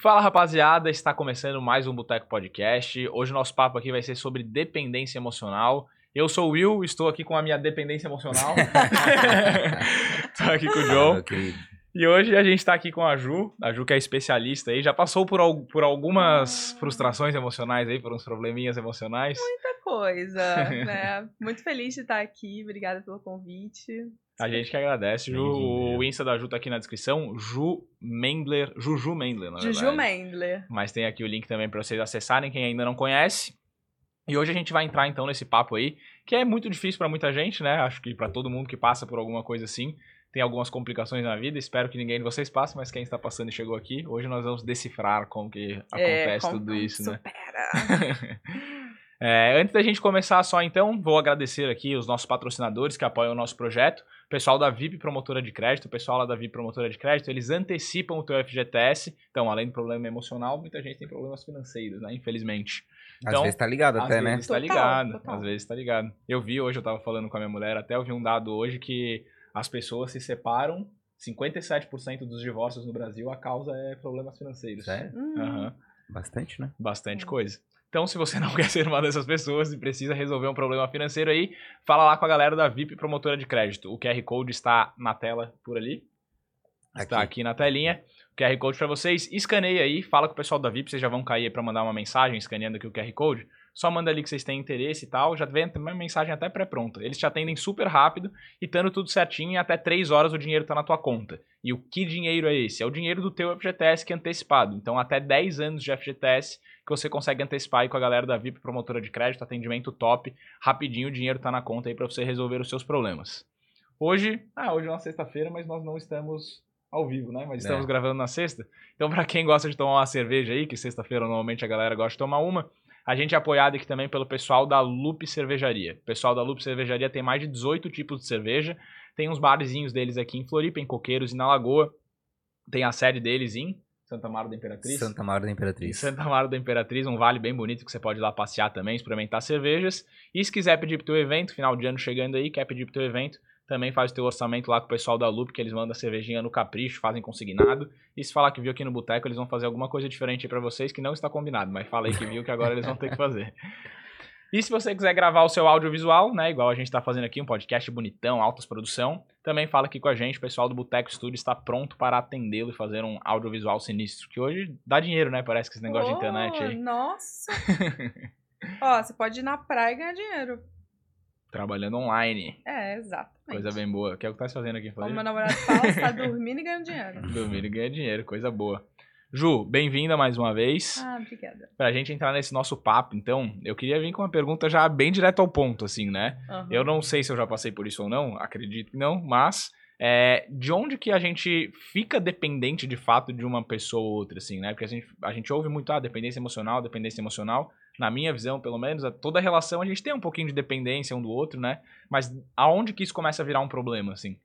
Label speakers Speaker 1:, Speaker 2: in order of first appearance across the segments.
Speaker 1: Fala rapaziada, está começando mais um Boteco Podcast. Hoje o nosso papo aqui vai ser sobre dependência emocional. Eu sou o Will, estou aqui com a minha dependência emocional. Estou aqui com o João. E hoje a gente está aqui com a Ju, a Ju que é especialista aí, já passou por, al- por algumas frustrações emocionais aí, por uns probleminhas emocionais.
Speaker 2: muita coisa, né? Muito feliz de estar aqui, obrigada pelo convite.
Speaker 1: A gente que agradece, Ju. O Insta da Ju tá aqui na descrição, Ju Mendler, Juju Mendler, na
Speaker 2: Juju
Speaker 1: verdade.
Speaker 2: Mendler.
Speaker 1: Mas tem aqui o link também para vocês acessarem, quem ainda não conhece. E hoje a gente vai entrar então nesse papo aí, que é muito difícil para muita gente, né? Acho que para todo mundo que passa por alguma coisa assim, tem algumas complicações na vida. Espero que ninguém de vocês passe, mas quem está passando e chegou aqui, hoje nós vamos decifrar como que
Speaker 2: É,
Speaker 1: acontece
Speaker 2: como
Speaker 1: tudo isso, né?
Speaker 2: Supera.
Speaker 1: É, antes da gente começar só então, vou agradecer aqui os nossos patrocinadores que apoiam o nosso projeto. O pessoal da VIP Promotora de Crédito, o pessoal lá da VIP Promotora de Crédito, eles antecipam o teu FGTS. Então, além do problema emocional, muita gente tem problemas financeiros, né? Infelizmente.
Speaker 3: Às
Speaker 1: Então,
Speaker 3: vezes tá ligado
Speaker 1: Às
Speaker 3: até, né?
Speaker 1: vezes tá
Speaker 2: Total,
Speaker 1: ligado,
Speaker 2: total.
Speaker 1: às vezes tá ligado. Eu vi hoje, eu tava falando com a minha mulher, até eu vi um dado hoje que as pessoas se separam, 57% dos divórcios no Brasil, a causa é problemas financeiros.
Speaker 3: Sério?
Speaker 2: Hum,
Speaker 1: Aham,
Speaker 3: Bastante, né?
Speaker 1: bastante coisa. Então, se você não quer ser uma dessas pessoas e precisa resolver um problema financeiro aí, fala lá com a galera da VIP Promotora de Crédito. O QR Code está na tela por ali. Está aqui na telinha. O QR Code para vocês. Escaneia aí, fala com o pessoal da VIP, vocês já vão cair para mandar uma mensagem escaneando aqui o QR Code. Só manda ali que vocês têm interesse e tal. Já vem uma mensagem até pré-pronta. Eles te atendem super rápido e estando tudo certinho, em até 3 horas o dinheiro tá na tua conta. E o que dinheiro é esse? É o dinheiro do teu FGTS que é antecipado. Então, até 10 anos de FGTS que você consegue antecipar aí com a galera da VIP Promotora de Crédito, atendimento top, rapidinho o dinheiro tá na conta aí para você resolver os seus problemas. Hoje, ah, hoje é uma sexta-feira, mas nós não estamos ao vivo, né? Mas estamos
Speaker 3: É.
Speaker 1: gravando na sexta. Então, para quem gosta de tomar uma cerveja aí, que sexta-feira normalmente a galera gosta de tomar uma, a gente é apoiado aqui também pelo pessoal da Lupe Cervejaria. O pessoal da Lupe Cervejaria tem mais de 18 tipos de cerveja. Tem uns barzinhos deles aqui em Floripa, em Coqueiros e na Lagoa. Tem a sede deles em Santa Maria da Imperatriz.
Speaker 3: Santa Maria da Imperatriz.
Speaker 1: Santa Maria da Imperatriz, um vale bem bonito que você pode ir lá passear também, experimentar cervejas. E se quiser pedir pro teu evento, final de ano chegando aí, quer pedir pro teu evento, também faz o teu orçamento lá com o pessoal da Loop, que eles mandam a cervejinha no capricho, fazem consignado. E se falar que viu aqui no boteco, eles vão fazer alguma coisa diferente aí pra vocês que não está combinado, mas fala aí que viu que agora eles vão ter que fazer. E se você quiser gravar o seu audiovisual, né, igual a gente tá fazendo aqui, um podcast bonitão, altas produção, também fala aqui com a gente, o pessoal do Boteco Studio está pronto para atendê-lo e fazer um audiovisual sinistro, que hoje dá dinheiro, né, parece que esse negócio de
Speaker 2: oh,
Speaker 1: internet aí.
Speaker 2: Nossa! Ó, você pode ir na praia e ganhar dinheiro.
Speaker 1: Trabalhando online.
Speaker 2: É, exatamente.
Speaker 1: Coisa bem boa. Que é o que tá fazendo aqui
Speaker 2: Como meu namorado fala, você tá dormindo e ganhando dinheiro.
Speaker 1: Dormir e ganhar dinheiro, coisa boa. Ju, bem-vinda mais uma vez.
Speaker 2: Ah, obrigada.
Speaker 1: Pra gente entrar nesse nosso papo, então, eu queria vir com uma pergunta já bem direto ao ponto, assim, né?
Speaker 2: Aham.
Speaker 1: Eu não sei se eu já passei por isso ou não, acredito que não, mas é, de onde que a gente fica dependente de fato de uma pessoa ou outra, assim, né? Porque a gente, a gente ouve muito, ah, dependência emocional, dependência emocional. Na minha visão, pelo menos, a- toda relação a gente tem um pouquinho de dependência um do outro, né? Mas aonde que isso começa a virar um problema, assim?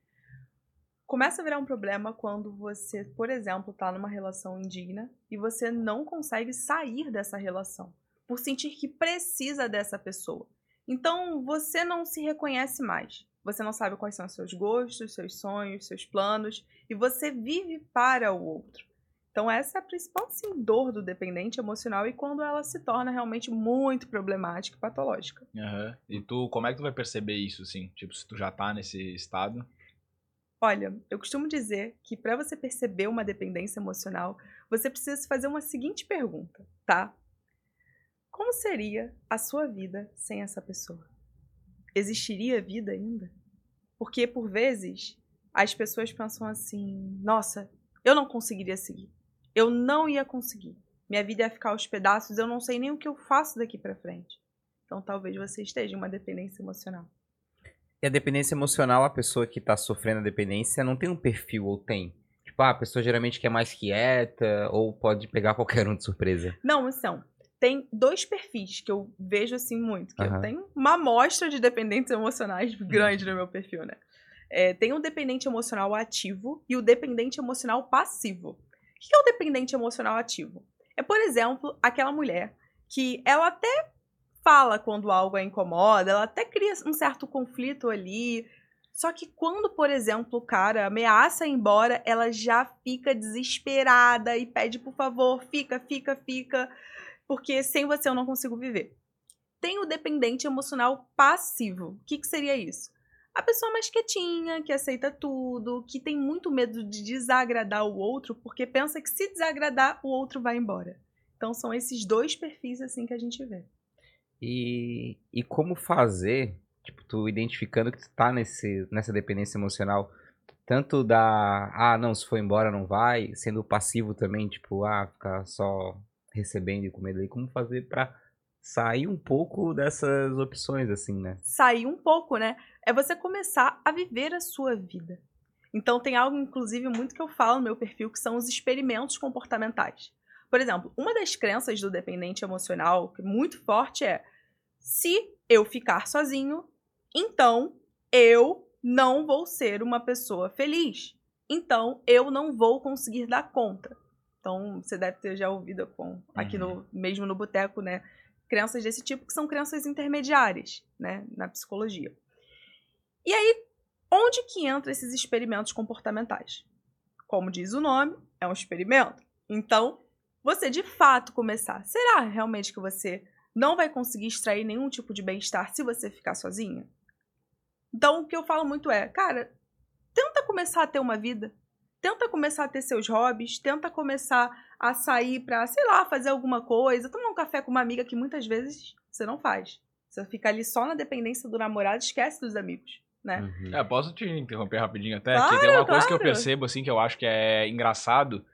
Speaker 2: Começa a virar um problema quando você, por exemplo, tá numa relação indigna e você não consegue sair dessa relação por sentir que precisa dessa pessoa. Então você não se reconhece mais. Você não sabe quais são seus gostos, seus sonhos, seus planos e você vive para o outro. Então essa é a principal assim, dor do dependente emocional e quando ela se torna realmente muito problemática e patológica.
Speaker 1: Aham. E tu, como é que tu vai perceber isso, assim? Tipo, se tu já tá nesse estado.
Speaker 2: Olha, eu costumo dizer que para você perceber uma dependência emocional, você precisa se fazer uma seguinte pergunta, tá? Como seria a sua vida sem essa pessoa? Existiria vida ainda? Porque por vezes as pessoas pensam assim: nossa, eu não conseguiria seguir. Eu não ia conseguir. Minha vida ia ficar aos pedaços, eu não sei nem o que eu faço daqui para frente. Então talvez você esteja em uma dependência emocional.
Speaker 3: E a dependência emocional, a pessoa que tá sofrendo a dependência não tem um perfil, ou tem? Tipo, ah, a pessoa geralmente que é mais quieta, ou pode pegar qualquer um de surpresa.
Speaker 2: Não, então, tem dois perfis que eu vejo assim muito. Que eu
Speaker 3: Aham.
Speaker 2: tenho uma amostra de dependentes emocionais grande no meu perfil, né? É, tem o dependente emocional ativo e o dependente emocional passivo. O que é o dependente emocional ativo? É, por exemplo, aquela mulher que ela até fala quando algo a incomoda, ela até cria um certo conflito ali, Só que quando, por exemplo, o cara ameaça ir embora, ela já fica desesperada e pede, por favor, fica, fica, fica, porque sem você eu não consigo viver. Tem o dependente emocional passivo. O que, que seria isso? A pessoa mais quietinha, que aceita tudo, que tem muito medo de desagradar o outro, porque pensa que se desagradar, o outro vai embora. Então são esses dois perfis assim que a gente vê.
Speaker 3: E, e como fazer Tipo, tu identificando que tu tá nesse, nessa dependência emocional, tanto da, ah, não, se for embora não vai, sendo passivo também, tipo, ah, ficar só recebendo e comendo aí, como fazer pra sair um pouco dessas opções, assim, né?
Speaker 2: Sair um pouco, né? É você começar a viver a sua vida. Então tem algo, inclusive, muito que eu falo no meu perfil, que são os experimentos comportamentais. Por exemplo, uma das crenças do dependente emocional, que é muito forte, é se eu ficar sozinho, então, eu não vou ser uma pessoa feliz. Então, eu não vou conseguir dar conta. Então, você deve ter já ouvido com, aqui uhum. no, mesmo no boteco, né? Crenças desse tipo que são crenças intermediárias, né? Na psicologia. E aí, onde que entram esses experimentos comportamentais? Como diz o nome, é um experimento. Então, você de fato começar. Será realmente que você não vai conseguir extrair nenhum tipo de bem-estar se você ficar sozinha? Então, o que eu falo muito é, cara, tenta começar a ter uma vida. Tenta começar a ter seus hobbies, tenta começar a sair pra, sei lá, fazer alguma coisa, tomar um café com uma amiga que muitas vezes você não faz. Você fica ali só na dependência do namorado, esquece dos amigos, né?
Speaker 1: Uhum. É, posso te interromper rapidinho até? Claro, que tem uma claro. coisa que eu percebo, assim, que eu acho que é engraçado,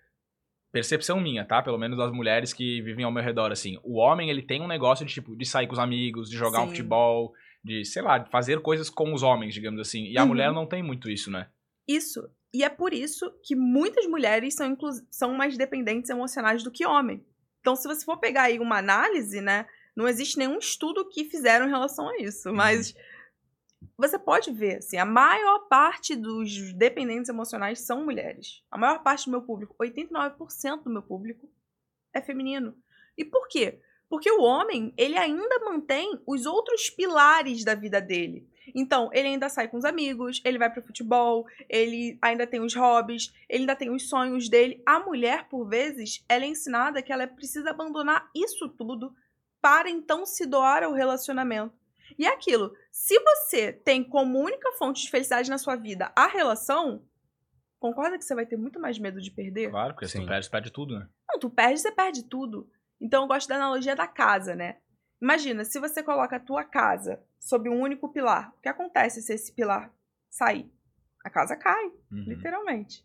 Speaker 1: percepção minha, tá? Pelo menos das mulheres que vivem ao meu redor, assim. O homem, ele tem um negócio de, tipo, de sair com os amigos, de jogar Sim. um futebol, de, sei lá, de fazer coisas com os homens, digamos assim. E a uhum. mulher não tem muito isso, né?
Speaker 2: Isso. E é por isso que muitas mulheres são, são mais dependentes emocionais do que homem. Então, se você for pegar aí uma análise, né? Não existe nenhum estudo que fizeram em relação a isso. Uhum. Mas você pode ver, assim, a maior parte dos dependentes emocionais são mulheres. A maior parte do meu público, 89% do meu público, é feminino. E por quê? Porque o homem, ele ainda mantém os outros pilares da vida dele. Então, ele ainda sai com os amigos, ele vai pro futebol, ele ainda tem os hobbies, ele ainda tem os sonhos dele. A mulher, por vezes, ela é ensinada que ela precisa abandonar isso tudo para então se doar ao relacionamento. E é aquilo, se você tem como única fonte de felicidade na sua vida a relação, concorda que você vai ter muito mais medo de perder?
Speaker 1: Claro, porque Sim. se tu perde, você perde tudo, né?
Speaker 2: Não, tu perde, você perde tudo. Então eu gosto da analogia da casa, né? Imagina, se você coloca a tua casa sob um único pilar, o que acontece se esse pilar sair? A casa cai, uhum. literalmente.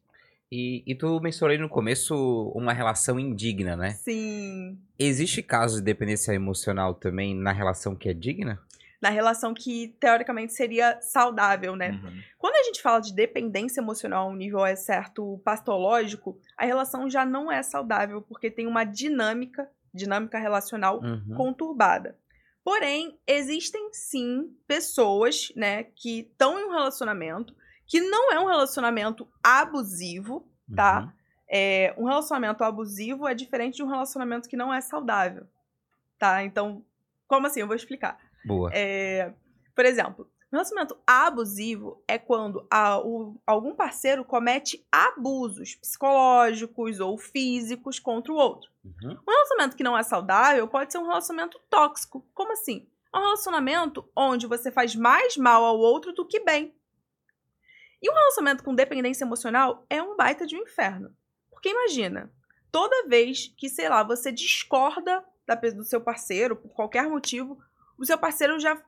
Speaker 3: E, e tu mencionou aí no começo uma relação indigna, né?
Speaker 2: Sim.
Speaker 3: Existe caso de dependência emocional também na relação que é digna?
Speaker 2: Na relação que, teoricamente, seria saudável, né? Uhum. Quando a gente fala de dependência emocional a um nível é certo patológico, a relação já não é saudável, porque tem uma dinâmica dinâmica relacional uhum. conturbada. Porém, existem sim pessoas, né, que estão em um relacionamento que não é um relacionamento abusivo, tá? Uhum. É, um relacionamento abusivo é diferente de um relacionamento que não é saudável, tá? Então, como assim? Eu vou explicar.
Speaker 3: Boa.
Speaker 2: É, por exemplo, Relacionamento abusivo é quando a, o, algum parceiro comete abusos psicológicos ou físicos contra o outro. Uhum. Um relacionamento que não é saudável pode ser um relacionamento tóxico. Como assim? É um relacionamento onde você faz mais mal ao outro do que bem. E um relacionamento com dependência emocional é um baita de um inferno. Porque imagina, toda vez que, sei lá, você discorda da, do seu parceiro por qualquer motivo, o seu parceiro já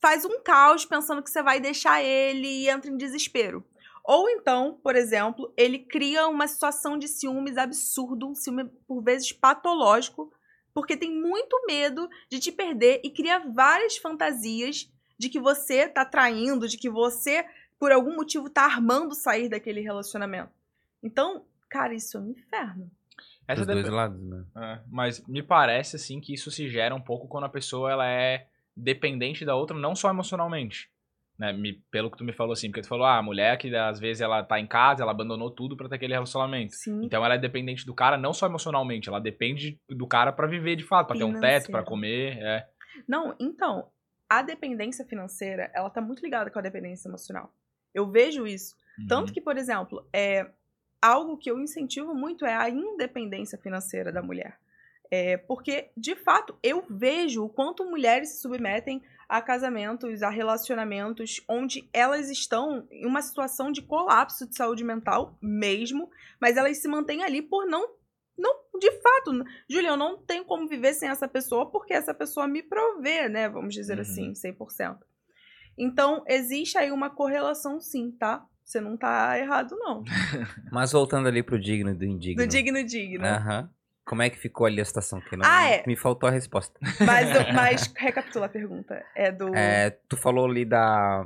Speaker 2: faz um caos pensando que você vai deixar ele e entra em desespero. Ou então, por exemplo, ele cria uma situação de ciúmes absurdo, um ciúme por vezes patológico, porque tem muito medo de te perder e cria várias fantasias de que você tá traindo, de que você, por algum motivo, tá armando sair daquele relacionamento. Então, cara, isso é um inferno.
Speaker 3: Essa Dos dois lados, né?
Speaker 1: É, mas me parece, assim, que isso se gera um pouco quando a pessoa, ela é dependente da outra, não só emocionalmente. Né? Me, pelo que tu me falou assim, porque tu falou, ah, a mulher que às vezes ela tá em casa, ela abandonou tudo para ter aquele relacionamento.
Speaker 2: Sim.
Speaker 1: Então ela é dependente do cara não só emocionalmente, ela depende do cara para viver de fato, para ter um teto, para comer, é.
Speaker 2: Não, então, a dependência financeira, ela tá muito ligada com a dependência emocional. Eu vejo isso. Tanto
Speaker 1: Uhum.
Speaker 2: que, por exemplo, é algo que eu incentivo muito é a independência financeira da mulher. É, porque, de fato, eu vejo o quanto mulheres se submetem a casamentos, a relacionamentos onde elas estão em uma situação de colapso de saúde mental mesmo, mas elas se mantêm ali por não não, de fato, Júlia, eu não tenho como viver sem essa pessoa porque essa pessoa me provê, né? Vamos dizer
Speaker 1: Uhum.
Speaker 2: assim, 100%. Então, existe aí uma correlação sim, tá? Você não tá errado, não.
Speaker 3: Mas voltando ali pro digno do indigno.
Speaker 2: Do digno digno.
Speaker 3: Aham. Como é que ficou ali a situação? Que não,
Speaker 2: Ah, é.
Speaker 3: Me faltou a resposta.
Speaker 2: Mas, mas recapitula a pergunta. É do.
Speaker 3: É, tu falou ali da,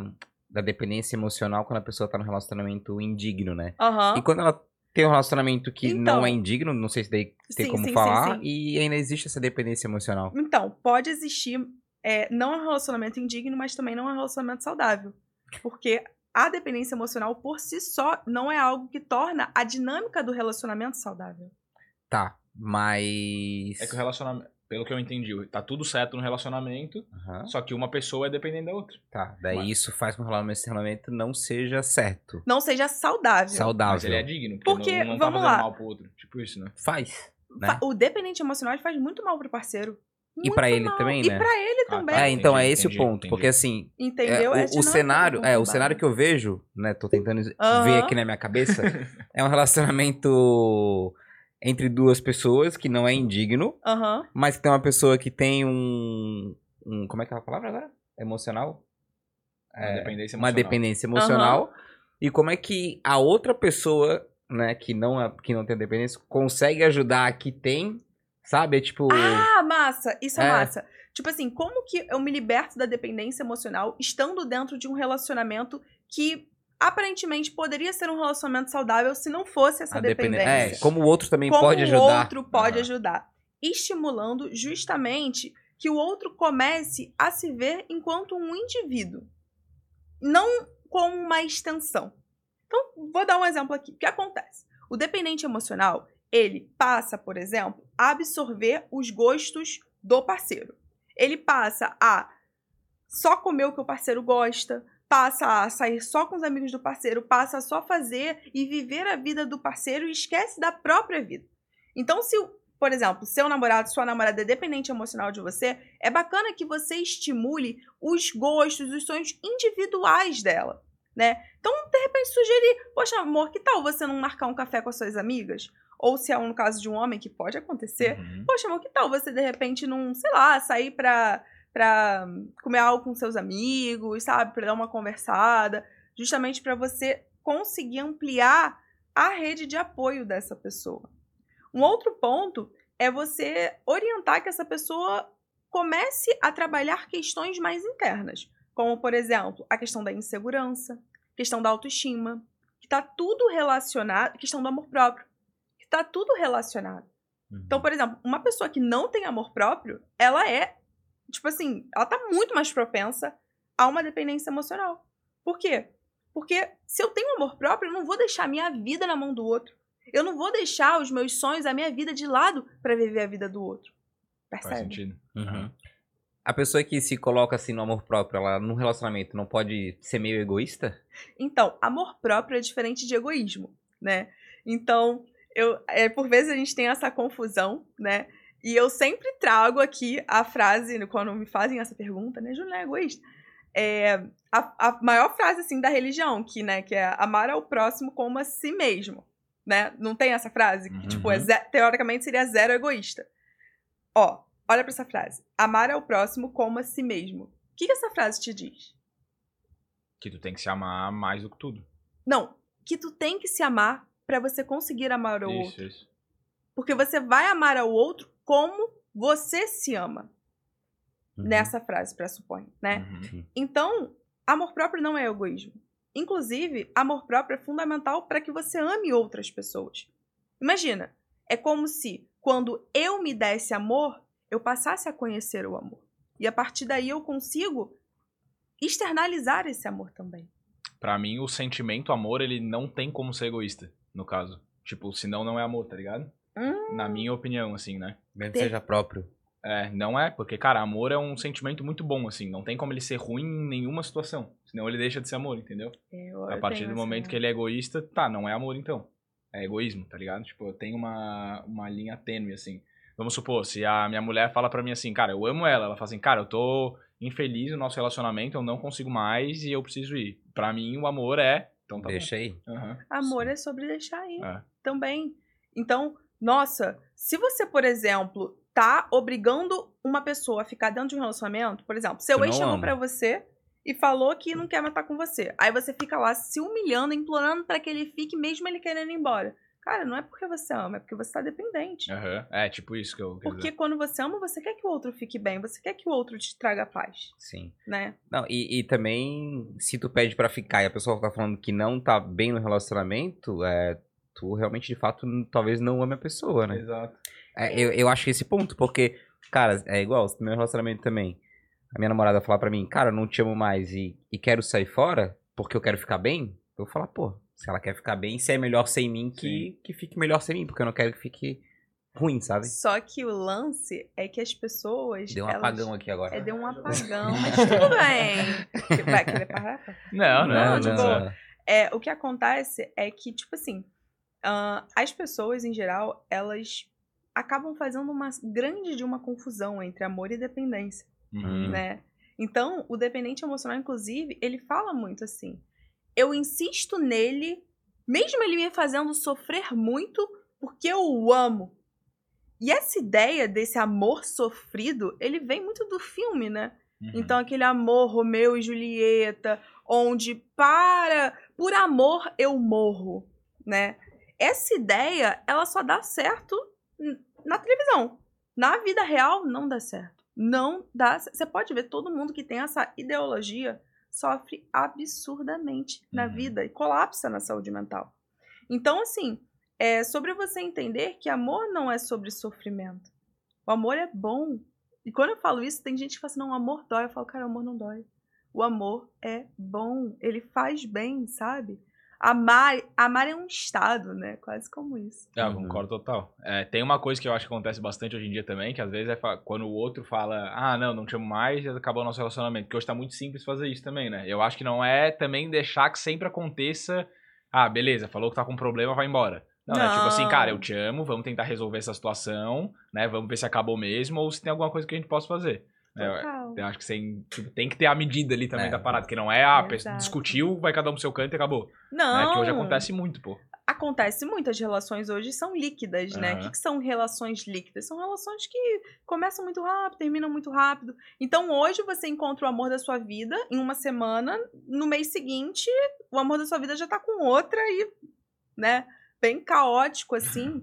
Speaker 3: da dependência emocional quando a pessoa tá num relacionamento indigno, né?
Speaker 2: Aham.
Speaker 3: E quando ela tem um relacionamento que
Speaker 2: Então.
Speaker 3: não é indigno, não sei se daí tem
Speaker 2: Sim,
Speaker 3: como
Speaker 2: sim, sim,
Speaker 3: falar,
Speaker 2: sim.
Speaker 3: e ainda existe essa dependência emocional.
Speaker 2: Então, pode existir. é, não é um relacionamento indigno, mas também não é um relacionamento saudável. Porque a dependência emocional por si só não é algo que torna a dinâmica do relacionamento saudável.
Speaker 3: Tá, mas.
Speaker 1: É que o relacionamento, pelo que eu entendi, tá tudo certo no relacionamento,
Speaker 3: Aham,
Speaker 1: só que uma pessoa é dependente da outra.
Speaker 3: Tá, daí
Speaker 1: Mas-
Speaker 3: isso faz com que o relacionamento não seja certo.
Speaker 2: Não seja saudável.
Speaker 3: Saudável.
Speaker 1: Mas ele é digno, porque,
Speaker 2: Porque,
Speaker 1: não, não tá
Speaker 2: vamos
Speaker 1: fazendo
Speaker 2: lá.
Speaker 1: mal pro outro. Tipo isso, né?
Speaker 3: Faz. né?
Speaker 2: Fa- O dependente emocional faz muito mal pro parceiro.
Speaker 3: E pra
Speaker 2: Muito
Speaker 3: ele
Speaker 2: mal.
Speaker 3: também,
Speaker 2: E
Speaker 3: né?
Speaker 2: pra ele
Speaker 1: Ah,
Speaker 2: também.
Speaker 1: tá.
Speaker 3: É, então é
Speaker 1: entendi,
Speaker 3: esse
Speaker 1: entendi,
Speaker 3: o ponto.
Speaker 1: entendi.
Speaker 3: Porque assim, é,
Speaker 2: Entendeu?
Speaker 3: o,
Speaker 2: É
Speaker 3: o
Speaker 2: dinâmica
Speaker 3: cenário, é, o cenário que eu vejo, né? Tô tentando ver aqui na minha cabeça, é um relacionamento entre duas pessoas que não é indigno,
Speaker 2: Aham.
Speaker 3: mas que tem uma pessoa que tem um, um como é que é a palavra agora? Emocional?
Speaker 1: Uma
Speaker 3: É,
Speaker 1: dependência
Speaker 3: uma
Speaker 1: emocional.
Speaker 3: dependência emocional. E como é que a outra pessoa, né, que não é, que não tem dependência, consegue ajudar a que tem, sabe? É tipo,
Speaker 2: Ah, massa! Isso é,
Speaker 3: É.
Speaker 2: massa. Tipo assim, como que eu me liberto da dependência emocional estando dentro de um relacionamento que aparentemente poderia ser um relacionamento saudável se não fosse essa dependência?
Speaker 3: É, como o outro também
Speaker 2: como
Speaker 3: pode
Speaker 2: o
Speaker 3: ajudar.
Speaker 2: outro pode
Speaker 1: Aham.
Speaker 2: ajudar. Estimulando justamente que o outro comece a se ver enquanto um indivíduo, não como uma extensão. Então, vou dar um exemplo aqui. O que acontece? O dependente emocional, ele passa, por exemplo, a absorver os gostos do parceiro. Ele passa a só comer o que o parceiro gosta, passa a sair só com os amigos do parceiro, passa a só fazer e viver a vida do parceiro e esquece da própria vida. Então, se, por exemplo, seu namorado, sua namorada é dependente emocional de você, é bacana que você estimule os gostos, os sonhos individuais dela, né? Então, de repente, sugerir, poxa, amor, que tal você não marcar um café com as suas amigas? Ou se é um caso de um homem, que pode acontecer,
Speaker 1: Uhum.
Speaker 2: Poxa, amor, que tal você de repente não, sei lá, sair pra, pra comer algo com seus amigos, sabe? Pra dar uma conversada, justamente pra você conseguir ampliar a rede de apoio dessa pessoa. Um outro ponto é você orientar que essa pessoa comece a trabalhar questões mais internas, como, por exemplo, a questão da insegurança, questão da autoestima, que tá tudo relacionado, questão do amor próprio, que tá tudo relacionado. Então, por exemplo, uma pessoa que não tem amor próprio, ela é, tipo assim, ela tá muito mais propensa a uma dependência emocional. Por quê? Porque se eu tenho amor próprio, eu não vou deixar a minha vida na mão do outro. Eu não vou deixar os meus sonhos, a minha vida de lado pra viver a vida do outro.
Speaker 1: Faz
Speaker 2: Percebe?
Speaker 1: sentido.
Speaker 3: Uhum. A pessoa que se coloca assim no amor próprio, ela num relacionamento não pode ser meio egoísta?
Speaker 2: Então, amor próprio é diferente de egoísmo, né? Então, eu, é, por vezes a gente tem essa confusão, né? E eu sempre trago aqui a frase, quando me fazem essa pergunta, né? Júlia é egoísta. É, a, a maior frase, assim, da religião, que, né, que é amar ao próximo como a si mesmo, né? Não tem essa frase? Que, tipo, é
Speaker 3: Uhum.
Speaker 2: ze- teoricamente seria zero egoísta. Ó, olha pra essa frase. Amar ao próximo como a si mesmo. O que, que essa frase te diz?
Speaker 1: Que tu tem que se amar mais do que tudo.
Speaker 2: Não, que tu tem que se amar pra você conseguir amar o
Speaker 1: isso,
Speaker 2: outro.
Speaker 1: isso.
Speaker 2: Porque você vai amar ao outro como você se ama.
Speaker 3: Uhum.
Speaker 2: Nessa frase, pressupõe, né?
Speaker 1: Uhum.
Speaker 2: Então, amor próprio não é egoísmo. Inclusive, amor próprio é fundamental para que você ame outras pessoas. Imagina, é como se quando eu me desse amor, eu passasse a conhecer o amor. E a partir daí eu consigo externalizar esse amor também.
Speaker 1: Pra mim, o sentimento amor, ele não tem como ser egoísta, no caso. Tipo, senão não é amor, tá ligado?
Speaker 2: Hum.
Speaker 1: Na minha opinião, assim, né?
Speaker 3: Mesmo que seja próprio.
Speaker 1: É, não é, porque, cara, amor é um sentimento muito bom, assim. Não tem como ele ser ruim em nenhuma situação. Senão ele deixa de ser amor, entendeu?
Speaker 2: Eu,
Speaker 1: a partir do momento que ele é egoísta, tá, não é amor então. É egoísmo, tá ligado? Tipo, tem uma, uma linha tênue, assim. Vamos supor, se a minha mulher fala pra mim assim, cara, eu amo ela. Ela fala assim, cara, eu tô infeliz no nosso relacionamento, eu não consigo mais e eu preciso ir. Pra mim, o amor é. Então tá
Speaker 3: Deixa aí.
Speaker 1: bom. Aham.
Speaker 2: Amor é sobre deixar ir
Speaker 1: É.
Speaker 2: também. Então, nossa, se você, por exemplo, tá obrigando uma pessoa a ficar dentro de um relacionamento, por exemplo, seu ex chegou
Speaker 3: ama.
Speaker 2: pra você e falou que não quer mais estar com você. Aí você fica lá se humilhando, implorando pra que ele fique, mesmo ele querendo ir embora. Cara, não é porque você ama, é porque você tá dependente.
Speaker 1: Aham. É, tipo isso que eu
Speaker 2: Porque
Speaker 1: dizer.
Speaker 2: quando você ama, você quer que o outro fique bem, você quer que o outro te traga paz,
Speaker 3: Sim.
Speaker 2: né?
Speaker 3: Não, e, e também, se tu pede pra ficar e a pessoa tá falando que não tá bem no relacionamento, é, tu realmente, de fato, talvez não ame a pessoa, né?
Speaker 1: Exato.
Speaker 3: É, eu, eu acho que esse ponto, porque, cara, é igual, no meu relacionamento também. A minha namorada falar pra mim, cara, eu não te amo mais e, e quero sair fora porque eu quero ficar bem, eu vou falar, pô, se ela quer ficar bem, se é melhor sem mim, que, que fique melhor sem mim, porque eu não quero que fique ruim, sabe?
Speaker 2: Só que o lance é que as pessoas.
Speaker 3: Deu um
Speaker 2: elas...
Speaker 3: apagão aqui agora.
Speaker 2: É, deu um apagão, mas tudo bem. Vai querer parar?
Speaker 1: Não, não,
Speaker 2: Não,
Speaker 1: não.
Speaker 2: de
Speaker 1: não.
Speaker 2: boa. É, o que acontece é que, tipo assim, ah, as pessoas, em geral, elas acabam fazendo uma grande de uma confusão entre amor e dependência,
Speaker 1: Uhum.
Speaker 2: né? Então, o dependente emocional, inclusive, ele fala muito assim: eu insisto nele, mesmo ele me fazendo sofrer muito, porque eu o amo. E essa ideia desse amor sofrido, ele vem muito do filme, né?
Speaker 1: Uhum.
Speaker 2: Então, aquele amor Romeu e Julieta, onde para, por amor eu morro, né? Essa ideia, ela só dá certo na televisão. Na vida real, não dá certo. Não dá. Você pode ver todo mundo que tem essa ideologia sofre absurdamente na
Speaker 1: Uhum.
Speaker 2: vida e colapsa na saúde mental. Então, assim, é sobre você entender que amor não é sobre sofrimento. O amor é bom. E quando eu falo isso, tem gente que fala assim, não, o amor dói. Eu falo, cara, o amor não dói. O amor é bom. Ele faz bem, sabe? Amar, amar é um estado, né? Quase como isso.
Speaker 1: É, eu
Speaker 3: Uhum.
Speaker 1: concordo total. É, tem uma coisa que eu acho que acontece bastante hoje em dia também, que às vezes é quando o outro fala, ah, não, não te amo mais, já acabou o nosso relacionamento. Porque hoje tá muito simples fazer isso também, né? Eu acho que não é também deixar que sempre aconteça, ah, beleza, falou que tá com problema, vai embora. Não, é tipo assim,
Speaker 2: Não.
Speaker 1: cara, eu te amo, vamos tentar resolver essa situação, né? Vamos ver se acabou mesmo ou se tem alguma coisa que a gente possa fazer. É, eu acho que sem, tipo, tem que ter a medida ali também
Speaker 3: É.
Speaker 1: da parada, que não é, ah,
Speaker 2: Exato.
Speaker 1: discutiu, vai cada um pro seu canto e acabou.
Speaker 2: Não.
Speaker 1: Né? Que hoje acontece muito, pô.
Speaker 2: acontece muito, as relações hoje são líquidas, né? O que, que são relações líquidas? São relações que começam muito rápido, terminam muito rápido. Então hoje você encontra o amor da sua vida em uma semana, no mês seguinte, o amor da sua vida já tá com outra e, né, bem caótico assim.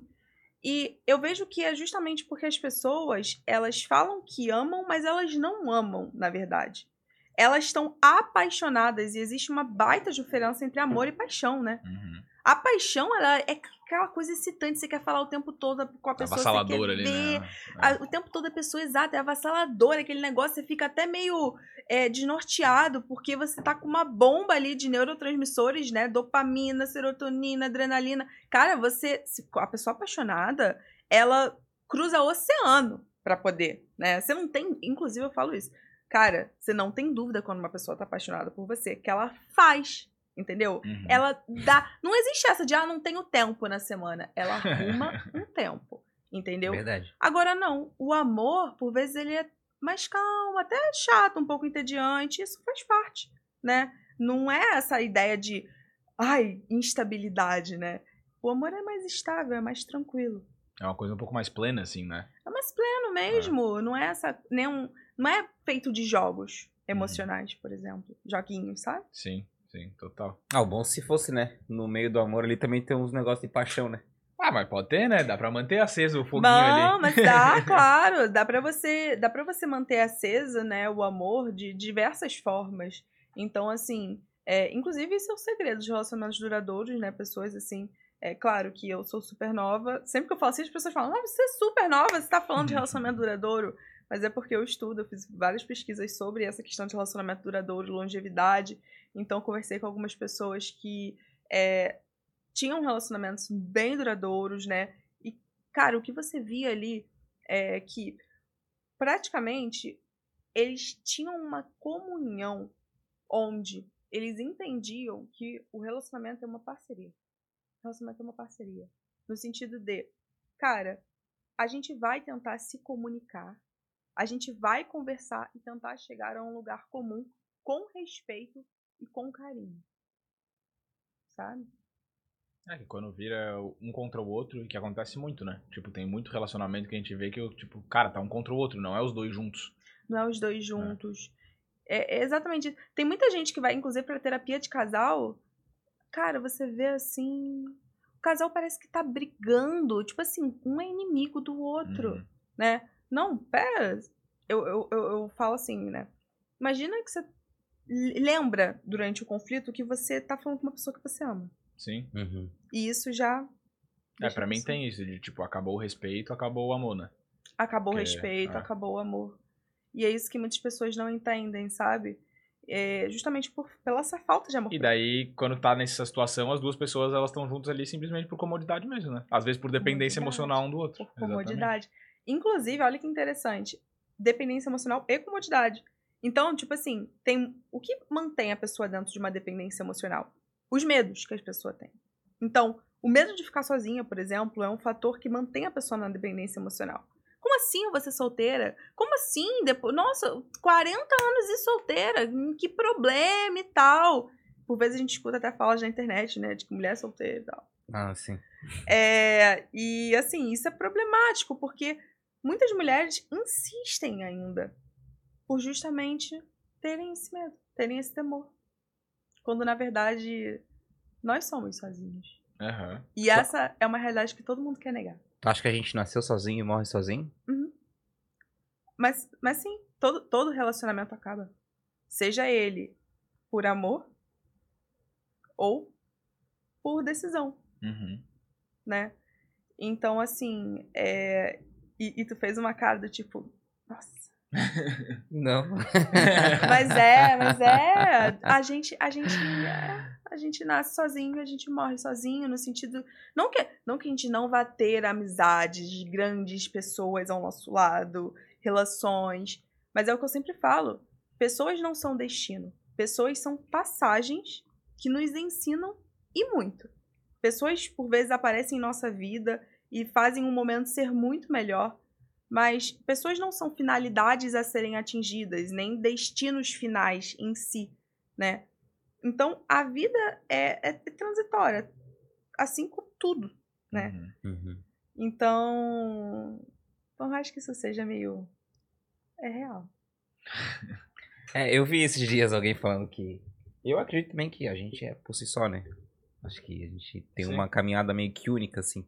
Speaker 2: E eu vejo que é justamente porque as pessoas, elas falam que amam, mas elas não amam, na verdade. Elas estão apaixonadas e existe uma baita diferença entre amor e paixão, né?
Speaker 1: Uhum.
Speaker 2: A paixão, ela é aquela coisa excitante, você quer falar o tempo todo com a pessoa, você quer
Speaker 1: Avassaladora ali,
Speaker 2: ver,
Speaker 1: né?
Speaker 2: a- o tempo todo a pessoa exata, é avassaladora, aquele negócio, você fica até meio é, desnorteado, porque você tá com uma bomba ali de neurotransmissores, né? Dopamina, serotonina, adrenalina. Cara, você. A pessoa apaixonada, ela cruza o oceano pra poder, né? Você não tem. Inclusive, eu falo isso. Cara, você não tem dúvida quando uma pessoa tá apaixonada por você, que ela faz. Entendeu?
Speaker 1: Uhum.
Speaker 2: Ela dá. Não existe essa de, ah, não tenho tempo na semana. Ela arruma um tempo. Entendeu?
Speaker 3: Verdade.
Speaker 2: Agora, não. O amor, por vezes, ele é mais calmo, até chato, um pouco entediante. Isso faz parte, né? Não é essa ideia de, ai, instabilidade, né? O amor é mais estável, é mais tranquilo.
Speaker 1: É uma coisa um pouco mais plena, assim, né?
Speaker 2: É mais pleno mesmo. Não é essa. Nem não é feito de jogos emocionais, por exemplo. Joguinhos, sabe?
Speaker 1: Sim, sim, total.
Speaker 3: Ah, o bom se fosse, né? No meio do amor ali também tem uns negócios de paixão, né?
Speaker 1: Ah, mas pode ter, né? Dá pra manter aceso o foguinho
Speaker 2: Não,
Speaker 1: ali.
Speaker 2: mas dá, claro. Dá pra você, dá para você manter acesa, né, o amor de diversas formas. Então, assim, é, inclusive esse é o segredo de relacionamentos duradouros, né? Pessoas assim, é claro que eu sou super nova. Sempre que eu falo assim, as pessoas falam: "Ah, você é super nova, você tá falando de relacionamento duradouro". Mas é porque eu estudo, eu fiz várias pesquisas sobre essa questão de relacionamento duradouro, longevidade. Então, conversei com algumas pessoas que é, tinham relacionamentos bem duradouros, né? E, cara, o que você via ali é que praticamente eles tinham uma comunhão onde eles entendiam que o relacionamento é uma parceria. O relacionamento é uma parceria. No sentido de, cara, a gente vai tentar se comunicar, a gente vai conversar e tentar chegar a um lugar comum com respeito e com carinho. Sabe?
Speaker 1: É, que quando vira um contra o outro, que acontece muito, né? Tipo, tem muito relacionamento que a gente vê que, tipo, cara, tá um contra o outro, não é os dois juntos.
Speaker 2: Não é os dois juntos. É, é exatamente. Tem muita gente que vai, inclusive, pra terapia de casal. Cara, você vê assim. O casal parece que tá brigando. Tipo assim, um é inimigo do outro,
Speaker 1: Uhum.
Speaker 2: né? Não, pera. Eu, eu, eu, eu falo assim, né? Imagina que você lembra durante o conflito que você tá falando com uma pessoa que você ama.
Speaker 1: Sim.
Speaker 3: Uhum.
Speaker 2: E isso já.
Speaker 1: É, pra mim tem isso, de tipo, acabou o respeito, acabou o amor, né?
Speaker 2: Acabou o
Speaker 1: Que-
Speaker 2: respeito,
Speaker 1: é.
Speaker 2: acabou o amor. E é isso que muitas pessoas não entendem, sabe? É justamente por, pela essa falta de amor.
Speaker 1: E daí, quando tá nessa situação, as duas pessoas elas estão juntas ali simplesmente por comodidade mesmo, né? Às vezes por dependência
Speaker 2: Comodidade.
Speaker 1: emocional um do outro.
Speaker 2: por comodidade. Inclusive, olha que interessante, dependência emocional e comodidade. Então, tipo assim, tem o que mantém a pessoa dentro de uma dependência emocional? Os medos que a pessoa tem. Então, o medo de ficar sozinha, por exemplo, é um fator que mantém a pessoa na dependência emocional. Como assim ser solteira? Como assim? Depois, nossa, 40 anos e solteira, hum, que problema e tal. Por vezes a gente escuta até falas na internet, né, de que mulher é solteira e tal.
Speaker 3: Ah, sim.
Speaker 2: É, e assim, isso é problemático, porque muitas mulheres insistem ainda por justamente terem esse medo, terem esse temor. Quando na verdade nós somos sozinhos.
Speaker 1: Aham.
Speaker 2: E essa é uma realidade que todo mundo quer negar.
Speaker 3: Tu acha que a gente nasceu sozinho e morre sozinho?
Speaker 2: Mas, mas sim, todo, todo relacionamento acaba. Seja ele por amor ou por decisão.
Speaker 1: Uhum.
Speaker 2: né? Então, assim, é... e, e tu fez uma cara do tipo, nossa.
Speaker 3: Não.
Speaker 2: Mas é, mas é. A gente, a gente, é, a gente nasce sozinho, a gente morre sozinho, no sentido. Não que, não que a gente não vá ter amizades, grandes pessoas ao nosso lado, relações. Mas é o que eu sempre falo: pessoas não são destino. Pessoas são passagens que nos ensinam e muito. Pessoas, por vezes, aparecem em nossa vida e fazem um momento ser muito melhor. Mas pessoas não são finalidades a serem atingidas, nem destinos finais em si, né? Então, a vida é, é transitória, assim como tudo, né?
Speaker 1: Uhum.
Speaker 3: Uhum.
Speaker 2: Então, por mais que isso seja meio... É real.
Speaker 3: É, eu vi esses dias alguém falando que. Eu acredito também que a gente é por si só, né? Acho que a gente tem
Speaker 1: Sim.
Speaker 3: uma caminhada meio que única, assim.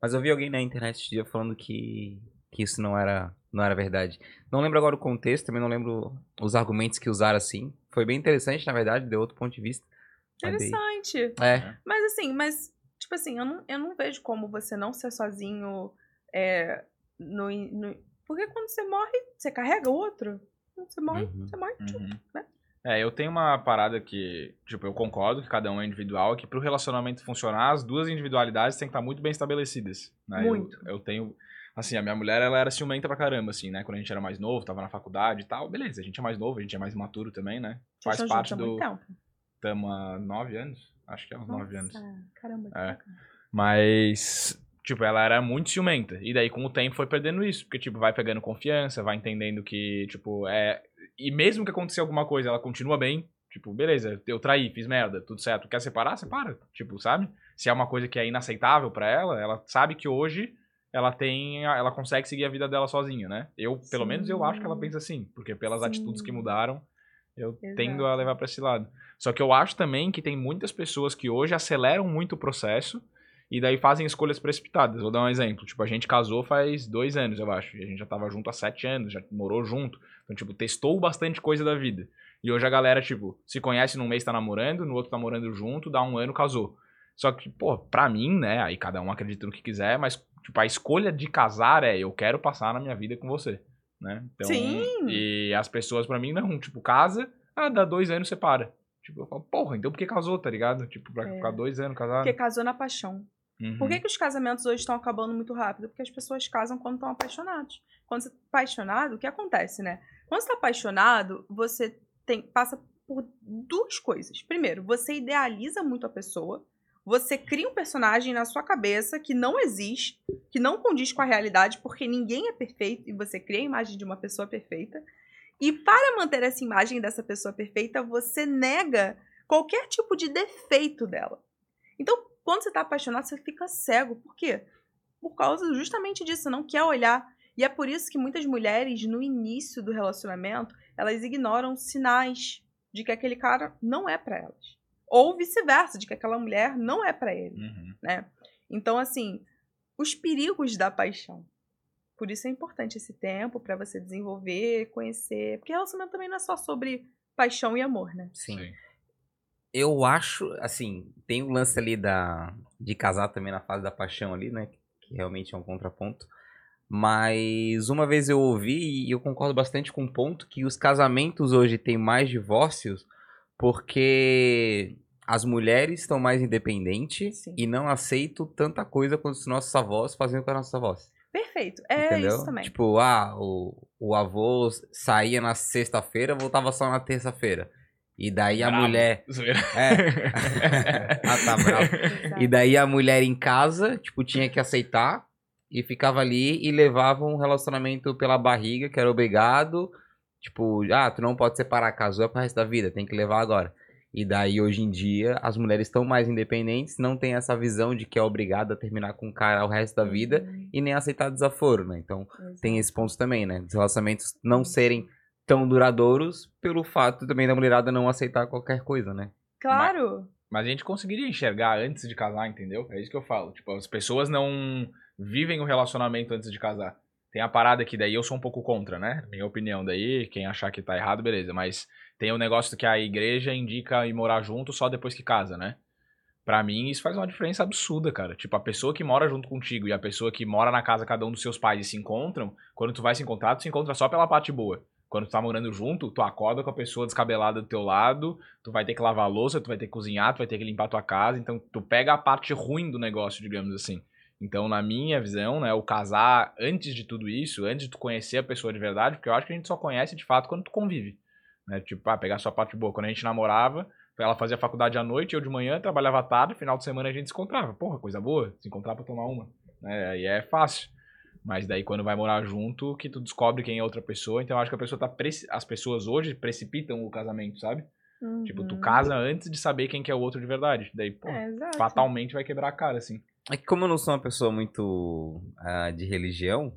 Speaker 3: Mas eu vi alguém na internet esse dia falando que, que isso não era, não era verdade. Não lembro agora o contexto, também não lembro os argumentos que usaram assim. Foi bem interessante, na verdade, deu outro ponto de vista.
Speaker 2: Interessante.
Speaker 3: É,
Speaker 2: Mas assim, mas, tipo assim, eu não, eu não vejo como você não ser sozinho é, no, no- Porque quando você morre, você carrega o outro. Quando você morre,
Speaker 3: Uhum.
Speaker 2: você morre.
Speaker 1: Uhum.
Speaker 2: né?
Speaker 1: É, eu tenho uma parada que, tipo, eu concordo que cada um é individual, que pro relacionamento funcionar, as duas individualidades têm que estar muito bem estabelecidas. Né? Eu-
Speaker 2: Muito.
Speaker 1: Eu, tenho, assim, a minha mulher, ela era ciumenta pra caramba, assim, né? Quando a gente era mais novo, tava na faculdade e tal, beleza, a gente é mais novo, a gente é mais imaturo também, né?
Speaker 2: Vocês
Speaker 1: Faz parte do... Tamo há nove anos? Acho que é uns nove anos.
Speaker 2: Nossa, Caramba, que
Speaker 1: É. Mas, tipo, ela era muito ciumenta. E daí, com o tempo, foi perdendo isso. Porque, tipo, vai pegando confiança, vai entendendo que, tipo, é. E mesmo que aconteça alguma coisa, ela continua bem. Tipo, beleza, eu traí, fiz merda, tudo certo. Quer separar? Separa. Tipo, sabe? Se é uma coisa que é inaceitável pra ela, ela sabe que hoje ela tem. Ela consegue seguir a vida dela sozinha, né? Eu, pelo menos, eu acho que ela
Speaker 2: Sim.
Speaker 1: pensa assim. Porque pelas
Speaker 2: Sim.
Speaker 1: atitudes que mudaram, eu
Speaker 2: Exato.
Speaker 1: tendo a levar pra esse lado. Só que eu acho também que tem muitas pessoas que hoje aceleram muito o processo e daí fazem escolhas precipitadas. Vou dar um exemplo. Tipo, a gente casou faz dois anos, eu acho. E a gente já tava junto há sete anos, já morou junto. Então, tipo, testou bastante coisa da vida. E hoje a galera, tipo, se conhece num mês tá namorando, no outro tá morando junto, dá um ano, casou. Só que, pô, pra mim, né, aí cada um acredita no que quiser, mas, tipo, a escolha de casar é eu quero passar na minha vida com você, né? Então,
Speaker 2: Sim.
Speaker 1: E as pessoas, pra mim, não, tipo, casa, ah, dá dois anos, separa. Tipo, eu falo, porra, então por que casou, tá ligado? Tipo, pra
Speaker 2: É.
Speaker 1: ficar dois anos casado.
Speaker 2: Porque casou na paixão.
Speaker 1: Uhum.
Speaker 2: Por que, que os casamentos hoje estão acabando muito rápido? Porque as pessoas casam quando estão apaixonados. Quando quando você tá apaixonado, o que acontece, né? Quando você tá apaixonado, você tem, passa por duas coisas. Primeiro, você idealiza muito a pessoa. Você cria um personagem na sua cabeça que não existe, que não condiz com a realidade, porque ninguém é perfeito e você cria a imagem de uma pessoa perfeita. E para manter essa imagem dessa pessoa perfeita, você nega qualquer tipo de defeito dela. Então, quando você está apaixonado, você fica cego. Por quê? Por causa justamente disso, não quer olhar. E é por isso que muitas mulheres, no início do relacionamento, elas ignoram sinais de que aquele cara não é para elas. Ou vice-versa, de que aquela mulher não é para ele,
Speaker 1: Uhum.
Speaker 2: né? Então, assim, os perigos da paixão. Por isso é importante esse tempo para você desenvolver, conhecer. Porque relacionamento também não é só sobre paixão e amor, né?
Speaker 3: Sim.
Speaker 1: Sim.
Speaker 3: Eu acho, assim, tem o lance ali da, de casar também na fase da paixão ali, né? Que realmente é um contraponto. Mas uma vez eu ouvi, e eu concordo bastante com o ponto, que os casamentos hoje têm mais divórcios porque as mulheres estão mais independentes
Speaker 2: Sim.
Speaker 3: e não aceitam tanta coisa quanto os nossos avós faziam com as nossas avós.
Speaker 2: Perfeito. É
Speaker 3: entendeu?
Speaker 2: isso também.
Speaker 3: Tipo, ah, o, o avô saía na sexta-feira, voltava só na terça-feira. E daí a
Speaker 1: Bravo.
Speaker 3: mulher.
Speaker 1: Zoeira.
Speaker 3: É. ah, tá bravo.
Speaker 2: Exato.
Speaker 3: E daí a mulher em casa, tipo, tinha que aceitar e ficava ali e levava um relacionamento pela barriga, que era obrigado. Tipo, ah, tu não pode separar, casou é pro resto da vida, tem que levar agora. E daí, hoje em dia, as mulheres estão mais independentes, não tem essa visão de que é obrigada a terminar com o cara o resto da vida
Speaker 2: Uhum,
Speaker 3: e nem aceitar desaforo, né? Então,
Speaker 2: exato.
Speaker 3: tem esse ponto também, né? Dos relacionamentos não serem tão duradouros pelo fato também da mulherada não aceitar qualquer coisa, né?
Speaker 2: Claro.
Speaker 1: Mas a gente conseguiria enxergar antes de casar, entendeu? É isso que eu falo. Tipo, as pessoas não vivem o relacionamento antes de casar. Tem a parada que daí eu sou um pouco contra, né? Minha opinião daí, quem achar que tá errado, beleza. Mas tem o negócio que a igreja indica ir morar junto só depois que casa, né? Pra mim, isso faz uma diferença absurda, cara. Tipo, a pessoa que mora junto contigo e a pessoa que mora na casa cada um dos seus pais e se encontram, quando tu vai se encontrar, tu se encontra só pela parte boa. Quando tu tá morando junto, tu acorda com a pessoa descabelada do teu lado, tu vai ter que lavar a louça, tu vai ter que cozinhar, tu vai ter que limpar tua casa, então tu pega a parte ruim do negócio, digamos assim. Então, na minha visão, né, o casar antes de tudo isso, antes de tu conhecer a pessoa de verdade, porque eu acho que a gente só conhece de fato quando tu convive. Né? Tipo, ah, pegar a sua parte boa. Quando a gente namorava, ela fazia faculdade à noite, eu de manhã, trabalhava à tarde, final de semana a gente se encontrava. Porra, coisa boa, se encontrar pra tomar uma. Né? Aí é fácil. Mas daí quando vai morar junto, que tu descobre quem é outra pessoa, então eu acho que a pessoa tá preci- as pessoas hoje precipitam o casamento, sabe? Tipo, tu
Speaker 2: Uhum.
Speaker 1: casa antes de saber quem que é o outro de verdade. Daí, pô,
Speaker 2: É,
Speaker 1: fatalmente vai quebrar a cara, assim.
Speaker 3: É que como eu não sou uma pessoa muito ah, de religião,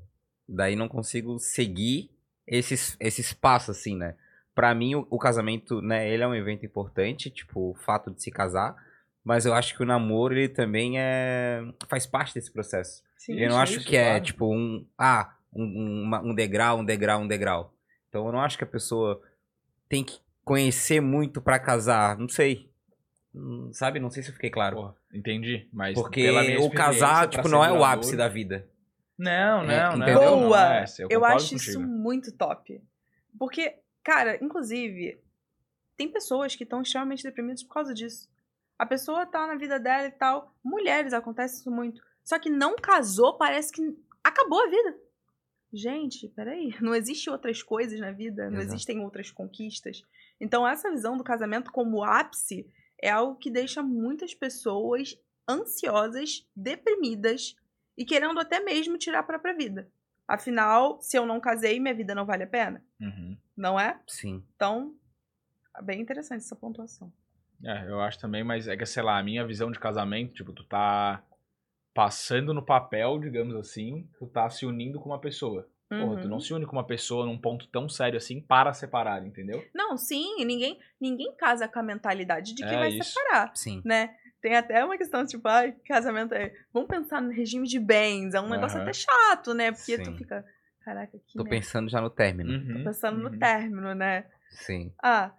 Speaker 3: daí não consigo seguir esses, esses passos, assim, né? Pra mim, o, o casamento, né, ele é um evento importante, tipo, o fato de se casar, mas eu acho que o namoro, ele também é faz parte desse processo.
Speaker 2: Sim.
Speaker 3: eu não acho
Speaker 1: isso,
Speaker 3: que é,
Speaker 1: claro.
Speaker 3: tipo, um, ah, um, um, uma- um degrau, um degrau, um degrau. Então eu não acho que a pessoa tem que conhecer muito pra casar, não sei. Hum, Sabe? Não sei se eu fiquei claro.
Speaker 1: Porra, entendi. Mas
Speaker 3: Porque
Speaker 1: pela minha
Speaker 3: o casar, tipo, não é o ápice da vida.
Speaker 1: Não,
Speaker 3: É,
Speaker 1: não, não.
Speaker 3: entendeu?
Speaker 1: não,
Speaker 2: Boa!
Speaker 1: é, eu,
Speaker 2: Eu acho
Speaker 1: contigo.
Speaker 2: isso muito top. Porque, cara, inclusive, tem pessoas que estão extremamente deprimidas por causa disso. A pessoa tá na vida dela e tal. Mulheres, acontece isso muito. Só que não casou, parece que acabou a vida. Gente, peraí. Não existe outras coisas na vida, não
Speaker 3: Exato.
Speaker 2: existem outras conquistas. Então, essa visão do casamento como ápice é algo que deixa muitas pessoas ansiosas, deprimidas e querendo até mesmo tirar a própria vida. Afinal, se eu não casei, minha vida não vale a pena,
Speaker 1: Uhum.
Speaker 2: não é?
Speaker 3: Sim.
Speaker 2: Então, é bem interessante essa pontuação.
Speaker 1: É, eu acho também, mas é que, sei lá, a minha visão de casamento, tipo, tu tá passando no papel, digamos assim, tu tá se unindo com uma pessoa. Porra, tu
Speaker 2: Uhum.
Speaker 1: não se une com uma pessoa num ponto tão sério assim para separar, entendeu?
Speaker 2: Não, sim, ninguém, ninguém casa com a mentalidade de que
Speaker 1: É
Speaker 2: vai
Speaker 1: isso.
Speaker 2: separar,
Speaker 3: Sim.
Speaker 2: né? Tem até uma questão, tipo, ai, casamento é. Vamos pensar no regime de bens. É um negócio
Speaker 1: Aham.
Speaker 2: até chato, né? Porque tu
Speaker 3: Sim.
Speaker 2: fica. Caraca, que
Speaker 3: Tô
Speaker 2: merda.
Speaker 3: pensando já no término.
Speaker 1: Uhum,
Speaker 2: pensando
Speaker 1: uhum.
Speaker 2: no término, né?
Speaker 3: Sim.
Speaker 2: Ah,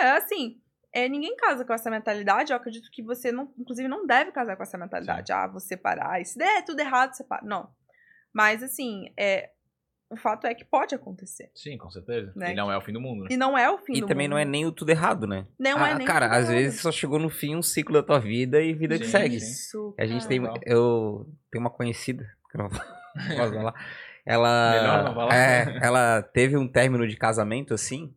Speaker 2: é, assim, é, ninguém casa com essa mentalidade. Eu acredito que você, não, inclusive, não deve casar com essa mentalidade. Ah, vou separar. E se der tudo errado, separa. Não. Mas, assim, é, o fato é que pode acontecer.
Speaker 1: Sim, com certeza.
Speaker 2: Né?
Speaker 1: E não é o fim do mundo, né?
Speaker 2: E não é o fim
Speaker 3: E
Speaker 2: do
Speaker 3: também
Speaker 2: mundo.
Speaker 3: não é nem o tudo errado, né?
Speaker 2: Não é
Speaker 3: Ah,
Speaker 2: nem
Speaker 3: cara,
Speaker 2: tudo
Speaker 3: às
Speaker 2: errado.
Speaker 3: vezes só chegou no fim um ciclo da tua vida e vida que
Speaker 1: Sim,
Speaker 3: segue.
Speaker 2: Isso,
Speaker 3: A gente tem. Eu tenho uma conhecida, que não posso falar, ela.
Speaker 1: Melhor não falar.
Speaker 3: É, ela teve um término de casamento assim.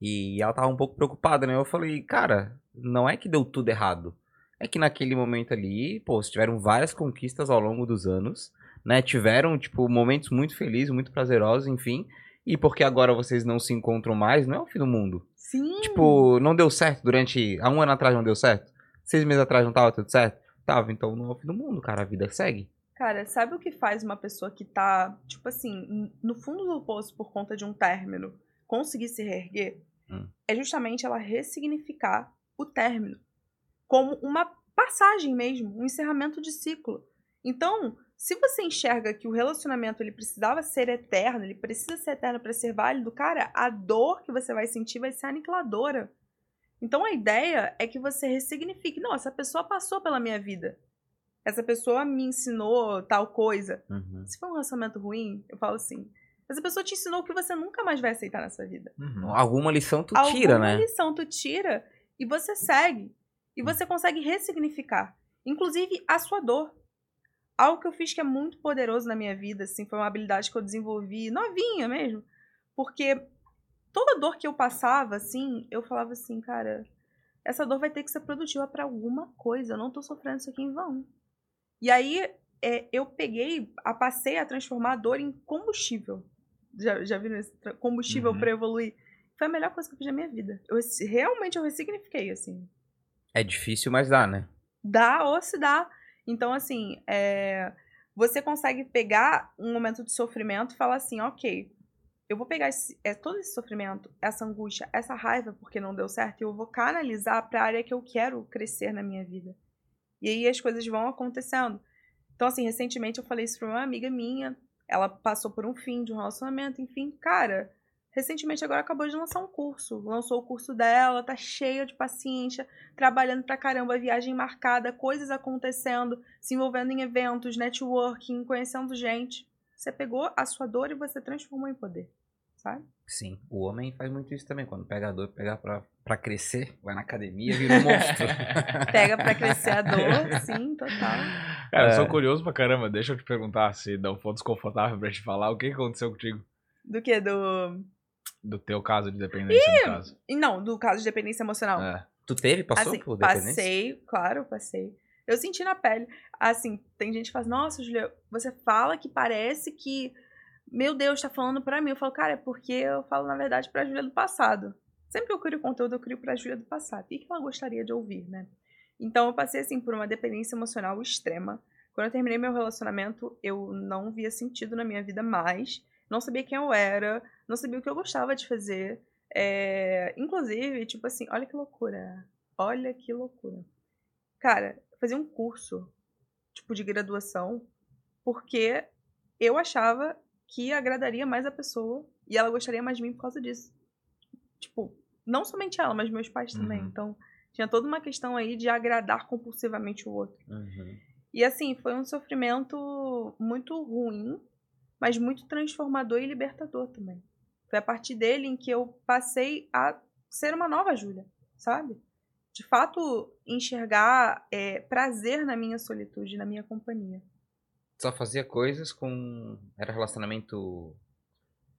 Speaker 3: E ela tava um pouco preocupada, né? Eu falei, cara, não é que deu tudo errado. É que naquele momento ali, pô, tiveram várias conquistas ao longo dos anos, né? Tiveram, tipo, momentos muito felizes, muito prazerosos, enfim. E porque agora vocês não se encontram mais, não é o fim do mundo.
Speaker 2: Sim.
Speaker 3: Tipo, não deu certo durante. Há um ano atrás não deu certo? Seis meses atrás não tava tudo certo? Tava, então não é o fim do mundo, cara. A vida segue.
Speaker 2: Cara, sabe o que faz uma pessoa que tá, tipo assim, no fundo do poço por conta de um término conseguir se reerguer?
Speaker 3: Hum.
Speaker 2: É justamente ela ressignificar o término como uma passagem mesmo, um encerramento de ciclo. Então, se você enxerga que o relacionamento ele precisava ser eterno, ele precisa ser eterno para ser válido, cara, a dor que você vai sentir vai ser aniquiladora. Então a ideia é que você ressignifique. Não, essa pessoa passou pela minha vida. Essa pessoa me ensinou tal coisa.
Speaker 3: Uhum.
Speaker 2: Se for um relacionamento ruim, eu falo assim. Essa pessoa te ensinou o que você nunca mais vai aceitar nessa vida.
Speaker 1: Uhum.
Speaker 3: Alguma lição tu tira,
Speaker 2: Alguma
Speaker 3: né?
Speaker 2: lição tu tira e você segue. E você consegue ressignificar. Inclusive a sua dor. Algo que eu fiz que é muito poderoso na minha vida, assim, foi uma habilidade que eu desenvolvi novinha mesmo. Porque toda dor que eu passava, assim, eu falava assim, cara, essa dor vai ter que ser produtiva pra alguma coisa. Eu não tô sofrendo isso aqui em vão. E aí é, eu peguei, a, passei a transformar a dor em combustível. Já, já viram esse combustível
Speaker 1: Uhum.
Speaker 2: pra evoluir? Foi a melhor coisa que eu fiz na minha vida. Eu, realmente eu ressignifiquei, assim.
Speaker 3: É difícil, mas dá, né?
Speaker 2: Dá ou se dá. Então, assim, é, você consegue pegar um momento de sofrimento e falar assim, ok, eu vou pegar esse- é, todo esse sofrimento, essa angústia, essa raiva porque não deu certo, e eu vou canalizar para a área que eu quero crescer na minha vida. E aí as coisas vão acontecendo. Então, assim, recentemente eu falei isso pra uma amiga minha, ela passou por um fim de um relacionamento, enfim, cara, recentemente agora acabou de lançar um curso, lançou o curso dela, tá cheia de paciência, trabalhando pra caramba, viagem marcada, coisas acontecendo, se envolvendo em eventos, networking, conhecendo gente. Você pegou a sua dor e você transformou em poder, sabe?
Speaker 3: Sim. O homem faz muito isso também. Quando pega a dor, pega pra, pra crescer, vai na academia, vira um monstro.
Speaker 2: Pega pra crescer a dor, sim, total.
Speaker 1: Cara, eu sou
Speaker 3: É.
Speaker 1: curioso pra caramba. Deixa eu te perguntar se não for desconfortável pra te falar. O que que aconteceu contigo?
Speaker 2: Do que? Do.
Speaker 1: Do teu caso de dependência, no caso.
Speaker 2: E Não, do caso de dependência emocional.
Speaker 1: É.
Speaker 3: tu teve? Passou
Speaker 2: assim,
Speaker 3: por dependência?
Speaker 2: Passei, claro, passei. Eu senti na pele. Assim, tem gente que fala, nossa, Julia, você fala que parece que, meu Deus, tá falando pra mim. Eu falo, cara, é porque eu falo, na verdade, pra Julia do passado. Sempre que eu crio conteúdo, eu crio pra Julia do passado. E o que ela gostaria de ouvir, né? Então, eu passei, assim, por uma dependência emocional extrema. Quando eu terminei meu relacionamento, eu não via sentido na minha vida mais. Não sabia quem eu era, não sabia o que eu gostava de fazer. É, inclusive, tipo assim, olha que loucura. Olha que loucura. Cara, fazia um curso, tipo, de graduação, porque eu achava que agradaria mais a pessoa e ela gostaria mais de mim por causa disso. Tipo, não somente ela, mas meus pais também.
Speaker 1: Uhum.
Speaker 2: Então, tinha toda uma questão aí de agradar compulsivamente o outro.
Speaker 3: Uhum.
Speaker 2: E assim, foi um sofrimento muito ruim, mas muito transformador e libertador também. Foi a partir dele em que eu passei a ser uma nova Júlia, sabe? De fato, enxergar é, prazer na minha solitude, na minha companhia.
Speaker 3: Só fazia coisas com. Era relacionamento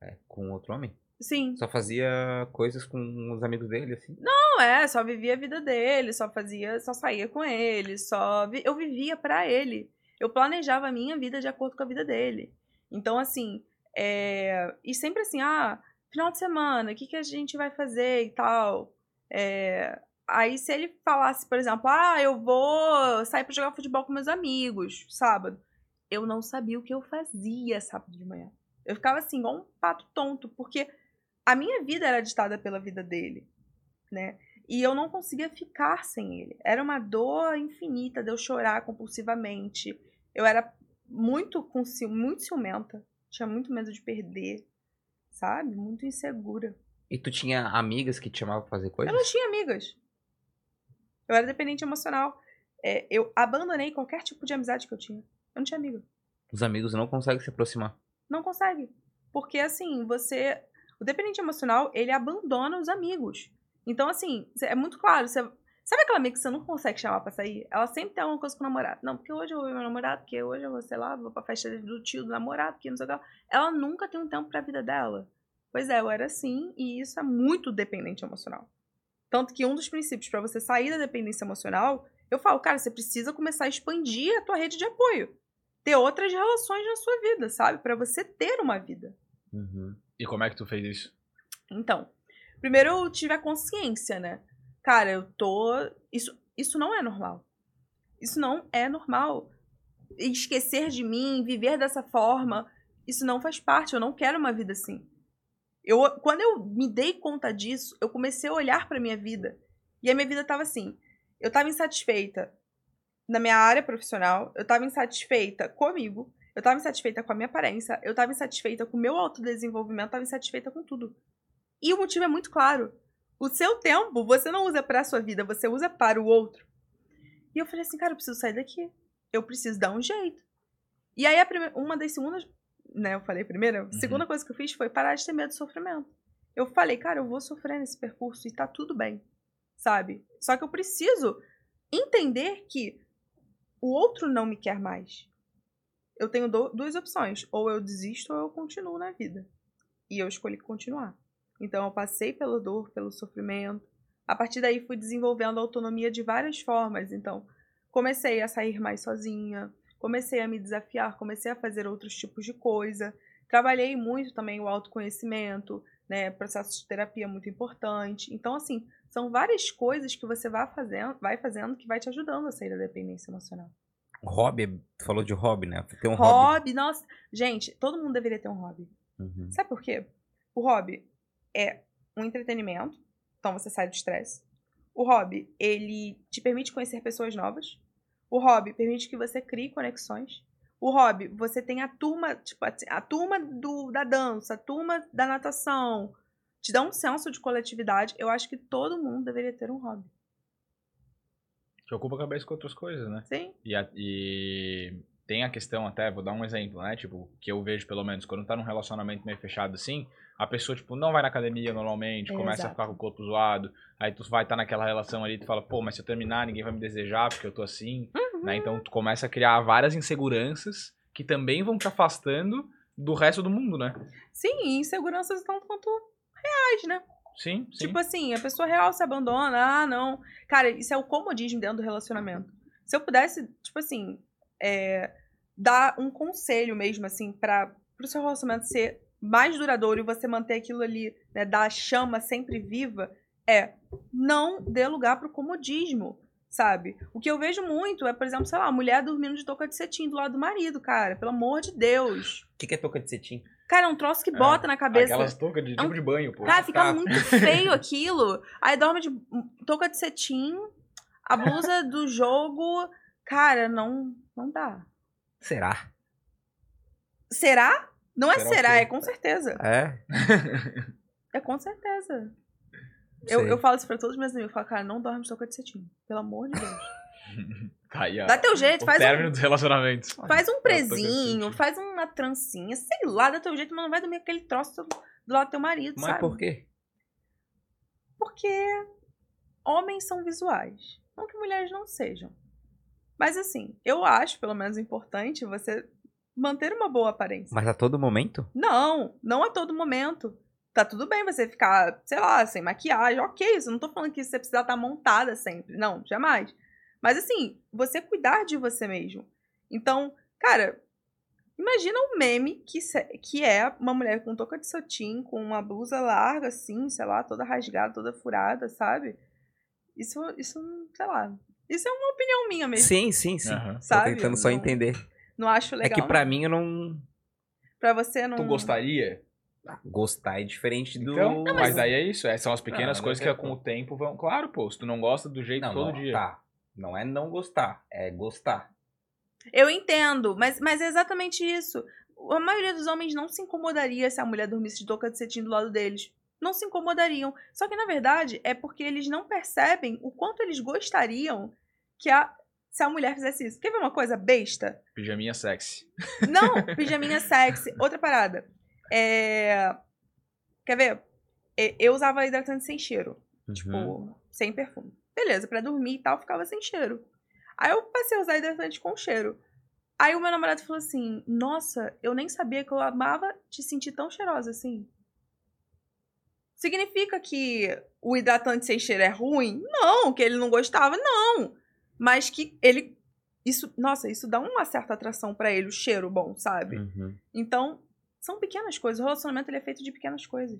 Speaker 3: é, com outro homem?
Speaker 2: Sim.
Speaker 3: Só fazia coisas com os amigos dele, assim?
Speaker 2: Não é, só vivia a vida dele, só fazia, só saía com ele, só vi- eu vivia pra ele. Eu planejava a minha vida de acordo com a vida dele. Então assim, é, e sempre assim, ah, final de semana, o que que a gente vai fazer e tal. É, aí se ele falasse, por exemplo, ah, eu vou sair pra jogar futebol com meus amigos sábado, eu não sabia o que eu fazia sábado de manhã. Eu ficava assim, igual um pato tonto, porque a minha vida era ditada pela vida dele né? E eu não conseguia ficar sem ele. Era uma dor infinita de eu chorar compulsivamente. Eu era muito com muito ciumenta, tinha muito medo de perder, sabe? Muito insegura.
Speaker 3: E tu tinha amigas que te chamavam pra fazer coisas?
Speaker 2: Eu não tinha amigas. Eu era dependente emocional. É, eu abandonei qualquer tipo de amizade que eu tinha. Eu não tinha amiga.
Speaker 3: Os amigos não conseguem se aproximar.
Speaker 2: Não consegue. Porque, assim, você. O dependente emocional, ele abandona os amigos. Então, assim, é muito claro. Você Sabe aquela amiga que você não consegue chamar pra sair? Ela sempre tem alguma coisa com o namorado. Não, porque hoje eu vou ver meu namorado, porque hoje eu vou, sei lá, vou pra festa do tio do namorado, porque não sei o que. Ela nunca tem um tempo pra vida dela. Pois é, eu era assim, e isso é muito dependente emocional. Tanto que um dos princípios pra você sair da dependência emocional, eu falo, cara, você precisa começar a expandir a tua rede de apoio. Ter outras relações na sua vida, sabe? Pra você ter uma vida.
Speaker 3: Uhum.
Speaker 1: E como é que tu fez isso?
Speaker 2: Então, primeiro eu tive a consciência, né? Cara, eu tô. Isso, isso não é normal. Isso não é normal. Esquecer de mim, viver dessa forma, isso não faz parte. Eu não quero uma vida assim. Eu, quando eu me dei conta disso, eu comecei a olhar pra minha vida. E a minha vida tava assim. Eu tava insatisfeita na minha área profissional, eu tava insatisfeita comigo, eu tava insatisfeita com a minha aparência, eu tava insatisfeita com o meu autodesenvolvimento, eu tava insatisfeita com tudo. E o motivo é muito claro. O seu tempo você não usa para a sua vida, você usa para o outro. E eu falei assim, cara, eu preciso sair daqui. Eu preciso dar um jeito. E aí, a prime... uma das segundas, né, eu falei primeiro, a segunda coisa que eu fiz foi parar de ter medo do sofrimento. Eu falei, cara, eu vou sofrer nesse percurso e tá tudo bem, sabe? Só que eu preciso entender que o outro não me quer mais. Eu tenho do- duas opções, ou eu desisto ou eu continuo na vida. E eu escolhi continuar. Então eu passei pela dor, pelo sofrimento. A partir daí fui desenvolvendo autonomia de várias formas. Então comecei a sair mais sozinha, comecei a me desafiar, comecei a fazer outros tipos de coisa. Trabalhei muito também o autoconhecimento, né, processo de terapia muito importante. Então assim, são várias coisas que você vai fazendo, vai fazendo que vai te ajudando a sair da dependência emocional.
Speaker 3: Hobby, tu falou de hobby, né? Tem um hobby.
Speaker 2: hobby, nossa, gente, todo mundo deveria ter um hobby.
Speaker 3: Uhum.
Speaker 2: Sabe por quê? O hobby é um entretenimento, então você sai do estresse. O hobby, ele te permite conhecer pessoas novas. O hobby permite que você crie conexões. O hobby, você tem a turma, tipo, a turma do, da dança, a turma da natação. Te dá um senso de coletividade. Eu acho que todo mundo deveria ter um hobby.
Speaker 1: Que ocupa a cabeça com outras coisas, né?
Speaker 2: Sim?
Speaker 1: E, a- e tem a questão até, vou dar um exemplo, né? Tipo, que eu vejo pelo menos quando tá num relacionamento meio fechado assim, a pessoa, tipo, não vai na academia normalmente,
Speaker 2: É,
Speaker 1: começa a
Speaker 2: exato.
Speaker 1: ficar com o corpo zoado, aí tu vai estar naquela relação ali, tu fala, pô, mas se eu terminar, ninguém vai me desejar porque eu tô assim,
Speaker 2: Uhum.
Speaker 1: né? Então tu começa a criar várias inseguranças que também vão te afastando do resto do mundo, né?
Speaker 2: Sim, e inseguranças tanto quanto reais, né?
Speaker 1: Sim, sim.
Speaker 2: Tipo assim, a pessoa real se abandona, ah, não. Cara, isso é o comodismo dentro do relacionamento. Se eu pudesse, tipo assim, é, dar um conselho mesmo, assim, para o seu relacionamento ser mais duradouro e você manter aquilo ali, né, da chama sempre viva, é não dê lugar pro comodismo, sabe? O que eu vejo muito é, por exemplo, sei lá, a mulher dormindo de touca de cetim do lado do marido, cara. Pelo amor de Deus.
Speaker 3: O que, que é touca de cetim?
Speaker 2: Cara, é um troço que
Speaker 1: É,
Speaker 2: bota na cabeça.
Speaker 1: Aquelas toucas de
Speaker 2: É um-
Speaker 1: tipo de banho, pô.
Speaker 2: Cara, fica
Speaker 3: Tá.
Speaker 2: muito feio aquilo. Aí dorme de touca de cetim, a blusa do jogo. Cara, não, não dá.
Speaker 3: Será?
Speaker 2: Será? Não é
Speaker 1: Será
Speaker 2: será, é com certeza.
Speaker 3: É?
Speaker 2: É com certeza. Eu,
Speaker 3: Sei.
Speaker 2: eu falo isso pra todos os meus amigos. Eu falo, cara, não dorme de touca de cetim. Pelo amor de Deus.
Speaker 1: Tá aí, ó.
Speaker 2: Dá teu jeito,
Speaker 1: o
Speaker 2: faz
Speaker 1: término
Speaker 2: um,
Speaker 1: dos relacionamentos.
Speaker 2: faz um
Speaker 1: cetim.
Speaker 2: faz uma trancinha, sei lá, dá teu jeito, mas não vai dormir aquele troço do do lado do teu marido,
Speaker 3: Mas
Speaker 2: sabe?
Speaker 3: por quê?
Speaker 2: Porque homens são visuais. Não que mulheres não sejam. Mas assim, eu acho, pelo menos, importante você manter uma boa aparência.
Speaker 3: Mas a todo momento?
Speaker 2: Não, não a todo momento. Tá tudo bem você ficar, sei lá, sem maquiagem, ok. Isso, eu não tô falando que você precisa estar montada sempre. Não, jamais. Mas assim, você cuidar de você mesmo. Então, cara, imagina um meme que, que é uma mulher com touca de cetim, com uma blusa larga, assim, sei lá, toda rasgada, toda furada, sabe? Isso, isso, sei lá. Isso é uma opinião minha mesmo.
Speaker 3: Sim, sim, sim. Tô
Speaker 2: Sabe?
Speaker 3: tentando só
Speaker 2: Não-
Speaker 3: entender.
Speaker 2: Não acho legal.
Speaker 3: é que pra
Speaker 2: não.
Speaker 3: mim eu não.
Speaker 2: Pra você não.
Speaker 1: Tu gostaria?
Speaker 3: Gostar é diferente do.
Speaker 1: Então, mas daí é isso. Essas são as pequenas
Speaker 3: Não,
Speaker 1: coisas
Speaker 3: deve
Speaker 1: que com o tempo vão. Claro, pô. Se tu não gosta do jeito
Speaker 3: Não,
Speaker 1: todo
Speaker 3: não,
Speaker 1: dia.
Speaker 3: Tá. Não é não gostar, é gostar.
Speaker 2: Eu entendo, mas, mas é exatamente isso. A maioria dos homens não se incomodaria se a mulher dormisse de touca de cetim do lado deles. Não se incomodariam. Só que, na verdade, é porque eles não percebem o quanto eles gostariam que a, se a mulher fizesse isso. Quer ver uma coisa besta?
Speaker 1: Pijaminha sexy.
Speaker 2: Não, pijaminha sexy. Outra parada. É... Quer ver? Eu usava hidratante sem cheiro.
Speaker 3: Uhum.
Speaker 2: Tipo, sem perfume. Beleza, pra dormir e tal, ficava sem cheiro. Aí eu passei a usar hidratante com cheiro. Aí o meu namorado falou assim: Nossa, eu nem sabia que eu amava te sentir tão cheirosa assim. Significa que o hidratante sem cheiro é ruim? Não, que ele não gostava, não. Mas que ele. Isso, nossa, isso dá uma certa atração pra ele, o cheiro bom, sabe?
Speaker 3: Uhum.
Speaker 2: Então, são pequenas coisas. O relacionamento ele é feito de pequenas coisas.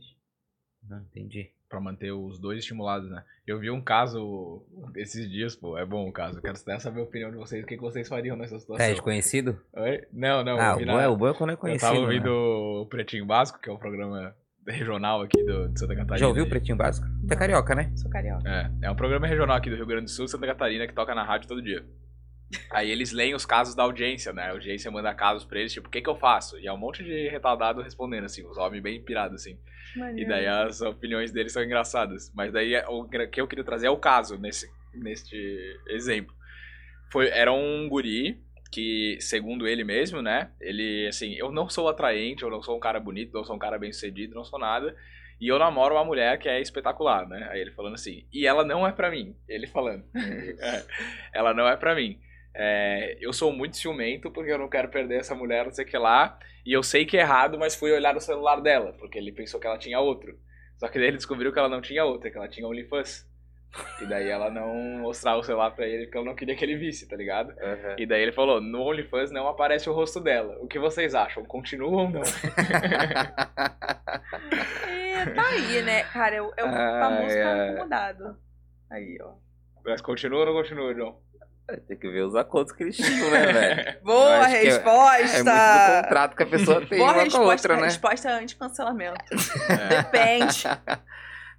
Speaker 3: Não, entendi.
Speaker 1: Pra manter os dois estimulados, né? Eu vi um caso esses dias, pô. É bom o caso. Eu quero saber a opinião de vocês. O que, que vocês fariam nessa situação?
Speaker 3: É desconhecido?
Speaker 1: Oi? Não, não.
Speaker 3: ah,
Speaker 1: eu
Speaker 3: o bom, é, o bom é quando é
Speaker 1: Eu
Speaker 3: conhecido.
Speaker 1: tava
Speaker 3: né?
Speaker 1: ouvindo o Pretinho Básico, que é um programa regional aqui do, de Santa Catarina.
Speaker 3: Já ouviu o Pretinho Básico? Tu é carioca, né?
Speaker 2: Sou carioca.
Speaker 1: É, é um programa regional aqui do Rio Grande do Sul, Santa Catarina, que toca na rádio todo dia. Aí eles leem os casos da audiência, né? A audiência manda casos pra eles, tipo, o que que eu faço? E é um monte de retardado respondendo, assim, os homens bem pirados, assim. E daí as opiniões deles são engraçadas. Mas daí é- o que eu queria trazer é o caso nesse, neste exemplo. Foi, era um guri que, segundo ele mesmo, né? Ele, assim, eu não sou atraente, eu não sou um cara bonito, não sou um cara bem sucedido, não sou nada. E eu namoro uma mulher que é espetacular, né? Aí ele falando assim, e ela não é pra mim. Ele falando, É, ela não é pra mim. É, eu sou muito ciumento porque eu não quero perder essa mulher, não sei o que lá. E eu sei que é errado, mas fui olhar o celular dela, porque ele pensou que ela tinha outro. Só que daí ele descobriu que ela não tinha outra, que ela tinha OnlyFans. E daí ela não mostrava o celular pra ele porque ela não queria que ele visse, tá ligado?
Speaker 3: Uhum.
Speaker 1: E daí ele falou, no OnlyFans não aparece o rosto dela. O que vocês acham? Continua ou não?
Speaker 2: É, tá aí, né? Cara, é o, é o famoso cara
Speaker 3: ai.
Speaker 2: acomodado. Aí, ó.
Speaker 1: Mas continua ou não continua, John?
Speaker 3: Tem que ver os acordos que eles tinham, né, velho?
Speaker 2: Boa
Speaker 3: é-
Speaker 2: resposta!
Speaker 3: É muito do contrato que a pessoa tem
Speaker 2: Boa
Speaker 3: uma com a
Speaker 2: resposta,
Speaker 3: outra, né?
Speaker 2: resposta anti-cancelamento.
Speaker 1: É.
Speaker 2: Depende.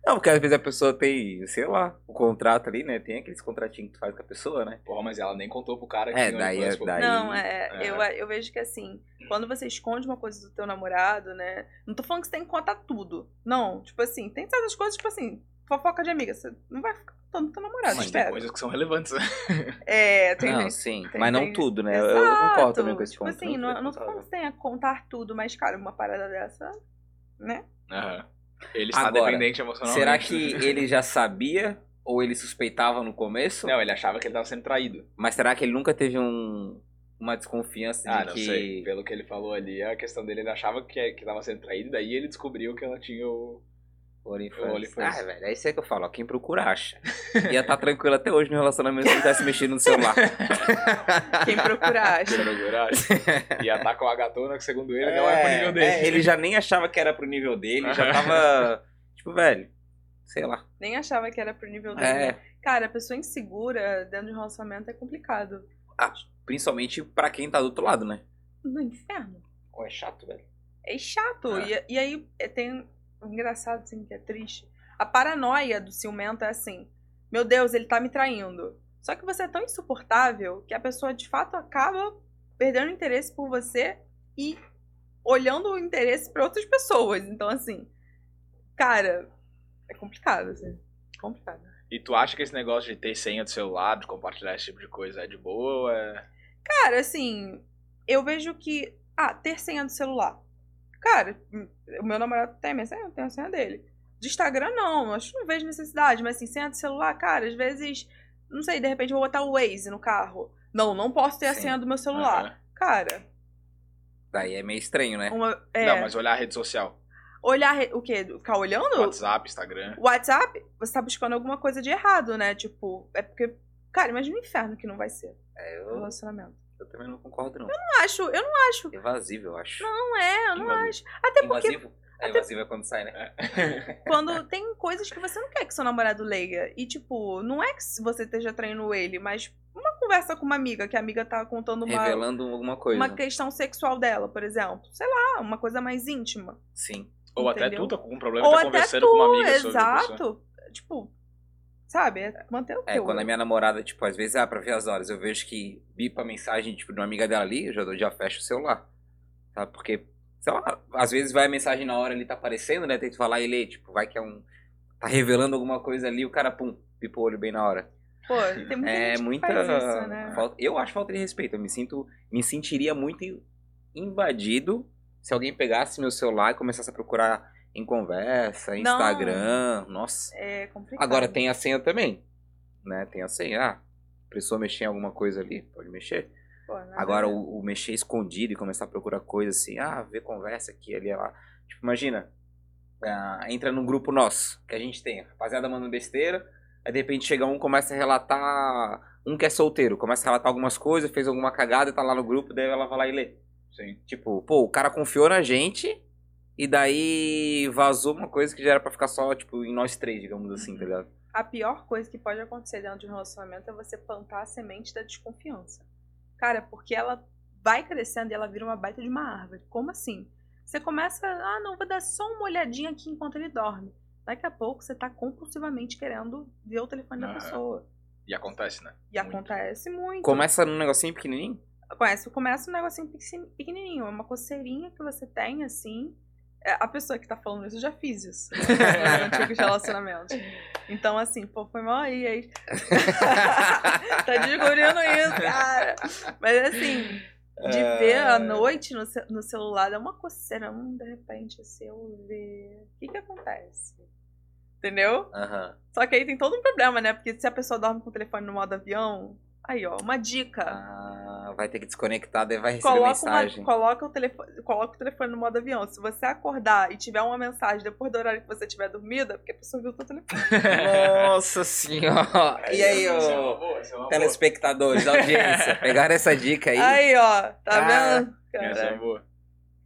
Speaker 3: Não, porque às vezes a pessoa tem, sei lá, o contrato ali, né? Tem aqueles contratinhos que tu faz com a pessoa, né?
Speaker 1: Porra, mas ela nem contou pro cara que
Speaker 3: É, daí é- daí-
Speaker 2: Não, é,
Speaker 1: é.
Speaker 2: Eu, eu vejo que assim, quando você esconde uma coisa do teu namorado, né? Não tô falando que você tem que contar tudo. Não, tipo assim, tem certas coisas, tipo assim, fofoca de amiga. Você não vai ficar contando teu namorado,
Speaker 1: Mas tem
Speaker 2: espera.
Speaker 1: coisas que são relevantes, né?
Speaker 2: É, tem
Speaker 3: não, sim.
Speaker 2: tem-
Speaker 3: mas não
Speaker 2: tem-
Speaker 3: tudo, né? Eu- Eu
Speaker 2: Exato.
Speaker 3: concordo também com esse
Speaker 2: tipo
Speaker 3: ponto.
Speaker 2: assim, não, não tô falando que você tenha que contar tudo, mas, cara, uma parada dessa, né?
Speaker 1: Aham. Ele está
Speaker 3: Agora,
Speaker 1: dependente emocionalmente.
Speaker 3: Será que ele já sabia ou ele suspeitava no começo?
Speaker 1: Não, ele achava que ele tava sendo traído.
Speaker 3: Mas será que ele nunca teve um, uma desconfiança de
Speaker 1: Ah, não
Speaker 3: que.
Speaker 1: sei. Pelo que ele falou ali, a questão dele, ele achava que, que tava sendo traído, daí ele descobriu que ela tinha o...
Speaker 3: OnlyFans. Ah, velho, é isso aí que eu falo, ó, quem procura acha. Ia estar tranquilo até hoje no relacionamento se não tivesse mexido no celular.
Speaker 2: Quem procura acha.
Speaker 1: e ataca com a gatona, que segundo ele não é pro nível dele.
Speaker 3: é, ele já nem achava que era pro nível dele, já tava. tipo, velho, sei lá.
Speaker 2: Nem achava que era pro nível dele.
Speaker 3: É,
Speaker 2: né? Cara, a pessoa insegura dentro de um relacionamento é complicado.
Speaker 3: principalmente pra quem tá do outro lado, né?
Speaker 2: No inferno.
Speaker 3: Ou é chato, velho.
Speaker 2: É chato.
Speaker 1: É.
Speaker 2: E, e aí é, tem engraçado, assim, que é triste. A paranoia do ciumento é assim: meu Deus, ele tá me traindo. Só que você é tão insuportável que a pessoa de fato acaba perdendo interesse por você e olhando o interesse pra outras pessoas. Então, assim, cara, é complicado, assim. Complicado.
Speaker 1: E tu acha que esse negócio de ter senha do celular, de compartilhar esse tipo de coisa é de boa é...
Speaker 2: Cara, assim, eu vejo que. Ah, ter senha do celular. Cara, hum, o meu namorado tem a minha senha, eu tenho a senha dele. De Instagram, não, acho que não vejo necessidade, mas assim, senha do celular, cara, às vezes, não sei, de repente eu vou botar o Waze no carro. Não, não posso ter a
Speaker 3: Sim.
Speaker 2: senha do meu celular.
Speaker 1: Aham.
Speaker 2: Cara,
Speaker 3: Daí é meio estranho, né?
Speaker 2: uma, é,
Speaker 1: Não, mas olhar a rede social.
Speaker 2: olhar re- o quê? Ficar olhando?
Speaker 1: WhatsApp, Instagram.
Speaker 2: WhatsApp, você tá buscando alguma coisa de errado, né? Tipo, é porque. Cara, imagina o inferno que não vai ser
Speaker 3: É,
Speaker 2: o
Speaker 3: eu,
Speaker 2: relacionamento.
Speaker 3: Eu também não concordo, não.
Speaker 2: Não acho, eu não acho.
Speaker 3: Evasivo, eu acho.
Speaker 2: Não é, eu não
Speaker 1: Invasivo.
Speaker 2: acho. Até porque
Speaker 3: Invasivo? É, evasivo é quando sai, né?
Speaker 2: quando tem coisas que você não quer que seu namorado leia. E, tipo, não é que você esteja traindo ele, mas uma conversa com uma amiga, que a amiga tá contando uma,
Speaker 3: Revelando alguma coisa.
Speaker 2: uma questão sexual dela, por exemplo. Sei lá, uma coisa mais íntima.
Speaker 3: Sim.
Speaker 1: Ou até
Speaker 2: Entendeu?
Speaker 1: tu tá com algum problema,
Speaker 2: Ou
Speaker 1: tá
Speaker 2: até
Speaker 1: conversando
Speaker 2: tu,
Speaker 1: com uma amiga sobre a pessoa.
Speaker 2: exato. Tipo, sabe? É manter o
Speaker 3: É,
Speaker 2: teu.
Speaker 3: quando a minha namorada, tipo, às vezes, ah, pra ver as horas, eu vejo que bipa a mensagem, tipo, de uma amiga dela ali, eu já, já fecho o celular. Sabe? Porque, sei lá, às vezes vai a mensagem na hora ali, tá aparecendo, né? Tem que falar e ler, tipo, vai que é um. Tá revelando alguma coisa ali, o cara, pum, pipa o olho bem na hora.
Speaker 2: Pô, tem muita
Speaker 3: É muita.
Speaker 2: isso, né?
Speaker 3: falta- Eu acho falta de respeito. Eu me sinto. Me sentiria muito invadido se alguém pegasse meu celular e começasse a procurar em conversa,
Speaker 2: Não.
Speaker 3: Instagram. Nossa.
Speaker 2: É complicado.
Speaker 3: Agora tem a senha também. né? Tem a senha. Ah, precisou mexer em alguma coisa ali, pode mexer.
Speaker 2: Pô, nada
Speaker 3: Agora,
Speaker 2: a-
Speaker 3: o, o mexer escondido e começar a procurar coisa assim, ah, ver conversa aqui, ali, lá. Tipo, imagina, ah, entra num grupo nosso, que a gente tem, rapaziada mandando besteira, aí de repente chega um, começa a relatar, um que é solteiro, começa a relatar algumas coisas, fez alguma cagada, tá lá no grupo, daí ela vai lá e lê.
Speaker 1: Sim.
Speaker 3: Tipo, pô, o cara confiou na gente, e daí vazou uma coisa que já era pra ficar só, tipo, em nós três, digamos assim, tá ligado?
Speaker 2: A pior coisa que pode acontecer dentro de um relacionamento é você plantar a semente da desconfiança. Cara, porque ela vai crescendo e ela vira uma baita de uma árvore. Como assim? Você começa, ah, não, vou dar só uma olhadinha aqui enquanto ele dorme. Daqui a pouco você tá compulsivamente querendo ver o telefone da
Speaker 1: Aham.
Speaker 2: pessoa.
Speaker 1: E acontece, né?
Speaker 2: E
Speaker 1: Muito.
Speaker 2: acontece muito.
Speaker 3: Começa num negocinho pequenininho,
Speaker 2: Começa, começa um negocinho pequeni- pequenininho, é uma coceirinha que você tem, assim. É, A pessoa que tá falando isso, eu já fiz isso. Né? Nos antigos relacionamentos. Então, assim, pô, foi mal aí, aí. tá descobrindo isso, cara. Mas, assim, de ver à noite no, no celular, é uma coceira. Hum, de repente, se eu ver. O que que acontece? Entendeu?
Speaker 3: Aham.
Speaker 2: Só que aí tem todo um problema, né? Porque se a pessoa dorme com o telefone no modo avião. Aí, ó, uma dica.
Speaker 3: Ah, vai ter que desconectar, daí vai receber
Speaker 2: Coloca,
Speaker 3: mensagem.
Speaker 2: uma, coloca, o telefone, coloca o telefone no modo avião. Se você acordar e tiver uma mensagem depois do horário que você tiver dormido, é porque a pessoa viu o seu telefone.
Speaker 3: Nossa senhora! E aí,
Speaker 1: Isso é
Speaker 3: ô,
Speaker 1: é
Speaker 3: telespectadores, audiência, pegaram essa dica aí?
Speaker 2: Aí, ó, tá
Speaker 3: Ah,
Speaker 2: vendo?
Speaker 1: Essa é
Speaker 2: Cara,
Speaker 1: boa.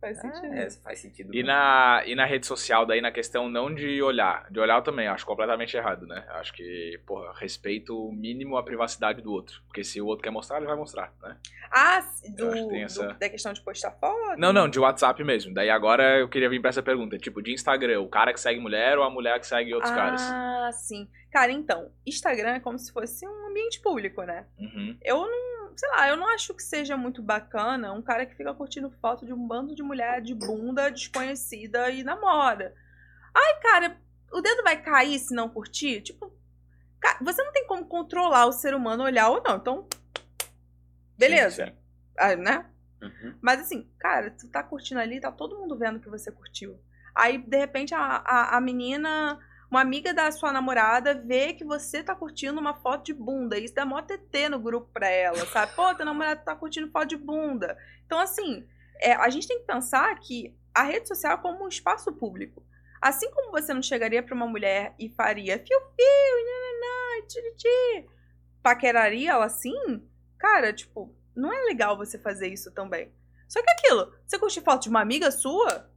Speaker 2: Faz sentido.
Speaker 3: É, faz sentido.
Speaker 1: E na, e na rede social, daí na questão não de olhar. De olhar eu também acho completamente errado, né? Acho que, porra, respeito o mínimo à privacidade do outro. Porque se o outro quer mostrar, ele vai mostrar, né?
Speaker 2: Ah, do,
Speaker 1: que tem
Speaker 2: do-
Speaker 1: essa-
Speaker 2: da questão de postar foto?
Speaker 1: Não, não, de WhatsApp mesmo. Daí agora eu queria vir pra essa pergunta. Tipo, de Instagram, o cara que segue mulher ou a mulher que segue outros caras?
Speaker 2: Ah, sim. Cara, então, Instagram é como se fosse um ambiente público, né?
Speaker 1: Uhum.
Speaker 2: Eu não, sei lá, eu não acho que seja muito bacana um cara que fica curtindo foto de um bando de mulher de bunda desconhecida e namora. Ai, cara, o dedo vai cair se não curtir? Tipo, você não tem como controlar o ser humano olhar ou não. Então, beleza,
Speaker 1: Sim, sim.
Speaker 2: Ah, né?
Speaker 3: Uhum.
Speaker 2: Mas assim, cara, tu tá curtindo ali, tá todo mundo vendo que você curtiu. Aí, de repente, a, a, a menina, uma amiga da sua namorada, vê que você tá curtindo uma foto de bunda. Isso dá mó TT no grupo pra ela, sabe? Pô, teu namorado tá curtindo foto de bunda. Então, assim, é, a gente tem que pensar que a rede social é como um espaço público. Assim como você não chegaria pra uma mulher e faria fio-fio, nananã, tiriti, paqueraria ela assim, cara, tipo, não é legal você fazer isso também. Só que aquilo, você curte foto de uma amiga sua?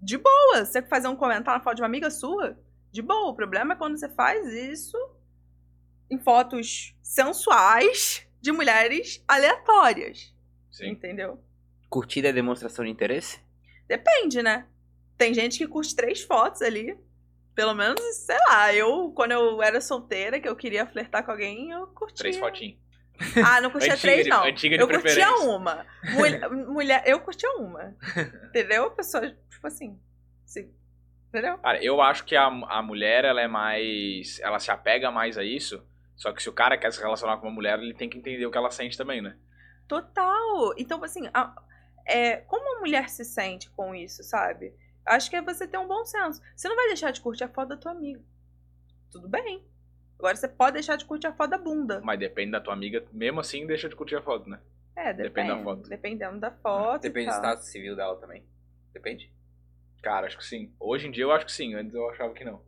Speaker 2: De boa. Você fazer um comentário na foto de uma amiga sua? De boa. O problema é quando você faz isso em fotos sensuais de mulheres aleatórias.
Speaker 1: Sim.
Speaker 2: Entendeu?
Speaker 3: Curtida é demonstração de interesse?
Speaker 2: Depende, né? Tem gente que curte três fotos ali. Pelo menos, sei lá, eu, quando eu era solteira, que eu queria flertar com alguém, eu curtia.
Speaker 1: Três fotinhos.
Speaker 2: Ah, não curtia
Speaker 1: Antiga
Speaker 2: três,
Speaker 1: de-
Speaker 2: não.
Speaker 1: antiga de
Speaker 2: eu curtia uma. Mulher, mulher, eu curtia uma. Entendeu? A pessoa, tipo assim. se- entendeu?
Speaker 1: Cara, eu acho que a, a mulher, ela é mais. Ela se apega mais a isso. Só que se o cara quer se relacionar com uma mulher, ele tem que entender o que ela sente também, né?
Speaker 2: Total. Então, assim, a- é, como a mulher se sente com isso, sabe? Acho que é você ter um bom senso. Você não vai deixar de curtir a foto da tua amiga. Tudo bem. Agora você pode deixar de curtir a foto da bunda.
Speaker 1: Mas depende da tua amiga, mesmo assim, deixa de curtir a foto, né?
Speaker 2: É,
Speaker 1: Depende
Speaker 2: depende.
Speaker 1: da foto.
Speaker 2: Dependendo da foto. e
Speaker 3: Depende do status civil dela também. Depende.
Speaker 1: Cara, acho que sim. Hoje em dia eu acho que sim, antes eu achava que não.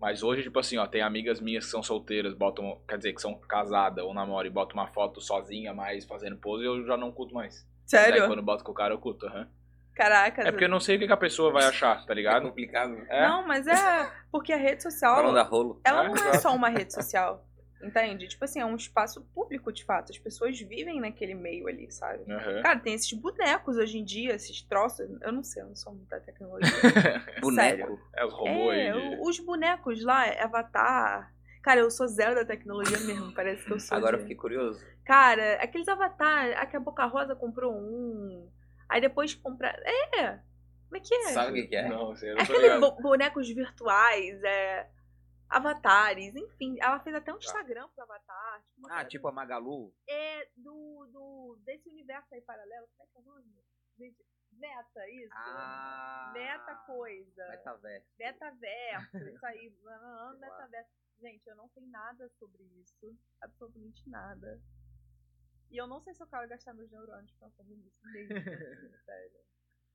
Speaker 1: Mas hoje, tipo assim, ó, tem amigas minhas que são solteiras, botam, quer dizer, que são casadas ou namoram e botam uma foto sozinha, mais fazendo pose, eu já não curto mais.
Speaker 2: Sério?
Speaker 1: Daí quando boto com o cara, eu curto, aham.
Speaker 2: Caraca.
Speaker 1: É porque eu não sei o que a pessoa vai achar, tá
Speaker 3: É
Speaker 1: ligado?
Speaker 3: complicado.
Speaker 1: É.
Speaker 2: Não, mas é porque a rede social.
Speaker 3: Falando da rolo.
Speaker 2: ela
Speaker 1: É,
Speaker 2: não é só uma rede social. Entende? Tipo assim, é um espaço público de fato. As pessoas vivem naquele meio ali, sabe?
Speaker 1: Aham.
Speaker 2: Cara, tem esses bonecos hoje em dia, esses troços. Eu não sei, eu não sou muito da tecnologia.
Speaker 3: Boneco.
Speaker 1: É os robôs
Speaker 2: é,
Speaker 1: de-
Speaker 2: os bonecos lá, Avatar. Cara, eu sou zero da tecnologia mesmo, parece que eu sou.
Speaker 3: Agora eu fiquei curioso.
Speaker 2: Cara, aqueles Avatar, a que a Boca Rosa comprou um. Aí depois comprar. É! Como é que é?
Speaker 3: Sabe o que, é?
Speaker 1: Não, sei, eu
Speaker 2: É
Speaker 1: não tô
Speaker 2: aqueles bonecos virtuais, é. Avatares, enfim. Ela fez até um
Speaker 1: Tá.
Speaker 2: Instagram pro Avatar. Tipo,
Speaker 3: Ah, tipo a Magalu.
Speaker 2: É do, do. desse universo aí paralelo. Como é que é o nome? Meta, isso.
Speaker 3: Ah,
Speaker 2: Meta coisa.
Speaker 3: Metaverso.
Speaker 2: Metaverso, isso aí. Metaverso. Gente, eu não sei nada sobre isso. Absolutamente nada. E eu não sei se eu quero gastar meus neurônios pensando nisso mesmo. assim, sério.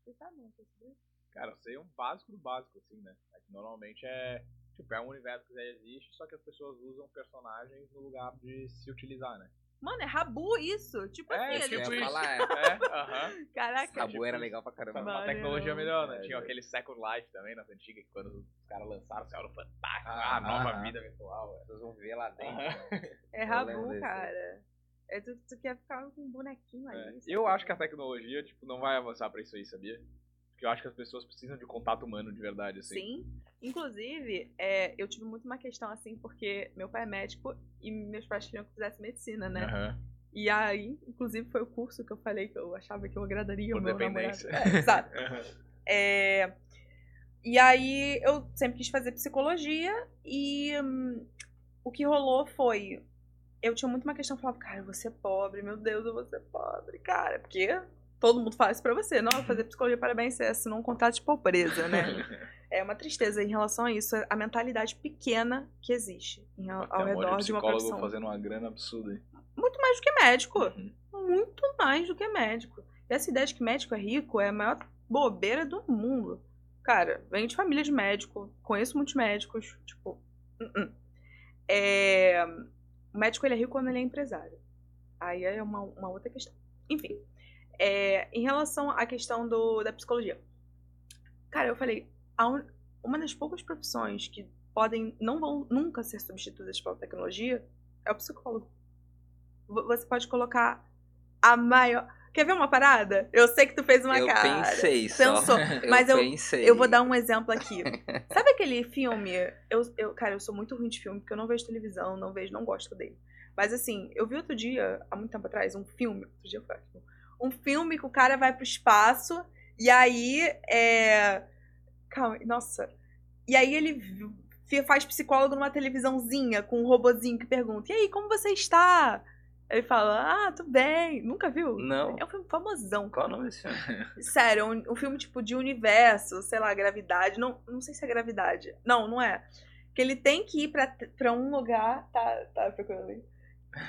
Speaker 2: Você sabe não sobre isso?
Speaker 1: Cara, eu sei um básico do básico, assim, né? É que normalmente é. Tipo, é um universo que já existe, só que as pessoas usam personagens no lugar de se utilizar, né?
Speaker 2: Mano, é Rabu isso. Tipo
Speaker 1: É,
Speaker 2: assim,
Speaker 1: tipo
Speaker 2: ele...
Speaker 1: isso.
Speaker 3: falar, é.
Speaker 1: É, aham.
Speaker 2: Caraca.
Speaker 3: Rabu era legal pra caramba.
Speaker 1: Uma
Speaker 2: Mano,
Speaker 1: tecnologia
Speaker 2: não.
Speaker 1: melhor, né?
Speaker 3: É,
Speaker 1: Tinha
Speaker 3: é.
Speaker 1: aquele Second Life também nas antigas, que quando os caras lançaram, o fantástico,
Speaker 3: Ah,
Speaker 1: ah, nova
Speaker 3: ah.
Speaker 1: vida virtual.
Speaker 3: As pessoas vão ver lá dentro.
Speaker 2: É Rabu, cara. É, tu, tu quer ficar com um bonequinho
Speaker 1: É.
Speaker 2: ali.
Speaker 1: Eu acho que a tecnologia, tipo, não vai avançar pra isso aí, sabia? Eu acho que as pessoas precisam de contato humano de verdade, assim.
Speaker 2: Sim. Inclusive, é, eu tive muito uma questão assim, porque meu pai é médico e meus pais queriam que eu fizesse medicina, né?
Speaker 1: Aham.
Speaker 2: E aí, inclusive, foi o curso que eu falei que eu achava que eu agradaria
Speaker 1: Por
Speaker 2: o meu namorado. É, exato.
Speaker 1: Aham.
Speaker 2: É, e aí eu sempre quis fazer psicologia e hum, o que rolou foi. Eu tinha muito uma questão, eu falava, cara, eu vou ser pobre, meu Deus, eu vou ser pobre, cara, porque todo mundo fala isso pra você, não, fazer psicologia, parabéns, você assinou um contrato de pobreza, né? É uma tristeza em relação a isso, a mentalidade pequena que existe em- ao redor
Speaker 1: de
Speaker 2: de uma
Speaker 1: psicólogo
Speaker 2: profissão.
Speaker 1: fazendo uma grana absurda aí.
Speaker 2: Muito mais do que médico
Speaker 1: Uhum.
Speaker 2: muito mais do que médico. E essa ideia de que médico é rico é a maior bobeira do mundo. Cara, venho de família de médico, conheço muitos médicos, tipo. uh -uh. É, o médico ele é rico quando ele é empresário. Aí é uma, uma outra questão. Enfim, é, em relação à questão do, da psicologia. Cara, eu falei, un- uma das poucas profissões que podem, não vão nunca ser substituídas pela tecnologia é o psicólogo. Vo- Você pode colocar a maior. Quer ver uma parada? Eu sei que tu fez uma
Speaker 3: eu
Speaker 2: cara.
Speaker 3: pensei só.
Speaker 2: Pensou, mas eu-
Speaker 3: pensei.
Speaker 2: Eu vou dar um exemplo aqui. Sabe aquele filme? Eu, eu, cara, eu sou muito ruim de filme, porque eu não vejo televisão, não vejo, não gosto dele. Mas assim, eu vi outro dia, há muito tempo atrás, um filme. Outro dia foi ótimo. Um filme que o cara vai pro espaço e aí é. Calma, nossa. E aí ele faz psicólogo numa televisãozinha com um robozinho que pergunta: E aí, como você está? Ele fala: Ah, tudo bem. Nunca viu?
Speaker 3: Não.
Speaker 2: É um filme famosão.
Speaker 3: Qual o nome desse filme?
Speaker 2: Sério, um, um filme tipo de universo, sei lá, gravidade. Não, não sei se é gravidade. Não, não é. Que ele tem que ir pra, pra um lugar. Tá, tá procurando aí.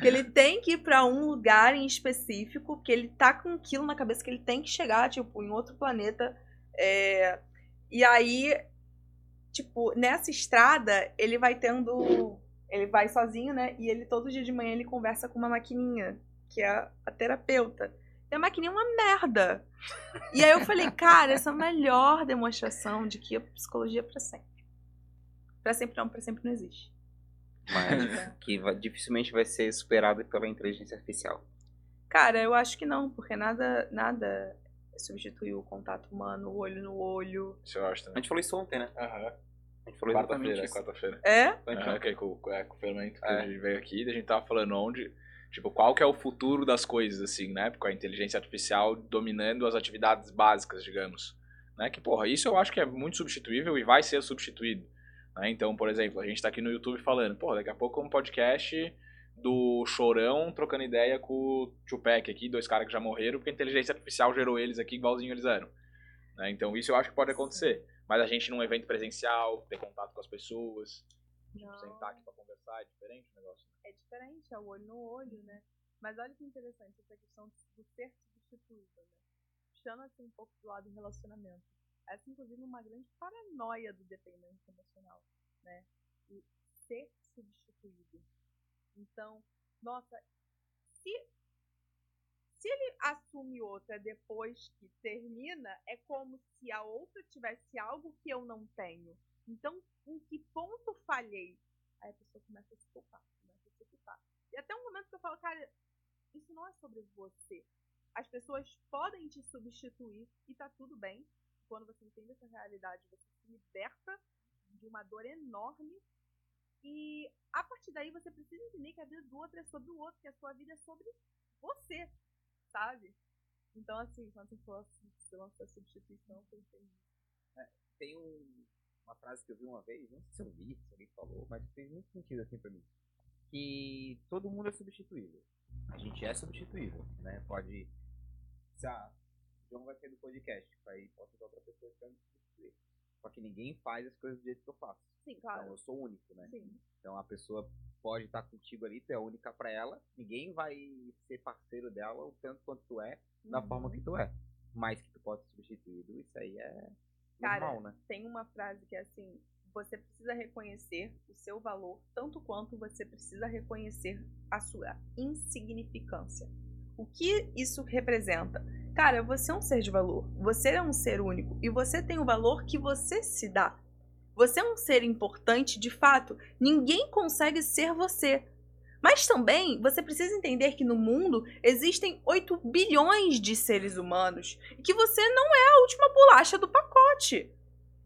Speaker 2: Que ele tem que ir pra um lugar em específico, que ele tá com aquilo na cabeça, que ele tem que chegar, tipo, em outro planeta. É, e aí, tipo, nessa estrada, ele vai tendo. Ele vai sozinho, né? E ele todo dia de manhã ele conversa com uma maquininha, que é a terapeuta. E a maquininha é uma merda. E aí eu falei, cara, essa é a melhor demonstração de que a psicologia é pra sempre. Pra sempre não, pra sempre não existe.
Speaker 3: Mas que vai- dificilmente vai ser superado pela inteligência artificial.
Speaker 2: Cara, eu acho que não, porque nada, nada substitui o contato humano, o olho no olho.
Speaker 1: Isso eu acho
Speaker 3: A
Speaker 1: também.
Speaker 3: gente falou isso ontem, né?
Speaker 1: Aham.
Speaker 3: A gente falou
Speaker 1: Quarta-feira, quarta-feira.
Speaker 2: É?
Speaker 1: Aham, que é com, é, com o Fermento que
Speaker 3: É.
Speaker 1: a gente veio aqui, e a gente tava falando onde. Tipo, qual que é o futuro das coisas, assim, né? Com a inteligência artificial dominando as atividades básicas, digamos. Né? Que, porra, isso eu acho que é muito substituível e vai ser substituído. Né? Então, por exemplo, a gente tá aqui no YouTube falando, pô, daqui a pouco um podcast do Chorão trocando ideia com o Tupac aqui, dois caras que já morreram, porque a inteligência artificial gerou eles aqui igualzinho eles eram. né? Então, isso eu acho que pode acontecer. Mas a gente num evento presencial, ter contato com as pessoas, tipo, sentar aqui pra conversar, é diferente o negócio.
Speaker 2: É diferente, é o olho no olho, né? Mas olha que interessante essa questão do ser substituído, né? Puxando assim um pouco do lado do relacionamento. Essa, inclusive, uma grande paranoia do dependente emocional, né? O ser substituído. Então, nossa, se, se ele assume outra depois que termina, é como se a outra tivesse algo que eu não tenho. Então, em que ponto falhei? Aí a pessoa começa a se culpar, começa a se culpar. E até um momento que eu falo, cara, isso não é sobre você. As pessoas podem te substituir e tá tudo bem. Quando você entende essa realidade, você se liberta de uma dor enorme. E a partir daí você precisa entender que a vida do outro é sobre o outro, que a sua vida é sobre você, sabe? Então, assim, quando você falou assim, você lançou a substituição, eu pensei nisso.
Speaker 3: Tem um- uma frase que eu vi uma vez, não sei se eu vi, se alguém falou, mas fez muito sentido assim pra mim. Que todo mundo é substituível. A gente é substituível, né? Pode. Se a, John vai sair do podcast. Aí posso ter outra pessoa que substituir. Só que ninguém faz as coisas do jeito que eu faço.
Speaker 2: Sim, claro.
Speaker 3: Então eu sou único, né?
Speaker 2: Sim.
Speaker 3: Então a pessoa pode estar contigo ali, tu é única pra ela. Ninguém vai ser parceiro dela o tanto quanto tu é, da
Speaker 2: Uhum.
Speaker 3: forma que tu é. Mas que tu pode ser substituído, isso aí é
Speaker 2: Cara,
Speaker 3: normal, né?
Speaker 2: tem uma frase que é assim: você precisa reconhecer o seu valor tanto quanto você precisa reconhecer a sua insignificância. O que isso representa? Cara, você é um ser de valor, você é um ser único e você tem o valor que você se dá. Você é um ser importante de fato, ninguém consegue ser você. Mas também você precisa entender que no mundo existem 8 bilhões de seres humanos e que você não é a última bolacha do pacote.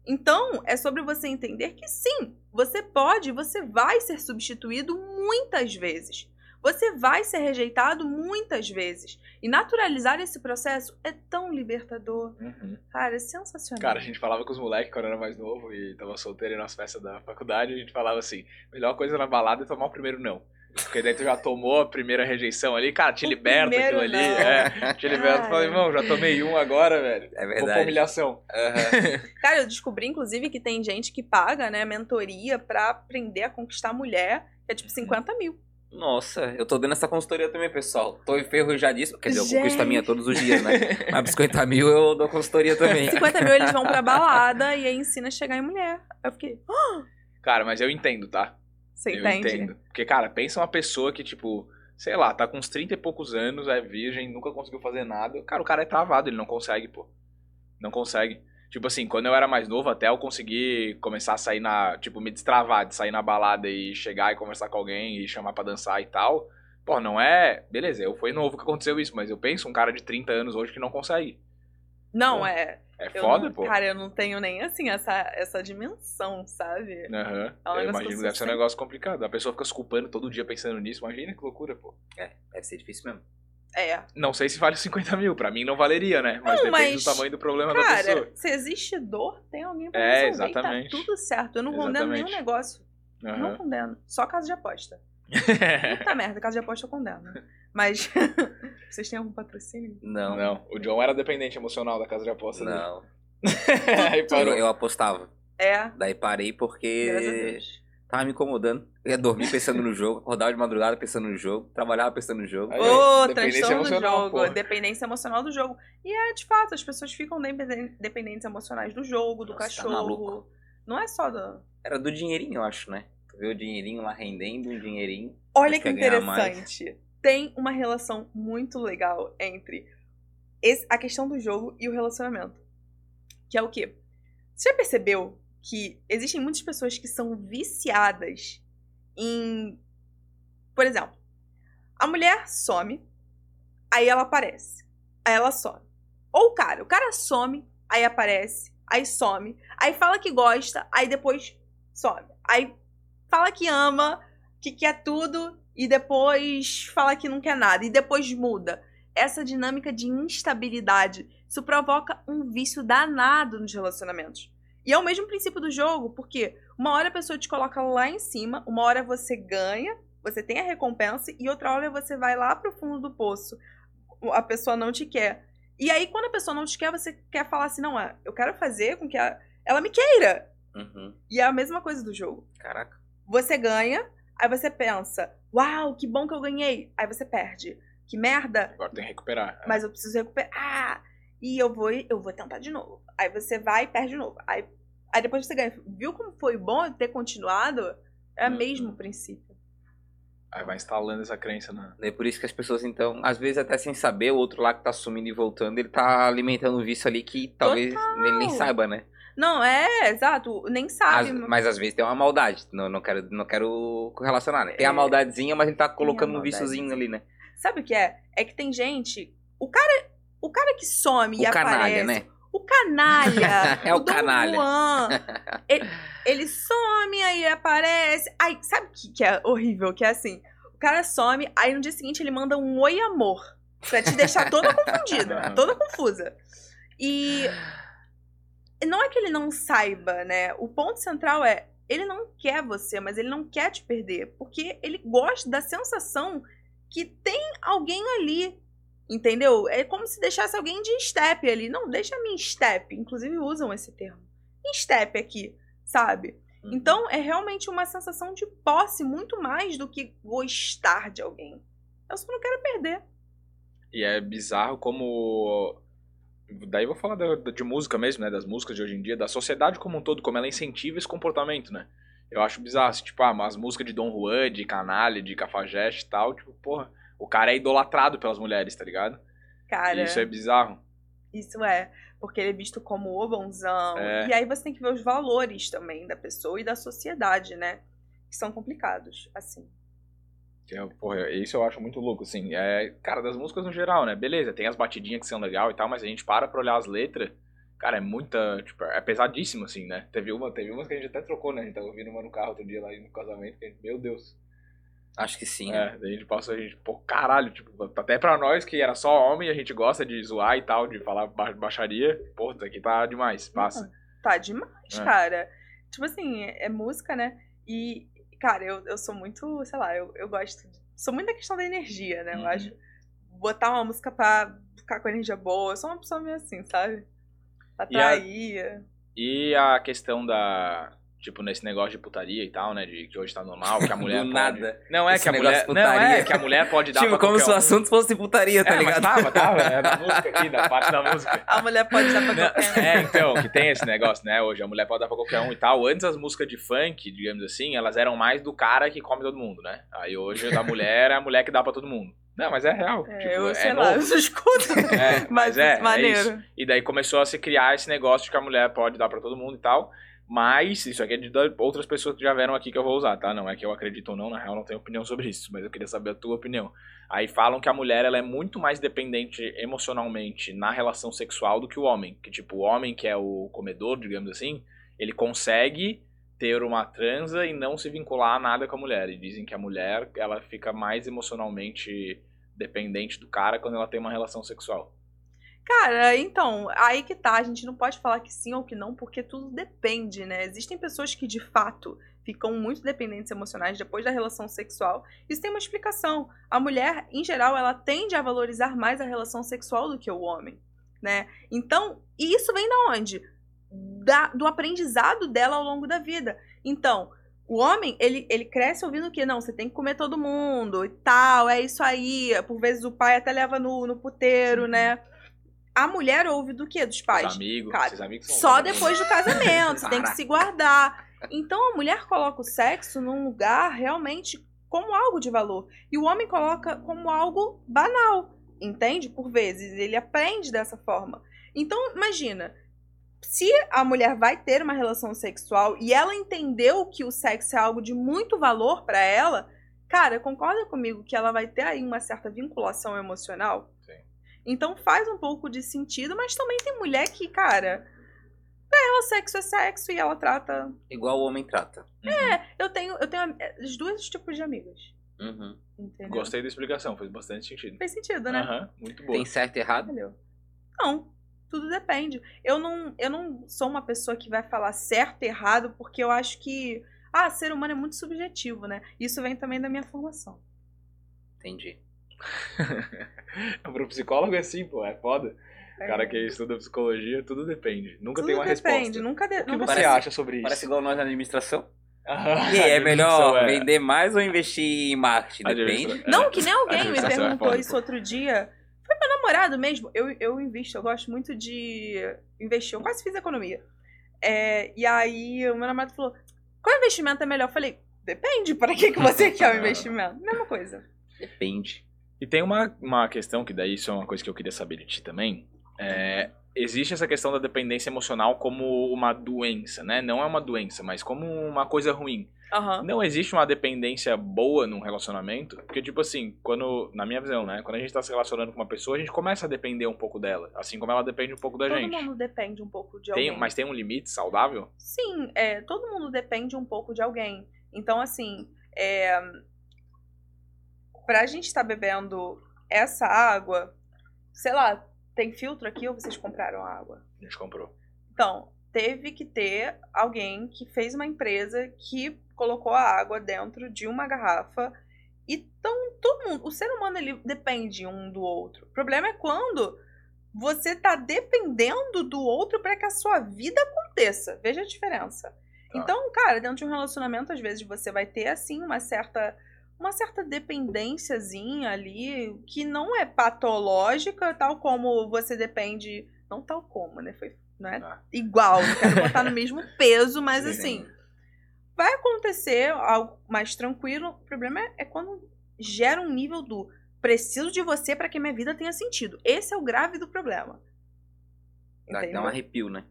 Speaker 2: Então, é sobre você entender que sim, você pode, você vai ser substituído muitas vezes. Você vai ser rejeitado muitas vezes. E naturalizar esse processo é tão libertador.
Speaker 1: Uhum.
Speaker 2: Cara, é sensacional.
Speaker 1: Cara, a gente falava com os moleques quando era mais novo e tava solteiro em nossa festa da faculdade, a gente falava assim, melhor coisa na balada é tomar o primeiro não. Porque daí tu já tomou a primeira rejeição ali, cara, te
Speaker 2: O
Speaker 1: liberta aquilo ali. É, te liberta. Falei, irmão, já tomei um agora, velho.
Speaker 3: É
Speaker 1: Vou pra
Speaker 3: verdade.
Speaker 1: humilhação.
Speaker 3: Aham.
Speaker 2: Cara, eu descobri, inclusive, que tem gente que paga, né, mentoria pra aprender a conquistar mulher, que é tipo 50 mil.
Speaker 3: Nossa, eu tô dando essa consultoria também, pessoal. Tô enferrujadíssimo. Quer dizer, eu
Speaker 2: Gente.
Speaker 3: conquisto a minha todos os dias, né? Mas 50 mil eu dou consultoria também.
Speaker 2: 50 mil eles vão pra balada e aí ensina a chegar em mulher. Aí eu fiquei, "Ah,
Speaker 1: Cara, mas eu entendo, tá?
Speaker 2: você
Speaker 1: eu
Speaker 2: entende?
Speaker 1: entendo. Porque, cara, pensa uma pessoa que, tipo, sei lá, tá com uns 30 e poucos anos, é virgem, nunca conseguiu fazer nada. Cara, o cara é travado, ele não consegue, pô. Não consegue. Tipo assim, quando eu era mais novo, até eu conseguir começar a sair na. Tipo, me destravar de sair na balada e chegar e conversar com alguém e chamar pra dançar e tal. Pô, não é. Beleza, eu fui novo que aconteceu isso, mas eu penso um cara de 30 anos hoje que não consegue.
Speaker 2: Não,
Speaker 1: Pô,
Speaker 2: é.
Speaker 1: É
Speaker 2: eu
Speaker 1: foda,
Speaker 2: não-
Speaker 1: pô.
Speaker 2: Cara, eu não tenho nem assim essa, essa dimensão, sabe?
Speaker 1: Aham.
Speaker 2: É um
Speaker 1: eu imagino que deve ser um negócio complicado. A pessoa fica se culpando todo dia pensando nisso. Imagina que loucura, pô.
Speaker 3: É, deve ser difícil mesmo.
Speaker 2: É.
Speaker 1: Não sei se vale 50 mil. Pra mim não valeria, né? Mas
Speaker 2: Não,
Speaker 1: depende
Speaker 2: mas,
Speaker 1: do tamanho do problema da pessoa.
Speaker 2: Cara, se existe dor, tem alguém pra
Speaker 1: É,
Speaker 2: resolver. e
Speaker 1: exatamente.
Speaker 2: Tá tudo certo. Eu não condeno nenhum
Speaker 1: Exatamente.
Speaker 2: negócio. Não
Speaker 1: Aham.
Speaker 2: condeno. Só caso de aposta. Puta merda, caso de aposta eu condeno. Mas. Vocês têm algum patrocínio?
Speaker 3: Não,
Speaker 1: Não, o John era dependente emocional da casa de aposta dele.
Speaker 3: não.
Speaker 1: Aí
Speaker 3: Eu,
Speaker 1: parou.
Speaker 3: eu apostava.
Speaker 2: É.
Speaker 3: Daí parei
Speaker 2: Graças a
Speaker 3: porque
Speaker 2: Deus.
Speaker 3: Tava me incomodando. Eu ia dormir pensando no jogo, acordava de madrugada pensando no jogo, trabalhava pensando no jogo.
Speaker 2: Ô,
Speaker 1: dependência
Speaker 2: transtorno do jogo.
Speaker 1: porra.
Speaker 2: Dependência emocional do jogo. E é, de fato, as pessoas ficam dependen- dependentes emocionais do jogo, do
Speaker 3: Nossa, tá
Speaker 2: cachorro.
Speaker 3: maluco.
Speaker 2: Não é só do.
Speaker 3: Era do dinheirinho, eu acho, né? Tu vê o dinheirinho lá rendendo, um dinheirinho.
Speaker 2: Olha que interessante. Tem uma relação muito legal entre esse- a questão do jogo e o relacionamento. Que é o quê? Você já percebeu que existem muitas pessoas que são viciadas em. Por exemplo, a mulher some, aí ela aparece. Aí ela some. Ou o cara, o cara some, aí aparece, aí some, aí fala que gosta, aí depois some. Aí fala que ama, que quer tudo e depois fala que não quer nada e depois muda. Essa dinâmica de instabilidade, isso provoca um vício danado nos relacionamentos. E é o mesmo princípio do jogo, porque uma hora a pessoa te coloca lá em cima, uma hora você ganha, você tem a recompensa e outra hora você vai lá pro fundo do poço. A pessoa não te quer. E aí quando a pessoa não te quer, você quer falar assim, não, é, eu quero fazer com que a- ela me queira.
Speaker 3: Uhum.
Speaker 2: E é a mesma coisa do jogo
Speaker 3: Caraca.
Speaker 2: você ganha, aí você pensa, uau, que bom que eu ganhei. Aí você perde. Que merda,
Speaker 1: Agora tem que recuperar.
Speaker 2: mas eu preciso recuperar. Ah, e eu vou, eu vou tentar de novo. Aí você vai e perde de novo. Aí, aí depois você ganha. Viu como foi bom ter continuado? É o
Speaker 1: Uhum.
Speaker 2: mesmo princípio.
Speaker 1: Aí vai instalando essa crença na.
Speaker 3: É por isso que as pessoas, então, às vezes até sem saber, o outro lá que tá sumindo e voltando, ele tá alimentando um vício ali que talvez ele nem saiba, né?
Speaker 2: Não, é, exato. Nem sabe.
Speaker 3: mas às vezes tem uma maldade. Não, não, quero, não quero correlacionar, né? Tem a
Speaker 2: É.
Speaker 3: maldadezinha, mas ele tá colocando um viciozinho ali, né?
Speaker 2: Sabe o que é? É que tem gente. O cara, o cara que some e
Speaker 3: O canalha,
Speaker 2: aparece.
Speaker 3: né?
Speaker 2: O canalha.
Speaker 3: É o
Speaker 2: Dom
Speaker 3: canalha.
Speaker 2: Juan, ele, ele some, aí aparece. Ai, sabe o que, que é horrível? Que é assim: o cara some, aí no dia seguinte ele manda um oi amor. Pra te deixar toda confundida, toda confusa. E não é que ele não saiba, né? O ponto central é: ele não quer você, mas ele não quer te perder. Porque ele gosta da sensação que tem alguém ali. Entendeu? É como se deixasse alguém de step ali. Não, deixa a minha step. Inclusive usam esse termo. Em step aqui, sabe?
Speaker 1: Uhum.
Speaker 2: Então é realmente uma sensação de posse muito mais do que gostar de alguém. Eu só não quero perder.
Speaker 1: E é bizarro como. Daí eu vou falar da- de música mesmo, né? Das músicas de hoje em dia, da sociedade como um todo, como ela incentiva esse comportamento, né? Eu acho bizarro, assim, tipo, ah, as músicas de Dom Juan, de Canalha, de Cafajeste e tal, tipo, porra, o cara é idolatrado pelas mulheres, tá ligado?
Speaker 2: Cara,
Speaker 1: Isso é bizarro.
Speaker 2: Isso é, porque ele é visto como o bonzão.
Speaker 1: É.
Speaker 2: E aí você tem que ver os valores também da pessoa e da sociedade, né? Que são complicados, assim.
Speaker 1: É, porra, isso eu acho muito louco, assim. É, cara, das músicas no geral, né? Beleza, tem as batidinhas que são legal e tal, mas a gente para pra olhar as letras, cara, é muita, tipo, é pesadíssimo, assim, né? Teve uma, teve umas que a gente até trocou, né? A gente tava ouvindo uma no carro outro dia lá no casamento, que meu Deus.
Speaker 3: Acho que sim. né?
Speaker 1: É, daí a gente passou, a gente, pô, caralho, tipo, até pra nós que era só homem, a gente gosta de zoar e tal, de falar ba- baixaria, pô, isso aqui tá demais, passa.
Speaker 2: Tá demais,
Speaker 1: É.
Speaker 2: cara. Tipo assim, é, música, né? E, cara, eu, eu sou muito, sei lá, eu, eu gosto. de- sou muito da questão da energia, né? Eu
Speaker 1: Uhum.
Speaker 2: acho. Botar uma música pra ficar com energia boa. Eu sou uma pessoa meio assim, sabe?
Speaker 1: E a-. E a questão da, tipo, nesse negócio de putaria e tal, né, de que hoje tá normal, que a mulher
Speaker 3: Do
Speaker 1: pode...
Speaker 3: nada.
Speaker 1: Não é
Speaker 3: Esse
Speaker 1: que a mulher, não é
Speaker 3: putaria.
Speaker 1: que a mulher pode dar
Speaker 3: Tipo,
Speaker 1: pra
Speaker 3: como
Speaker 1: qualquer
Speaker 3: se o
Speaker 1: um.
Speaker 3: assunto fosse putaria, tá
Speaker 1: é,
Speaker 3: ligado?
Speaker 1: mas tava, tava, é da música aqui, da parte da música.
Speaker 2: A mulher pode dar pra
Speaker 1: Não,
Speaker 2: qualquer um.
Speaker 1: é, então, que tem esse negócio, né? Hoje a mulher pode dar pra qualquer um e tal. Antes as músicas de funk, digamos assim, elas eram mais do cara que come todo mundo, né? Aí hoje a da mulher é a mulher que dá pra todo mundo. Não, mas é real.
Speaker 2: É,
Speaker 1: tipo,
Speaker 2: eu
Speaker 1: é
Speaker 2: sei lá, eu
Speaker 1: novo.
Speaker 2: só escuto.
Speaker 1: É,
Speaker 2: mas
Speaker 1: mas é, é
Speaker 2: maneiro.
Speaker 1: isso. E daí começou a se criar esse negócio de que a mulher pode dar pra todo mundo e tal. Mas, isso aqui é de outras pessoas que já vieram aqui que eu vou usar, tá? Não é que eu acredito ou não, na real não tenho opinião sobre isso, mas eu queria saber a tua opinião. Aí falam que a mulher ela é muito mais dependente emocionalmente na relação sexual do que o homem. Que tipo, o homem que é o comedor, digamos assim, ele consegue ter uma transa e não se vincular a nada com a mulher. E dizem que a mulher, ela fica mais emocionalmente dependente do cara quando ela tem uma relação sexual.
Speaker 2: Cara, então, aí que tá. A gente não pode falar que sim ou que não, porque tudo depende, né? Existem pessoas que, de fato, ficam muito dependentes emocionais depois da relação sexual. Isso tem uma explicação. A mulher, em geral, ela tende a valorizar mais a relação sexual do que o homem, né? Então, e isso vem da onde? Da, do aprendizado dela ao longo da vida. Então, o homem, ele, ele cresce ouvindo que não, você tem que comer todo mundo e tal, é isso aí. Por vezes o pai até leva no, no puteiro, né? A mulher ouve do quê? Dos pais?
Speaker 1: Os amigos,
Speaker 2: cara,
Speaker 1: amigos
Speaker 2: Só depois do casamento, você tem que se guardar. Então a mulher coloca o sexo num lugar realmente como algo de valor. E o homem coloca como algo banal, entende? Por vezes. Ele aprende dessa forma. Então, imagina. Se a mulher vai ter uma relação sexual e ela entendeu que o sexo é algo de muito valor pra ela, cara, concorda comigo que ela vai ter aí uma certa vinculação emocional?
Speaker 1: Sim.
Speaker 2: Então faz um pouco de sentido, mas também tem mulher que, cara, pra ela sexo é sexo e ela trata.
Speaker 3: Igual o homem trata.
Speaker 1: Uhum.
Speaker 2: Eu tenho, eu tenho é, os dois tipos de amigas.
Speaker 3: Uhum.
Speaker 1: Gostei da explicação, fez bastante sentido.
Speaker 2: Fez sentido, né?
Speaker 1: Aham, muito boa.
Speaker 3: Tem certo e errado?
Speaker 2: Valeu. Não, tudo depende. Eu não, eu não sou uma pessoa que vai falar certo e errado, porque eu acho que. Ah, ser humano é muito subjetivo, né? Isso vem também da minha formação.
Speaker 3: Entendi.
Speaker 1: Pro psicólogo é assim, pô, é foda. O cara
Speaker 2: É.
Speaker 1: que estuda psicologia, tudo depende. Nunca
Speaker 2: Tudo
Speaker 1: tem uma
Speaker 2: depende,
Speaker 1: resposta.
Speaker 2: nunca, de,
Speaker 1: O que
Speaker 2: nunca
Speaker 1: você
Speaker 3: Parece-
Speaker 1: acha sobre isso?
Speaker 3: Parece igual nós na administração.
Speaker 1: Aham,
Speaker 3: E aí, é melhor
Speaker 1: administração
Speaker 3: vender mais ou investir em marketing? Depende.
Speaker 2: Não, que nem alguém me
Speaker 1: é
Speaker 2: perguntou
Speaker 1: foda,
Speaker 2: isso outro dia. Foi meu namorado mesmo. Eu, eu invisto, eu gosto muito de investir. Eu quase fiz economia. É, e aí o meu namorado falou: qual investimento é melhor? Eu falei, depende, para que, que você quer o investimento? Mesma coisa.
Speaker 3: Depende.
Speaker 1: E tem uma, uma questão que daí isso é uma coisa que eu queria saber de ti também. É, existe essa questão da dependência emocional como uma doença, né? Não é uma doença, mas como uma coisa ruim.
Speaker 2: Aham.
Speaker 1: Não existe uma dependência boa num relacionamento, porque, tipo assim, quando, na minha visão, né? Quando a gente tá se relacionando com uma pessoa, a gente começa a depender um pouco dela, assim como ela depende um pouco da
Speaker 2: Todo
Speaker 1: gente.
Speaker 2: mundo depende um pouco de
Speaker 1: Tem,
Speaker 2: alguém.
Speaker 1: mas tem um limite saudável?
Speaker 2: Sim, é, todo mundo depende um pouco de alguém. Então, assim, é, pra gente estar bebendo essa água, sei lá, tem filtro aqui ou vocês compraram água?
Speaker 1: A gente comprou.
Speaker 2: Então, teve que ter alguém que fez uma empresa que colocou a água dentro de uma garrafa Então, todo mundo, o ser humano ele depende um do outro. O problema é quando você tá dependendo do outro para que a sua vida aconteça. Veja a diferença. Tá. Então, cara, dentro de um relacionamento, às vezes você vai ter assim uma certa uma certa dependênciazinha ali que não é patológica, tal como você depende, não tal como, né? Foi, não é ah. igual, não quero botar no mesmo peso, mas assim, vai acontecer algo mais tranquilo. O problema é, é quando gera um nível do preciso de você para que minha vida tenha sentido. Esse é o grave do problema.
Speaker 3: Dá, dá um arrepio, né?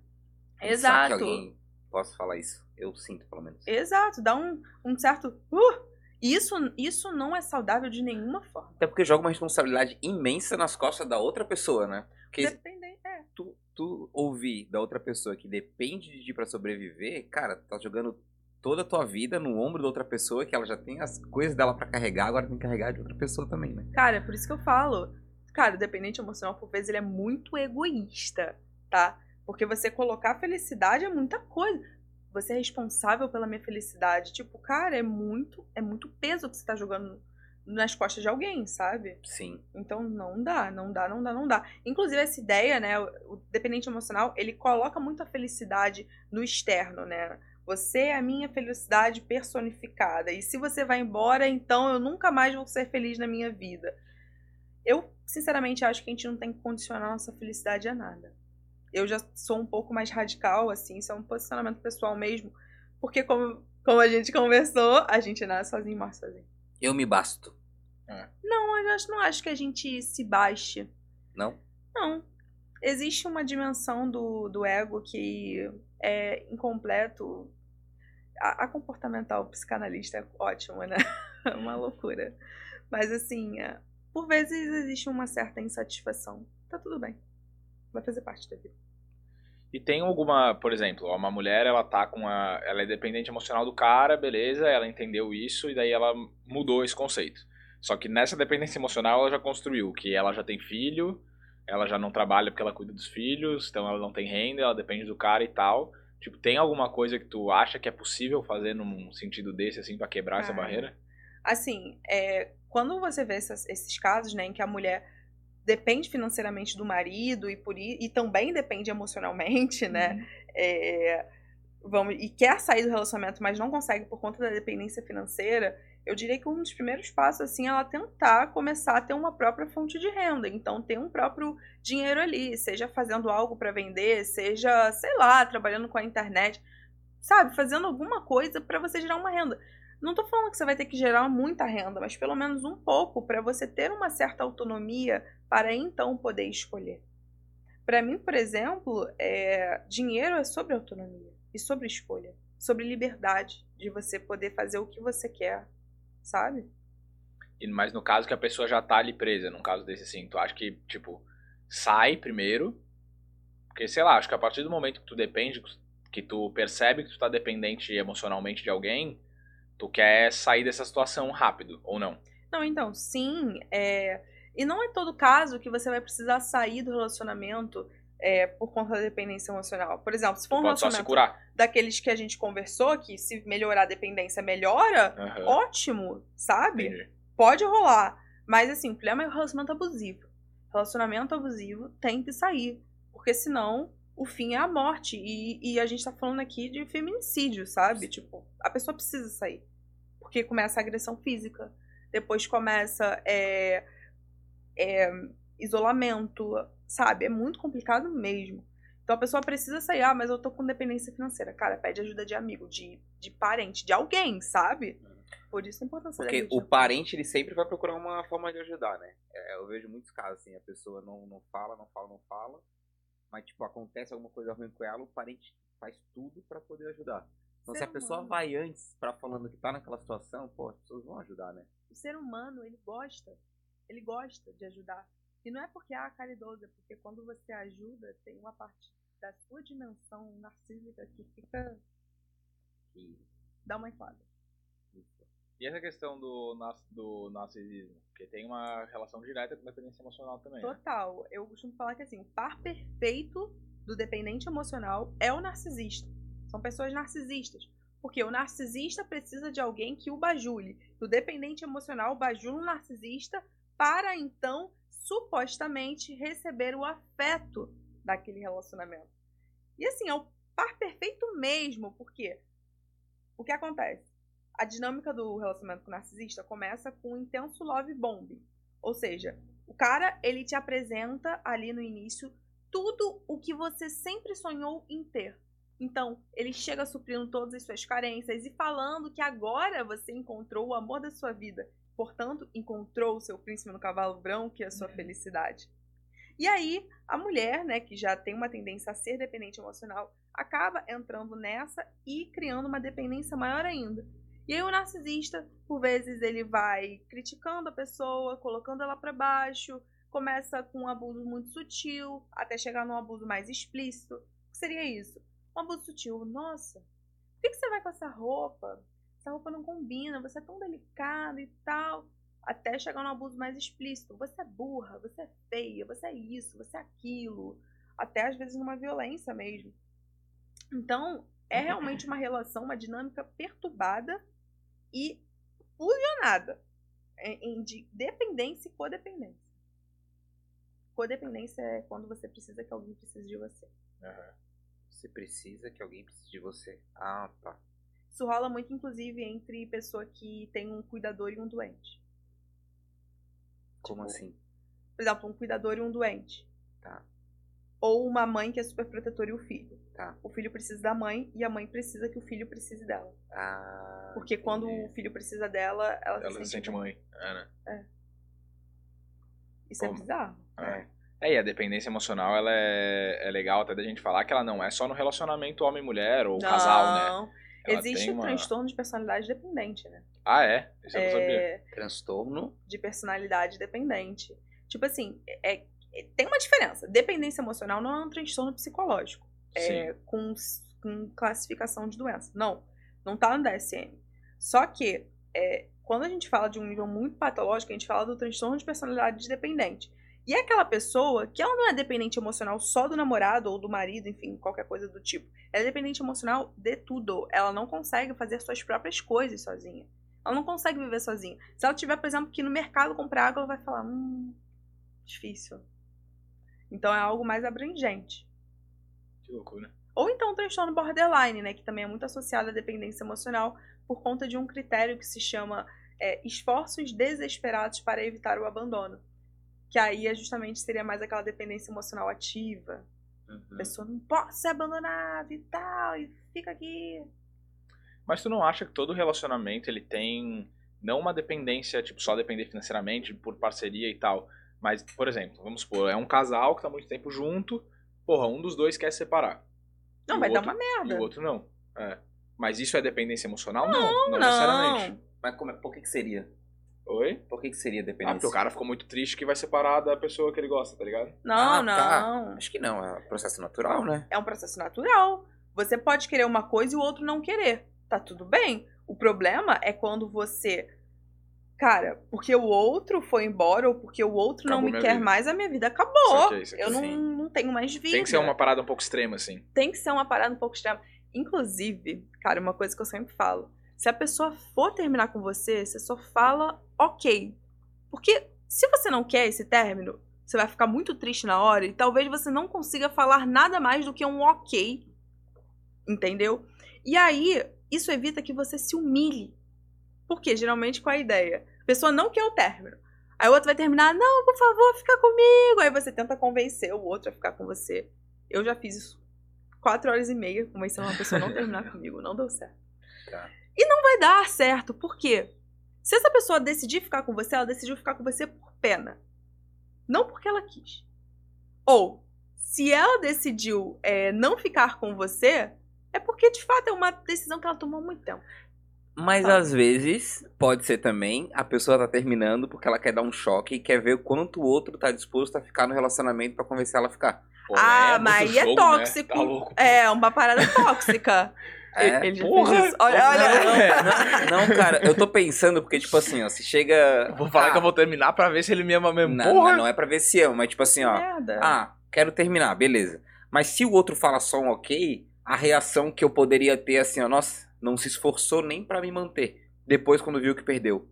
Speaker 2: Exato.
Speaker 3: Possa falar isso. Eu sinto, pelo menos.
Speaker 2: Exato. Dá um, um certo. Uh! Isso, isso não é saudável de nenhuma forma.
Speaker 3: Até porque joga uma responsabilidade imensa nas costas da outra pessoa, né? Porque
Speaker 2: Depende, é.
Speaker 3: tu, tu ouvir da outra pessoa que depende de ti pra sobreviver, cara, tá jogando toda a tua vida no ombro da outra pessoa, que ela já tem as coisas dela para carregar, agora tem que carregar de outra pessoa também, né?
Speaker 2: Cara, é por isso que eu falo. Cara, o dependente emocional, por vezes, ele é muito egoísta, tá? Porque você colocar felicidade é muita coisa. Você é responsável pela minha felicidade. Tipo, cara, é muito, é muito peso que você tá jogando nas costas de alguém, sabe?
Speaker 3: Sim.
Speaker 2: Então não dá, não dá, não dá, não dá. Inclusive essa ideia, né, o dependente emocional, ele coloca muito a felicidade no externo, né? Você é a minha felicidade personificada. E se você vai embora, então eu nunca mais vou ser feliz na minha vida. Eu, sinceramente, acho que a gente não tem que condicionar nossa felicidade a nada. Eu já sou um pouco mais radical, assim, isso é um posicionamento pessoal mesmo. Porque, como, como a gente conversou, a gente nasce sozinho e morre sozinho.
Speaker 3: Eu me basto.
Speaker 2: É. Não, eu acho, não acho que a gente se baixe.
Speaker 3: Não?
Speaker 2: Não. Existe uma dimensão do, do ego que é incompleto a, a comportamental psicanalista é ótima, né? uma loucura. Mas assim, é, por vezes existe uma certa insatisfação. Tá tudo bem. Vai fazer parte da vida.
Speaker 1: E tem alguma, por exemplo, uma mulher, ela tá com a. Ela é dependente emocional do cara, beleza, ela entendeu isso e daí ela mudou esse conceito. Só que nessa dependência emocional ela já construiu que ela já tem filho, ela já não trabalha porque ela cuida dos filhos, então ela não tem renda, ela depende do cara e tal. Tipo, tem alguma coisa que tu acha que é possível fazer num sentido desse, assim, para quebrar essa barreira?
Speaker 2: Assim, é, quando você vê essas, esses casos, né, em que a mulher depende financeiramente do marido e por e também depende emocionalmente, né, uhum. é, vamos, e quer sair do relacionamento, mas não consegue por conta da dependência financeira, eu diria que um dos primeiros passos assim é ela tentar começar a ter uma própria fonte de renda, então ter um próprio dinheiro ali, seja fazendo algo para vender, seja, sei lá, trabalhando com a internet, sabe, fazendo alguma coisa para você gerar uma renda. Não tô falando que você vai ter que gerar muita renda, mas pelo menos um pouco para você ter uma certa autonomia para então poder escolher. Para mim, por exemplo, é, dinheiro é sobre autonomia e sobre escolha, sobre liberdade de você poder fazer o que você quer, sabe?
Speaker 1: E, no caso que a pessoa já tá ali presa, num caso desse assim, tu acha que, tipo, sai primeiro? Porque, sei lá, acho que a partir do momento que tu depende, que tu percebe que tu tá dependente emocionalmente de alguém, tu quer sair dessa situação rápido, ou não?
Speaker 2: Não, então, sim. É... E não é todo caso que você vai precisar sair do relacionamento é, por conta da dependência emocional. Por exemplo, se for um relacionamento daqueles que a gente conversou, que se melhorar a dependência melhora, uhum. ótimo, sabe? Entendi. Pode rolar. Mas assim, o problema é o relacionamento abusivo. Relacionamento abusivo tem que sair. Porque senão o fim é a morte. E, e a gente tá falando aqui de feminicídio, sabe? Tipo, a pessoa precisa sair. Porque começa a agressão física. Depois começa é, é, isolamento, sabe? É muito complicado mesmo. Então a pessoa precisa sair, ah, mas eu tô com dependência financeira. Cara, pede ajuda de amigo, de, de parente, de alguém, sabe? Por isso a importância
Speaker 3: Porque o parente, ele sempre vai procurar uma forma de ajudar, né? É, eu vejo muitos casos, assim, a pessoa não, não fala, não fala, não fala, mas, tipo, acontece alguma coisa ruim com ela, o parente faz tudo para poder ajudar. Então, se a pessoa humano. vai antes para falando que tá naquela situação, pô, as pessoas vão ajudar, né?
Speaker 2: O ser humano, ele gosta, ele gosta de ajudar. E não é porque ah, caridoso, é porque quando você ajuda, tem uma parte da sua dimensão narcísica que fica. que dá uma enquadra.
Speaker 1: E essa questão do, do narcisismo? Porque tem uma relação direta com a dependência emocional também.
Speaker 2: Né? Total. Né? Eu costumo falar que assim, o par perfeito do dependente emocional é o narcisista. São pessoas narcisistas. Porque o narcisista precisa de alguém que o bajule. O dependente emocional bajula o narcisista para então, supostamente, receber o afeto daquele relacionamento. E assim, é o par perfeito mesmo, porque o que acontece? A dinâmica do relacionamento com o narcisista começa com um intenso love bomb. Ou seja, o cara, ele te apresenta ali no início tudo o que você sempre sonhou em ter. Então, ele chega suprindo todas as suas carências e falando que agora você encontrou o amor da sua vida. Portanto, encontrou o seu príncipe no cavalo branco, que é a sua uhum. felicidade. E aí, a mulher, né, que já tem uma tendência a ser dependente emocional, acaba entrando nessa e criando uma dependência maior ainda. E aí o narcisista, por vezes, ele vai criticando a pessoa, colocando ela para baixo, começa com um abuso muito sutil, até chegar num abuso mais explícito. O que seria isso? Um abuso sutil. Nossa, por que, que você vai com essa roupa? Essa roupa não combina, você é tão delicado e tal. Até chegar num abuso mais explícito. Você é burra, você é feia, você é isso, você é aquilo. Até às vezes numa violência mesmo. Então, é realmente uma relação, uma dinâmica perturbada e fusionada em, de dependência e codependência. Codependência é quando você precisa que alguém precise de você.
Speaker 3: Uhum. Você precisa que alguém precise de você. Ah, tá.
Speaker 2: Isso rola muito, inclusive, entre pessoa que tem um cuidador e um doente.
Speaker 3: Como tipo, assim?
Speaker 2: Por exemplo, um cuidador e um doente.
Speaker 3: Tá.
Speaker 2: Ou uma mãe que é super protetora e o filho.
Speaker 3: Tá.
Speaker 2: O filho precisa da mãe e a mãe precisa que o filho precise dela.
Speaker 3: Ah.
Speaker 2: Porque entendi. quando o filho precisa dela, ela,
Speaker 1: ela se sente, sente mãe. É, né?
Speaker 2: É. Isso é bizarro.
Speaker 1: É. É, e a dependência emocional, ela é, é legal até da gente falar que ela não é só no relacionamento homem-mulher ou não. casal, né?
Speaker 2: Ela Existe uma... transtorno de personalidade dependente, né?
Speaker 1: Ah, é? Isso eu
Speaker 2: não
Speaker 1: sabia.
Speaker 3: Transtorno?
Speaker 2: De personalidade dependente. Tipo assim, é, é, tem uma diferença. Dependência emocional não é um transtorno psicológico. É, com, com classificação de doença. Não. Não tá no DSM. Só que, é, quando a gente fala de um nível muito patológico, a gente fala do transtorno de personalidade dependente. E é aquela pessoa que ela não é dependente emocional só do namorado ou do marido, enfim, qualquer coisa do tipo. Ela é dependente emocional de tudo. Ela não consegue fazer suas próprias coisas sozinha. Ela não consegue viver sozinha. Se ela tiver, por exemplo, que ir no mercado comprar água, ela vai falar: hum, difícil. Então é algo mais abrangente.
Speaker 1: Que loucura.
Speaker 2: Ou então o transtorno borderline, né? Que também é muito associado à dependência emocional por conta de um critério que se chama é, esforços desesperados para evitar o abandono. Que aí é justamente seria mais aquela dependência emocional ativa. Uhum. A pessoa não pode ser abandonada e tal, e fica aqui.
Speaker 1: Mas tu não acha que todo relacionamento ele tem não uma dependência, tipo, só depender financeiramente, por parceria e tal. Mas, por exemplo, vamos supor, é um casal que tá muito tempo junto, porra, um dos dois quer separar.
Speaker 2: Não, vai outro, dar uma merda.
Speaker 1: E o outro não. É. Mas isso é dependência emocional? Não, não, não necessariamente.
Speaker 3: Mas como é, por que, que seria?
Speaker 1: Oi?
Speaker 3: Por que, que seria dependência? Ah,
Speaker 1: porque o cara ficou muito triste que vai separar da pessoa que ele gosta, tá ligado?
Speaker 2: Não, ah, não. Tá.
Speaker 3: Acho que não, é um processo natural, né?
Speaker 2: É um processo natural. Você pode querer uma coisa e o outro não querer. Tá tudo bem. O problema é quando você. Cara, porque o outro foi embora ou porque o outro acabou não me quer vida. mais, a minha vida acabou. Isso aqui, isso aqui, eu não, não tenho mais vida.
Speaker 1: Tem que ser uma parada um pouco extrema, assim.
Speaker 2: Tem que ser uma parada um pouco extrema. Inclusive, cara, uma coisa que eu sempre falo se a pessoa for terminar com você, você só fala ok. Porque se você não quer esse término, você vai ficar muito triste na hora e talvez você não consiga falar nada mais do que um ok. Entendeu? E aí, isso evita que você se humilhe. Porque geralmente com a ideia, a pessoa não quer o término. Aí o outro vai terminar, não, por favor, fica comigo. Aí você tenta convencer o outro a ficar com você. Eu já fiz isso quatro horas e meia, convencendo uma pessoa a não terminar comigo. Não deu certo. Tá. E não vai dar certo. Por quê? Se essa pessoa decidir ficar com você, ela decidiu ficar com você por pena. Não porque ela quis. Ou, se ela decidiu é, não ficar com você, é porque de fato é uma decisão que ela tomou há muito tempo.
Speaker 3: Mas Sabe? às vezes pode ser também a pessoa tá terminando porque ela quer dar um choque e quer ver o quanto o outro tá disposto a ficar no relacionamento para convencer ela a ficar.
Speaker 2: Pô, ah, é, mas aí é tóxico. Né? Tá louco, é, uma parada tóxica.
Speaker 3: É, ele porra. Olha, olha. Não, não, cara, eu tô pensando, porque, tipo assim, ó, se chega.
Speaker 1: Vou falar ah, que eu vou terminar pra ver se ele me ama mesmo.
Speaker 3: Não, porra. não, não é pra ver se ama, mas, tipo assim, ó. Merda. Ah, quero terminar, beleza. Mas se o outro fala só um ok, a reação que eu poderia ter, assim, ó, nossa, não se esforçou nem pra me manter. Depois, quando viu que perdeu.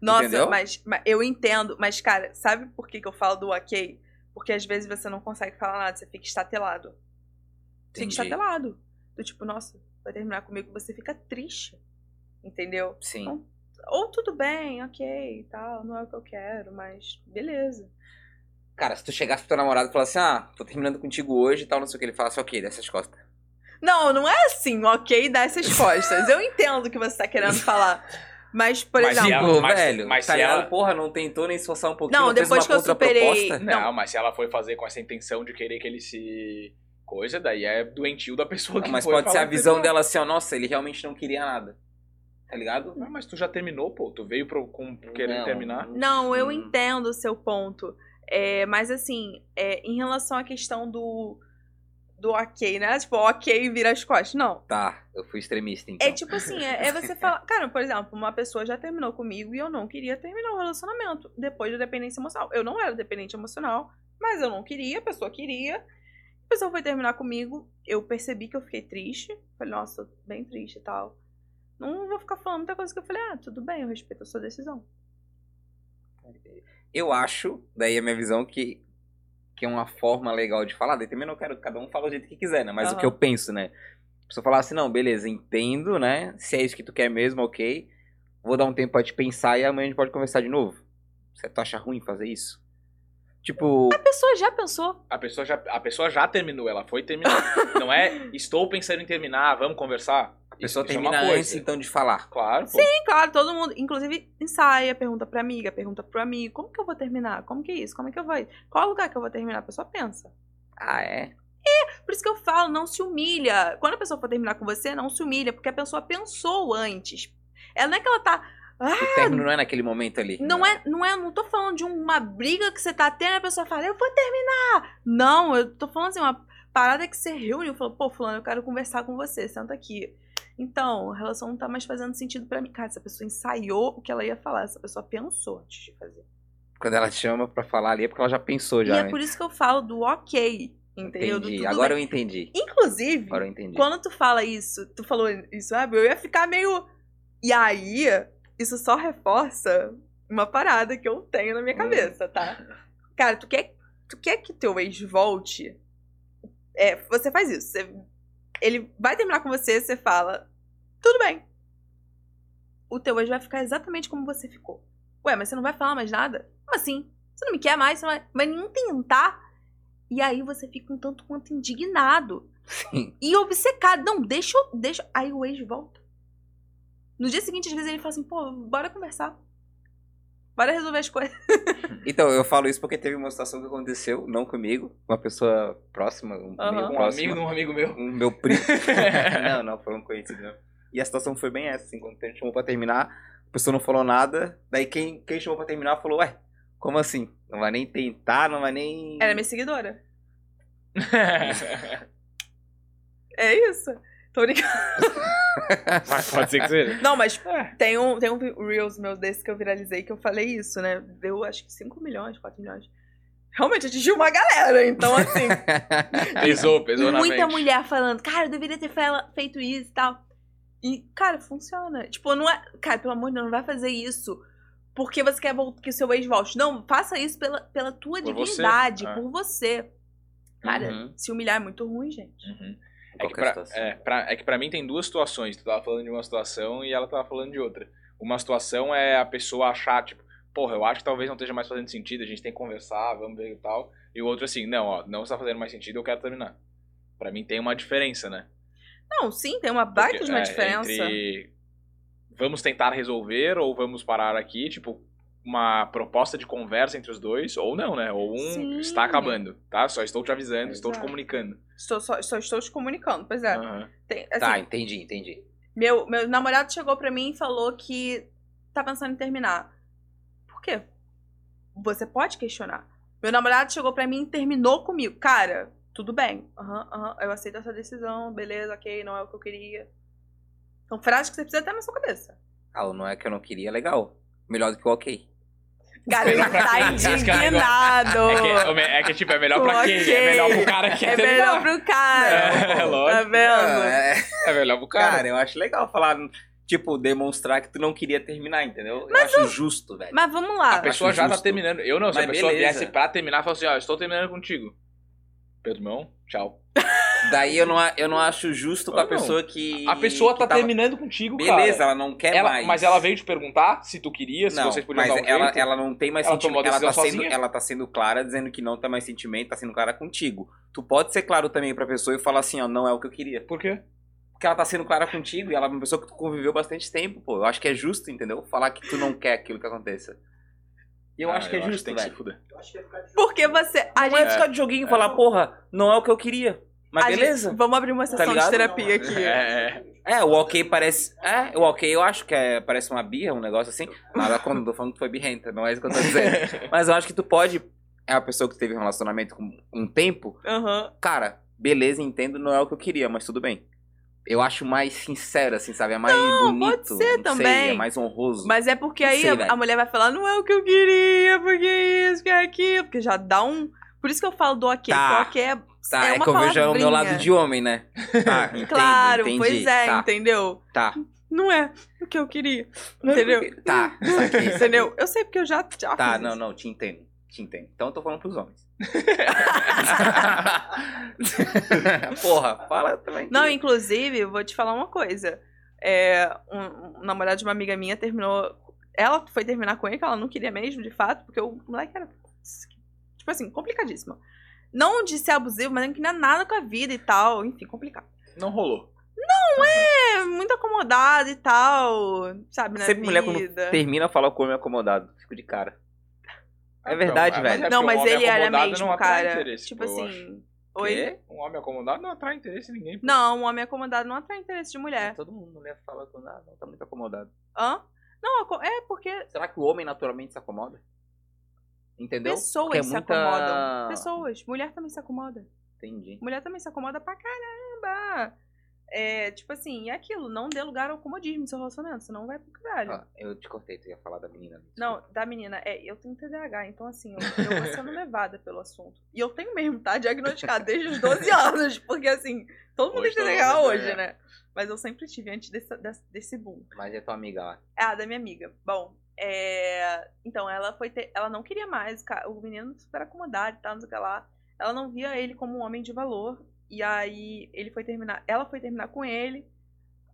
Speaker 2: Nossa,
Speaker 3: Entendeu?
Speaker 2: mas, mas eu entendo. Mas, cara, sabe por que, que eu falo do ok? Porque às vezes você não consegue falar nada, você fica estatelado. Você fica
Speaker 3: Entendi.
Speaker 2: estatelado. Do tipo, nossa, vai terminar comigo, você fica triste. Entendeu?
Speaker 3: Sim.
Speaker 2: Ou tudo bem, ok tal, não é o que eu quero, mas beleza.
Speaker 3: Cara, se tu chegasse pro teu namorado e falasse, ah, tô terminando contigo hoje e tal, não sei o que, ele falasse, ok, dessas costas.
Speaker 2: Não, não é assim, ok, dá essas costas. Eu entendo o que você tá querendo falar. Mas, por
Speaker 1: Mas
Speaker 2: exemplo.
Speaker 1: ela- mas-
Speaker 3: velho,
Speaker 1: mas
Speaker 3: tá
Speaker 1: se ela-
Speaker 3: porra, não tentou nem esforçar um pouquinho,
Speaker 2: Não, depois que eu superei-?
Speaker 1: Não,
Speaker 2: Não.
Speaker 1: mas se ela foi fazer com essa intenção de querer que ele se. Coisa, daí é doentio da pessoa que
Speaker 3: Mas
Speaker 1: foi
Speaker 3: pode ser a visão dela assim, ó, nossa, ele realmente não queria nada. Tá ligado?
Speaker 1: Ah, mas tu já terminou, pô. Tu veio pro, com, querendo
Speaker 3: Não.
Speaker 1: terminar.
Speaker 2: Não, eu
Speaker 3: Hum.
Speaker 2: entendo o seu ponto. É, mas assim, é, em relação à questão do. Do ok, né? Tipo, ok vira as costas. Não.
Speaker 3: Tá, eu fui extremista, então.
Speaker 2: É tipo assim, é, é você falar. Cara, por exemplo, uma pessoa já terminou comigo e eu não queria terminar o relacionamento depois da dependência emocional. Eu não era dependente emocional, mas eu não queria, a pessoa queria. A pessoa foi terminar comigo, eu percebi que eu fiquei triste. Falei, nossa, bem triste e tal. Não vou ficar falando muita coisa que eu falei, ah, tudo bem, eu respeito a sua decisão.
Speaker 3: Eu acho, daí a minha visão, que, que é uma forma legal de falar. Daí também não quero que cada um fale do jeito que quiser, né? Mas o
Speaker 2: Aham.
Speaker 3: que eu penso, né? A pessoa falar assim, não, beleza, entendo, né? Se é isso que tu quer mesmo, ok. Vou dar um tempo pra te pensar e amanhã a gente pode conversar de novo. Você tu acha ruim fazer isso? Tipo,
Speaker 2: A pessoa já pensou.
Speaker 1: A pessoa já, a pessoa já terminou, ela foi terminar. Não é estou pensando em terminar, vamos conversar.
Speaker 3: a pessoa
Speaker 1: Isso- isso é uma
Speaker 3: termina
Speaker 1: coisa.
Speaker 3: antes, então, de falar.
Speaker 1: Claro, pô.
Speaker 2: Sim, claro, todo mundo. Inclusive, ensaia, pergunta pra amiga, pergunta pro amigo. Como que eu vou terminar? Como que é isso? Como é que eu vou? Qual lugar que eu vou terminar? A pessoa pensa.
Speaker 3: Ah, é?
Speaker 2: Por isso que eu falo, não se humilha. Quando a pessoa for terminar com você, não se humilha, porque a pessoa pensou antes. Ela não é que ela tá.
Speaker 3: O término não é naquele momento ali.
Speaker 2: Não é, não é, não tô falando de uma briga que você tá tendo e a pessoa fala, eu vou terminar. Não, eu tô falando assim, uma parada que você reúne e fala, pô, fulano, eu quero conversar com você, senta aqui. Então, a relação não tá mais fazendo sentido pra mim. Cara, essa pessoa ensaiou o que ela ia falar, essa pessoa pensou antes de fazer.
Speaker 3: Quando ela te chama pra falar ali é porque ela já pensou já,
Speaker 2: e é
Speaker 3: né?
Speaker 2: por isso que eu falo do ok, entendeu?
Speaker 3: Entendi. Agora eu
Speaker 2: bem.
Speaker 3: entendi.
Speaker 2: Inclusive,
Speaker 3: Agora eu entendi.
Speaker 2: quando tu fala isso, tu falou isso, sabe? Eu ia ficar meio. E aí, isso só reforça uma parada que eu tenho na minha
Speaker 3: Hum.
Speaker 2: cabeça, tá? Cara, tu quer, tu quer que teu ex volte? É, você faz isso. você- ele vai terminar com você, você fala, tudo bem. O teu ex vai ficar exatamente como você ficou. Ué, mas você não vai falar mais nada? Como assim? Você não me quer mais? Você não vai, vai nem tentar? E aí você fica um tanto quanto indignado
Speaker 3: Sim.
Speaker 2: e obcecado. Não, deixa, deixa. Aí o ex volta. No dia seguinte, às vezes, ele fala assim, pô, bora conversar. Bora resolver as coisas.
Speaker 3: Então, eu falo isso porque teve uma situação que aconteceu, não comigo, uma pessoa próxima, um
Speaker 2: Aham.
Speaker 3: meio
Speaker 1: Um amigo de um amigo meu.
Speaker 3: um meu primo. não, não, foi um conhecido meu. E a situação foi bem essa, assim, quando a gente chamou pra terminar, a pessoa não falou nada, daí quem, quem chamou pra terminar falou, ué, como assim? Não vai nem tentar, não vai nem...
Speaker 2: Ela é minha seguidora. É isso. Tô brincando.
Speaker 1: Mas pode ser que seja.
Speaker 2: Não, mas
Speaker 1: É.
Speaker 2: tem um, tem um Reels meu desse que eu viralizei que eu falei isso, né? Deu acho que 5 milhões, 4 milhões. Realmente atingiu uma galera, então assim.
Speaker 1: Pesou, pesou na
Speaker 2: muita
Speaker 1: mente.
Speaker 2: mulher falando, cara, eu deveria ter fe- feito isso e tal. E, cara, funciona. Tipo, não é. Cara, pelo amor de Deus, não vai fazer isso porque você quer que o seu ex volte. Não, faça isso pela, pela tua
Speaker 1: Por você,
Speaker 2: dignidade,
Speaker 1: é.
Speaker 2: por você. Cara,
Speaker 3: Uhum.
Speaker 2: se humilhar é muito ruim, gente.
Speaker 1: Uhum. É que, pra,
Speaker 3: situação.
Speaker 1: é, pra- é que pra mim tem duas situações. Tu tava falando de uma situação e ela tava falando de outra. Uma situação é a pessoa achar, tipo, porra, eu acho que talvez não esteja mais fazendo sentido, a gente tem que conversar, vamos ver e tal. E o outro assim, não, ó, não está fazendo mais sentido, eu quero terminar. Pra mim tem uma diferença, né?
Speaker 2: Não, sim, tem uma baita
Speaker 1: Porque,
Speaker 2: de uma
Speaker 1: é,
Speaker 2: diferença.
Speaker 1: Entre vamos tentar resolver ou vamos parar aqui, tipo, uma proposta de conversa entre os dois, ou não, né? Ou um
Speaker 2: Sim.
Speaker 1: está acabando, tá? Só estou te avisando, estou te
Speaker 2: Exato.
Speaker 1: comunicando.
Speaker 2: Só, só, só estou te comunicando. Pois é.
Speaker 1: Aham.
Speaker 2: Tem- assim,
Speaker 3: Tá, entendi, entendi.
Speaker 2: meu, meu namorado chegou pra mim e falou que tá pensando em terminar. Por quê? Você pode questionar. Meu namorado chegou pra mim e terminou comigo. Cara, tudo bem. Aham, aham, eu aceito essa decisão. Beleza, ok, não é o que eu queria. São frases que você precisa ter na sua cabeça.
Speaker 3: Ah, o não é que eu não queria, legal. Melhor do que o ok.
Speaker 2: Ele tá indignado.
Speaker 1: É que, é que, tipo, é melhor pra quem?
Speaker 2: Ok.
Speaker 1: É melhor pro cara que
Speaker 2: É
Speaker 1: quer
Speaker 2: melhor
Speaker 1: terminar.
Speaker 2: pro cara.
Speaker 1: É,
Speaker 2: Tá
Speaker 1: lógico.
Speaker 2: vendo?
Speaker 3: É,
Speaker 1: É melhor pro cara.
Speaker 3: cara, eu acho legal falar, tipo, demonstrar que tu não queria terminar, entendeu? eu acho justo, velho.
Speaker 2: Mas vamos lá.
Speaker 1: a pessoa já tá
Speaker 3: justo.
Speaker 1: terminando. Eu não, se a
Speaker 3: Mas
Speaker 1: pessoa
Speaker 3: beleza.
Speaker 1: viesse pra terminar, fala assim, ó, eu estou terminando contigo. Pedro, meu, tchau.
Speaker 3: Daí eu não, eu não acho justo com a
Speaker 1: Não,
Speaker 3: pessoa que.
Speaker 1: A pessoa tá
Speaker 3: tava-
Speaker 1: terminando contigo, cara.
Speaker 3: Beleza, ela não quer
Speaker 1: Ela-
Speaker 3: mais.
Speaker 1: Mas ela veio te perguntar se tu queria, se
Speaker 3: não,
Speaker 1: vocês podiam
Speaker 3: mas
Speaker 1: dar um
Speaker 3: ela,
Speaker 1: jeito.
Speaker 3: ela não tem mais
Speaker 1: Ela
Speaker 3: sentimento. Ela tá, sendo, ela tá sendo clara, dizendo que não tem mais sentimento, tá sendo clara contigo. Tu pode ser claro também pra pessoa e falar assim, ó, não é o que eu queria.
Speaker 1: Por quê?
Speaker 3: Porque ela tá sendo clara contigo e ela é uma pessoa que tu conviveu bastante tempo, pô. Eu acho que é justo, entendeu? Falar que tu não quer aquilo que aconteça. E eu
Speaker 1: Ah,
Speaker 3: acho que é justo,
Speaker 1: tem que se
Speaker 3: velho.
Speaker 1: fuder.
Speaker 2: Porque você. A
Speaker 3: Não é
Speaker 2: gente.
Speaker 3: ficar de joguinho e falar, porra, não é o que eu queria. Mas
Speaker 2: a gente-
Speaker 3: beleza.
Speaker 2: vamos abrir uma sessão de
Speaker 3: ligado?
Speaker 2: terapia aqui.
Speaker 1: É, é.
Speaker 3: É, o ok parece. É, o ok eu acho que é, parece uma birra, um negócio assim. Nada quando eu tô falando que foi birrenta, não é isso que eu tô dizendo. Mas eu acho que tu pode. É uma pessoa que teve um relacionamento com um tempo.
Speaker 2: Aham.
Speaker 3: Cara, beleza, entendo, não é o que eu queria, mas tudo bem. Eu acho mais sincero, assim, sabe? É mais bonito.
Speaker 2: pode ser
Speaker 3: não
Speaker 2: também.
Speaker 3: Sei, é mais honroso.
Speaker 2: Mas é porque
Speaker 3: Não
Speaker 2: aí
Speaker 3: sei,
Speaker 2: a, a mulher vai falar, não é o que eu queria, porque isso, que aquilo. Porque já dá um. Por isso que eu falo do ok.
Speaker 3: Tá.
Speaker 2: porque o ok é.
Speaker 3: Tá,
Speaker 2: é
Speaker 3: é, que eu vejo o meu lado de homem, né? Tá, entendo,
Speaker 2: Claro,
Speaker 3: entendi.
Speaker 2: pois é,
Speaker 3: tá,
Speaker 2: entendeu?
Speaker 3: tá.
Speaker 2: Não é o que eu queria. Entendeu?
Speaker 3: Tá, saquei, saquei.
Speaker 2: Entendeu? Eu sei porque eu já, já
Speaker 3: Tá,
Speaker 2: fiz
Speaker 3: não,
Speaker 2: isso.
Speaker 3: não, te entendo. Te entendo. Então eu tô falando pros homens. Porra, fala também.
Speaker 2: Não, inclusive, eu vou te falar uma coisa. É, um, um namorado de uma amiga minha terminou. Ela foi terminar com ele, que ela não queria mesmo, de fato, porque o moleque era. Tipo assim, complicadíssimo. Não de ser abusivo, mas não queria nada com a vida e tal. Enfim, complicado.
Speaker 1: Não rolou.
Speaker 2: É, muito acomodado e tal, sabe, na
Speaker 3: Sempre mulher quando
Speaker 2: vida.
Speaker 3: termina fala com homem acomodado. Fico de cara. É verdade,
Speaker 1: Então,
Speaker 3: velho.
Speaker 1: é
Speaker 2: Não, mas ele era mesmo,
Speaker 1: não
Speaker 2: cara. tipo assim. Oi?
Speaker 3: Quê?
Speaker 1: Um homem acomodado não atrai interesse em ninguém. pô.
Speaker 2: Não, um homem acomodado não atrai interesse de mulher.
Speaker 3: Todo mundo mulher fala com nada, tá muito acomodado.
Speaker 2: Hã? Não, é porque
Speaker 3: Será que o homem naturalmente se acomoda? Entendeu?
Speaker 2: pessoas
Speaker 3: Porque é
Speaker 2: se
Speaker 3: muita-
Speaker 2: acomodam. Pessoas. Mulher também se acomoda.
Speaker 3: Entendi.
Speaker 2: Mulher também se acomoda pra caramba. É, tipo assim, é aquilo, não dê lugar ao comodismo no seu relacionamento, senão vai pro caralho.
Speaker 3: Ah, eu te cortei, tu ia falar da menina.
Speaker 2: Não, da menina, é, eu tenho TDAH, então assim, eu, eu vou sendo levada pelo assunto. E eu tenho mesmo, tá? Diagnosticado desde os 12 anos, porque assim, todo mundo tem TDAH hoje,
Speaker 1: tem,
Speaker 2: né? Mas eu sempre tive antes desse, desse, desse boom.
Speaker 3: Mas é tua amiga lá.
Speaker 2: Ah, da minha amiga. Bom, é... então ela foi ter... ela não queria mais, o menino super acomodado e tal, não sei o que lá. Ela não via ele como um homem de valor. E aí ele foi terminar, ela foi terminar com ele.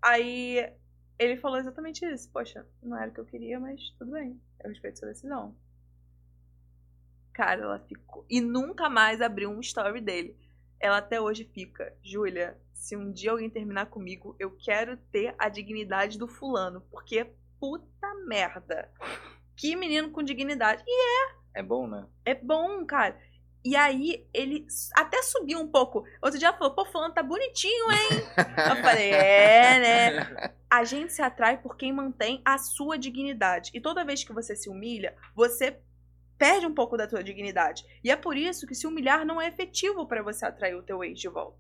Speaker 2: Aí ele falou exatamente isso. Poxa, não era o que eu queria, mas tudo bem. Eu respeito sua decisão. Cara, ela ficou. E nunca mais abriu um story dele. Ela até hoje fica, Júlia, se um dia alguém terminar comigo, eu quero ter a dignidade do fulano. Porque puta merda. Que menino com dignidade. E
Speaker 3: É bom, né?
Speaker 2: é bom, cara. E aí, ele até subiu um pouco. Outro dia falou, pô, fulano tá bonitinho, hein? Eu falei, é, né? A gente se atrai por quem mantém a sua dignidade. E toda vez que você se humilha, você perde um pouco da tua dignidade. E é por isso que se humilhar não é efetivo pra você atrair o teu ex de volta.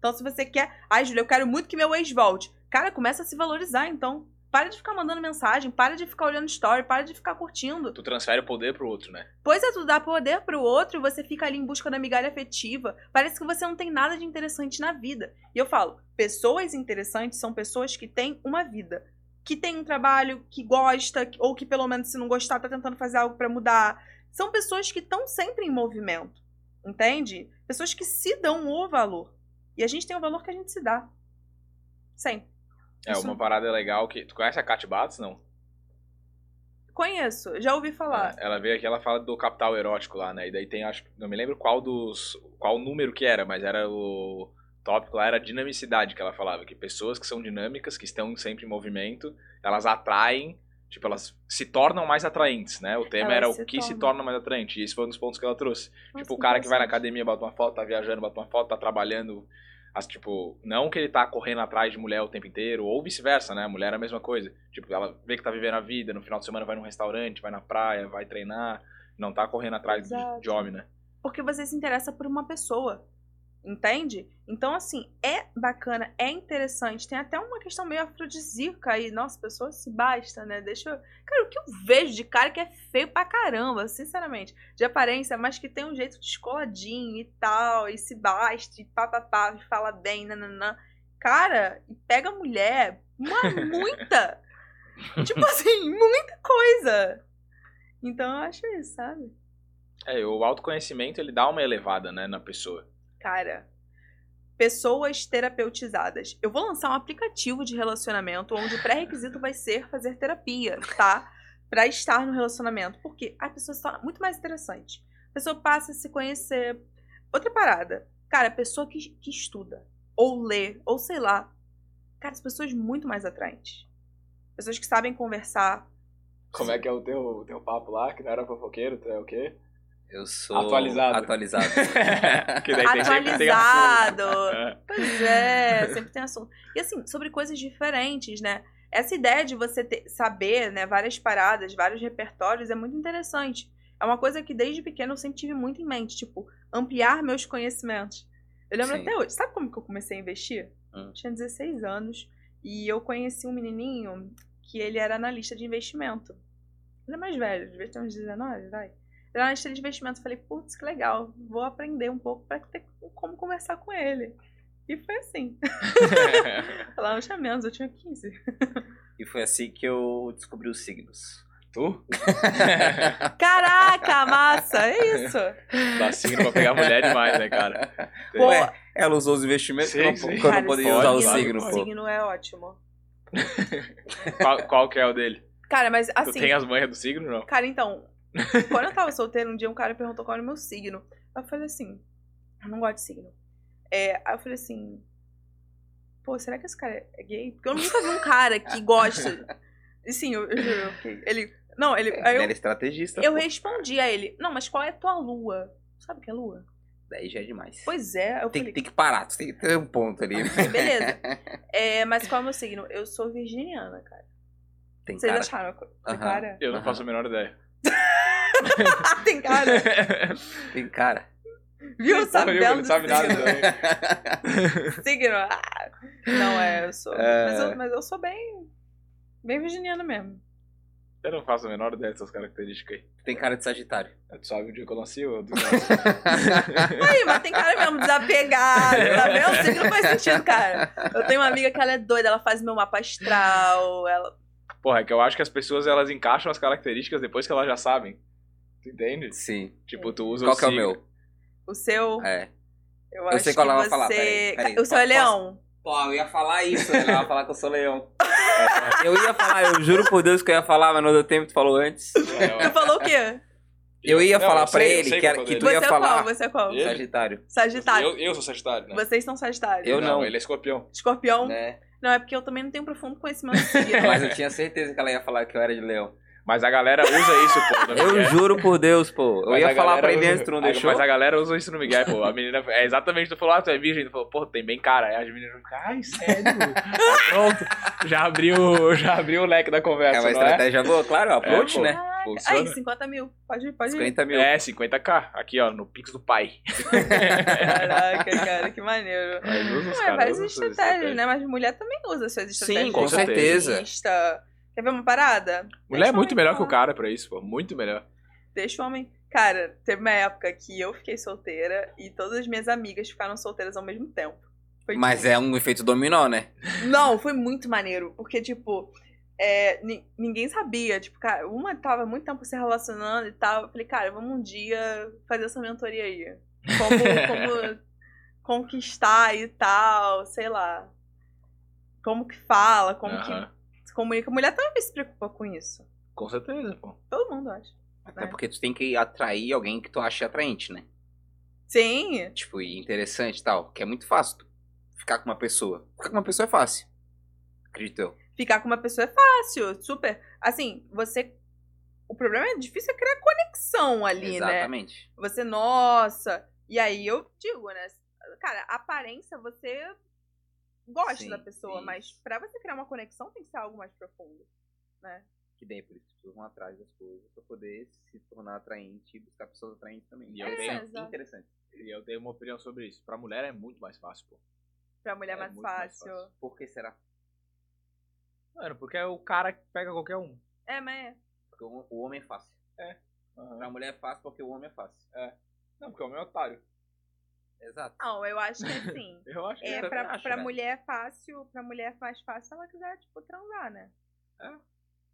Speaker 2: Então, se você quer, ai, Júlia, eu quero muito que meu ex volte. Cara, começa a se valorizar, então. Para de ficar mandando mensagem, para de ficar olhando story, para de ficar curtindo.
Speaker 1: Tu transfere o poder pro outro, né?
Speaker 2: Pois é, tu dá poder pro outro e você fica ali em busca da migalha afetiva. Parece que você não tem nada de interessante na vida. E eu falo, pessoas interessantes são pessoas que têm uma vida. Que tem um trabalho, que gosta, ou que pelo menos se não gostar tá tentando fazer algo pra mudar. São pessoas que estão sempre em movimento. Entende? Pessoas que se dão o valor. E a gente tem o valor que a gente se dá. Sempre.
Speaker 1: É,
Speaker 2: Isso-
Speaker 1: uma parada legal que. Tu conhece a Kat Bates, não?
Speaker 2: Conheço, já ouvi falar.
Speaker 1: É, ela veio aqui, ela fala do capital erótico lá, né? E daí tem, acho, não me lembro qual dos, qual número que era, mas era o tópico lá era a dinamicidade que ela falava, que pessoas que são dinâmicas, que estão sempre em movimento, elas atraem, tipo, elas se tornam mais atraentes, né? O tema
Speaker 2: Elas
Speaker 1: era
Speaker 2: se
Speaker 1: o que se
Speaker 2: tornam.
Speaker 1: torna mais atraente, e esse foi um dos pontos que ela trouxe.
Speaker 2: Nossa,
Speaker 1: tipo, o cara que vai na academia, bota uma foto, tá viajando, bota uma foto, tá trabalhando, as, tipo, não que ele tá correndo atrás de mulher o tempo inteiro, ou vice-versa, né? A mulher é a mesma coisa. Tipo, ela vê que tá vivendo a vida, no final de semana vai num restaurante, vai na praia, vai treinar, não tá correndo atrás de, de homem, né?
Speaker 2: Porque você se interessa por uma pessoa. Entende? Então, assim, é bacana, é interessante. Tem até uma questão meio afrodisíaca aí. Nossa, pessoa se basta, né? Deixa eu. Cara, o que eu vejo de cara que é feio pra caramba, sinceramente. De aparência, mas que tem um jeito descoladinho e tal, e se basta, e papapá, e fala bem, nananã. Cara, e pega mulher, uma muita. tipo assim, muita coisa. Então eu acho isso, sabe?
Speaker 1: É, o autoconhecimento ele dá uma elevada, né, na pessoa.
Speaker 2: Cara, pessoas terapeutizadas. Eu vou lançar um aplicativo de relacionamento onde o pré-requisito vai ser fazer terapia, tá? Pra estar no relacionamento. Porque a pessoa torna muito mais interessante. A pessoa passa a se conhecer. Outra parada. Cara, a pessoa que, que estuda, ou lê, ou sei lá. Cara, as pessoas muito mais atraentes. Pessoas que sabem conversar.
Speaker 1: Como é que é o teu, teu papo lá, que não era fofoqueiro, tu é o quê?
Speaker 3: Eu sou
Speaker 1: Atualizado.
Speaker 3: atualizado.
Speaker 1: que daí tem, sempre tem
Speaker 2: Atualizado.
Speaker 1: É.
Speaker 2: Pois é, sempre tem assunto. E assim, sobre coisas diferentes, né? Essa ideia de você ter- saber, né, várias paradas, vários repertórios é muito interessante. É uma coisa que desde pequeno eu sempre tive muito em mente, tipo, ampliar meus conhecimentos. Eu lembro
Speaker 3: Sim.
Speaker 2: até hoje. Sabe como que eu comecei a investir?
Speaker 3: Hum.
Speaker 2: Tinha 16 anos e eu conheci um menininho que ele era analista de investimento. Ele é mais velho, devia ter uns 19, vai. Ele era analista de investimento. Eu falei, putz, que legal, vou aprender um pouco pra ter como conversar com ele. E foi assim. Lá não tinha menos, eu tinha 15.
Speaker 4: E foi assim que eu descobri os signos.
Speaker 1: tu?
Speaker 2: Caraca, massa, é isso.
Speaker 1: Dá signo pra pegar mulher demais, né, cara?
Speaker 2: Pô,
Speaker 4: Ué, ela usou os investimentos
Speaker 1: Sim,
Speaker 4: que eu não,
Speaker 1: sim.
Speaker 4: que eu não poderia
Speaker 1: pode,
Speaker 4: usar o signo, pô.
Speaker 2: signo é ótimo.
Speaker 1: Qual, qual que é o dele?
Speaker 2: Cara, mas
Speaker 1: tu
Speaker 2: assim,
Speaker 1: tem as manhas do signo, não?
Speaker 2: Cara, então, quando eu tava solteira, um dia um cara perguntou qual era o meu signo. Eu falei assim, eu não gosto de signo. É, aí eu falei assim, pô, será que esse cara é gay? Porque eu nunca vi um cara que gosta. E sim, eu, eu eu fiquei- ele. Não, ele. Aí
Speaker 4: Ele
Speaker 2: eu,
Speaker 4: era estrategista.
Speaker 2: eu
Speaker 4: pô.
Speaker 2: respondi a ele, não, mas qual é a tua lua? Sabe o que é lua?
Speaker 4: Daí já é demais.
Speaker 2: Pois é, eu
Speaker 4: tem,
Speaker 2: falei,
Speaker 4: tem que parar, tu tem que ter um ponto ali.
Speaker 2: beleza. É, mas qual é o meu signo? Eu sou virginiana, cara.
Speaker 4: Tem
Speaker 2: Vocês
Speaker 4: cara.
Speaker 2: acharam? Tem
Speaker 4: Aham.
Speaker 2: cara?
Speaker 1: Eu não faço a menor ideia.
Speaker 2: Tem cara.
Speaker 4: Tem cara.
Speaker 2: Viu?
Speaker 1: Tá,
Speaker 2: Sabe
Speaker 1: Não sabe nada
Speaker 2: signo?
Speaker 1: também.
Speaker 2: Signo. Ah, não, é, eu sou.
Speaker 4: É.
Speaker 2: Mas, eu, mas eu sou bem. Bem virginiana mesmo.
Speaker 1: Eu não faço a menor ideia dessas características aí.
Speaker 4: Tem cara de Sagitário.
Speaker 1: Tu sabe o dia que eu nasci? Ou...
Speaker 2: Aí, mas tem cara mesmo desapegado, tá vendo? Signo não faz sentido, cara. Eu tenho uma amiga que ela é doida, ela faz meu mapa astral. Ela.
Speaker 1: Porra, é que eu acho que as pessoas elas encaixam as características depois que elas já sabem. Tu entende?
Speaker 4: Sim.
Speaker 1: Tipo, tu usa
Speaker 4: Qual
Speaker 1: o
Speaker 4: que é o meu?
Speaker 2: O seu.
Speaker 4: É.
Speaker 2: Eu, acho
Speaker 4: sei qual
Speaker 2: que
Speaker 4: ela vai
Speaker 2: você...
Speaker 4: falar, peraí, peraí.
Speaker 2: O seu é leão.
Speaker 4: Pô, eu ia falar isso, né? Ela ia falar que eu sou leão. Eu ia falar, eu juro por Deus que eu ia falar, mas não deu tempo, tu falou antes.
Speaker 2: Tu falou o quê?
Speaker 4: Eu ia
Speaker 1: Não,
Speaker 4: falar
Speaker 1: eu
Speaker 4: pra
Speaker 1: sei, eu
Speaker 4: ele que, era,
Speaker 1: qual
Speaker 4: que tu
Speaker 2: Você
Speaker 4: ia
Speaker 2: é
Speaker 4: falar.
Speaker 2: qual? Você é qual?
Speaker 1: Ele?
Speaker 4: Sagitário.
Speaker 2: Sagitário.
Speaker 1: Eu, eu sou Sagitário, né?
Speaker 2: Vocês são Sagitário.
Speaker 4: Eu não.
Speaker 1: Ele é escorpião.
Speaker 2: Escorpião?
Speaker 4: Né?
Speaker 2: Não, é porque eu também não tenho profundo conhecimento.
Speaker 4: Mas eu tinha certeza que ela ia falar que eu era de leão.
Speaker 1: Mas a galera usa isso, pô.
Speaker 4: Eu juro por Deus, pô. Eu
Speaker 1: Mas
Speaker 4: ia falar pra ele
Speaker 1: usa-
Speaker 4: antes, tu não deixou?
Speaker 1: Mas a galera usa isso no Miguel, pô. A menina. É exatamente, tu falou, ah, tu é virgem. Tu falou, pô, tem bem cara. Aí as meninas ficam, ai, sério? Pronto. Já abriu, já abriu o leque da
Speaker 4: É
Speaker 1: conversa,
Speaker 4: uma
Speaker 1: não é?
Speaker 4: estratégia boa, claro, approach,
Speaker 1: pô.
Speaker 4: né?
Speaker 1: Funciona.
Speaker 2: Aí, 50 mil. Pode ir, pode ir.
Speaker 4: 50 mil.
Speaker 1: É, 50k. Aqui, ó, no Pix do pai.
Speaker 2: Caraca, cara, que maneiro.
Speaker 1: Mas usa os
Speaker 2: Não, é
Speaker 1: caras,
Speaker 2: várias estratégias, né? Mas mulher também usa suas estratégias.
Speaker 4: Sim, com
Speaker 2: de
Speaker 4: certeza.
Speaker 2: Insta. Quer ver uma parada?
Speaker 1: Mulher é
Speaker 2: Deixa
Speaker 1: muito melhor que o cara pra isso, pô. Muito melhor.
Speaker 2: Deixa o homem. Cara, teve uma época que eu fiquei solteira e todas as minhas amigas ficaram solteiras ao mesmo tempo. Foi
Speaker 4: Mas
Speaker 2: tipo-
Speaker 4: é um efeito dominó, né?
Speaker 2: Não, foi muito maneiro. Porque, tipo, é, ni- ninguém sabia. Tipo, cara, uma tava muito tempo se relacionando e tal. Eu falei, cara, vamos um dia fazer essa mentoria aí. Como, como conquistar e tal, sei lá. Como que fala, como que comunica. Mulher também se preocupa com isso.
Speaker 1: Com certeza, pô.
Speaker 2: Todo mundo acha.
Speaker 4: Até
Speaker 2: É.
Speaker 4: porque tu tem que atrair alguém que tu acha atraente, né?
Speaker 2: Sim,
Speaker 4: Tipo, e interessante e tal. Que é muito fácil ficar com uma pessoa. Ficar com uma pessoa é fácil. Acredito eu.
Speaker 2: ficar com uma pessoa é fácil, super. Assim, você. O problema é difícil é criar conexão ali, né?
Speaker 4: Exatamente.
Speaker 2: Você, nossa. E aí eu digo, né? Cara, aparência você gosta
Speaker 4: Sim,
Speaker 2: da pessoa,
Speaker 4: isso.
Speaker 2: mas pra você criar uma conexão tem que ser algo mais profundo, né?
Speaker 3: Que daí por isso as pessoas vão atrás das coisas pra poder se tornar atraente e buscar pessoas atraentes também.
Speaker 1: E eu
Speaker 3: É,
Speaker 1: tenho-
Speaker 3: é interessante.
Speaker 1: E eu tenho uma opinião sobre isso. Pra mulher é muito mais fácil, pô.
Speaker 2: Pra mulher
Speaker 1: É
Speaker 2: mais
Speaker 1: muito mais
Speaker 2: fácil.
Speaker 1: fácil.
Speaker 3: Por que será?
Speaker 1: Mano, porque é o cara que pega qualquer um.
Speaker 2: É, mas é.
Speaker 3: Porque o o homem é fácil. Pra mulher é fácil porque o homem é fácil.
Speaker 1: Não, porque o homem é otário.
Speaker 3: Exato.
Speaker 2: Não, eu acho que assim.
Speaker 1: Eu acho que
Speaker 2: É, pra,
Speaker 3: acho,
Speaker 2: pra
Speaker 3: velho.
Speaker 2: mulher é fácil, pra mulher mais fácil se ela quiser, tipo, transar, né?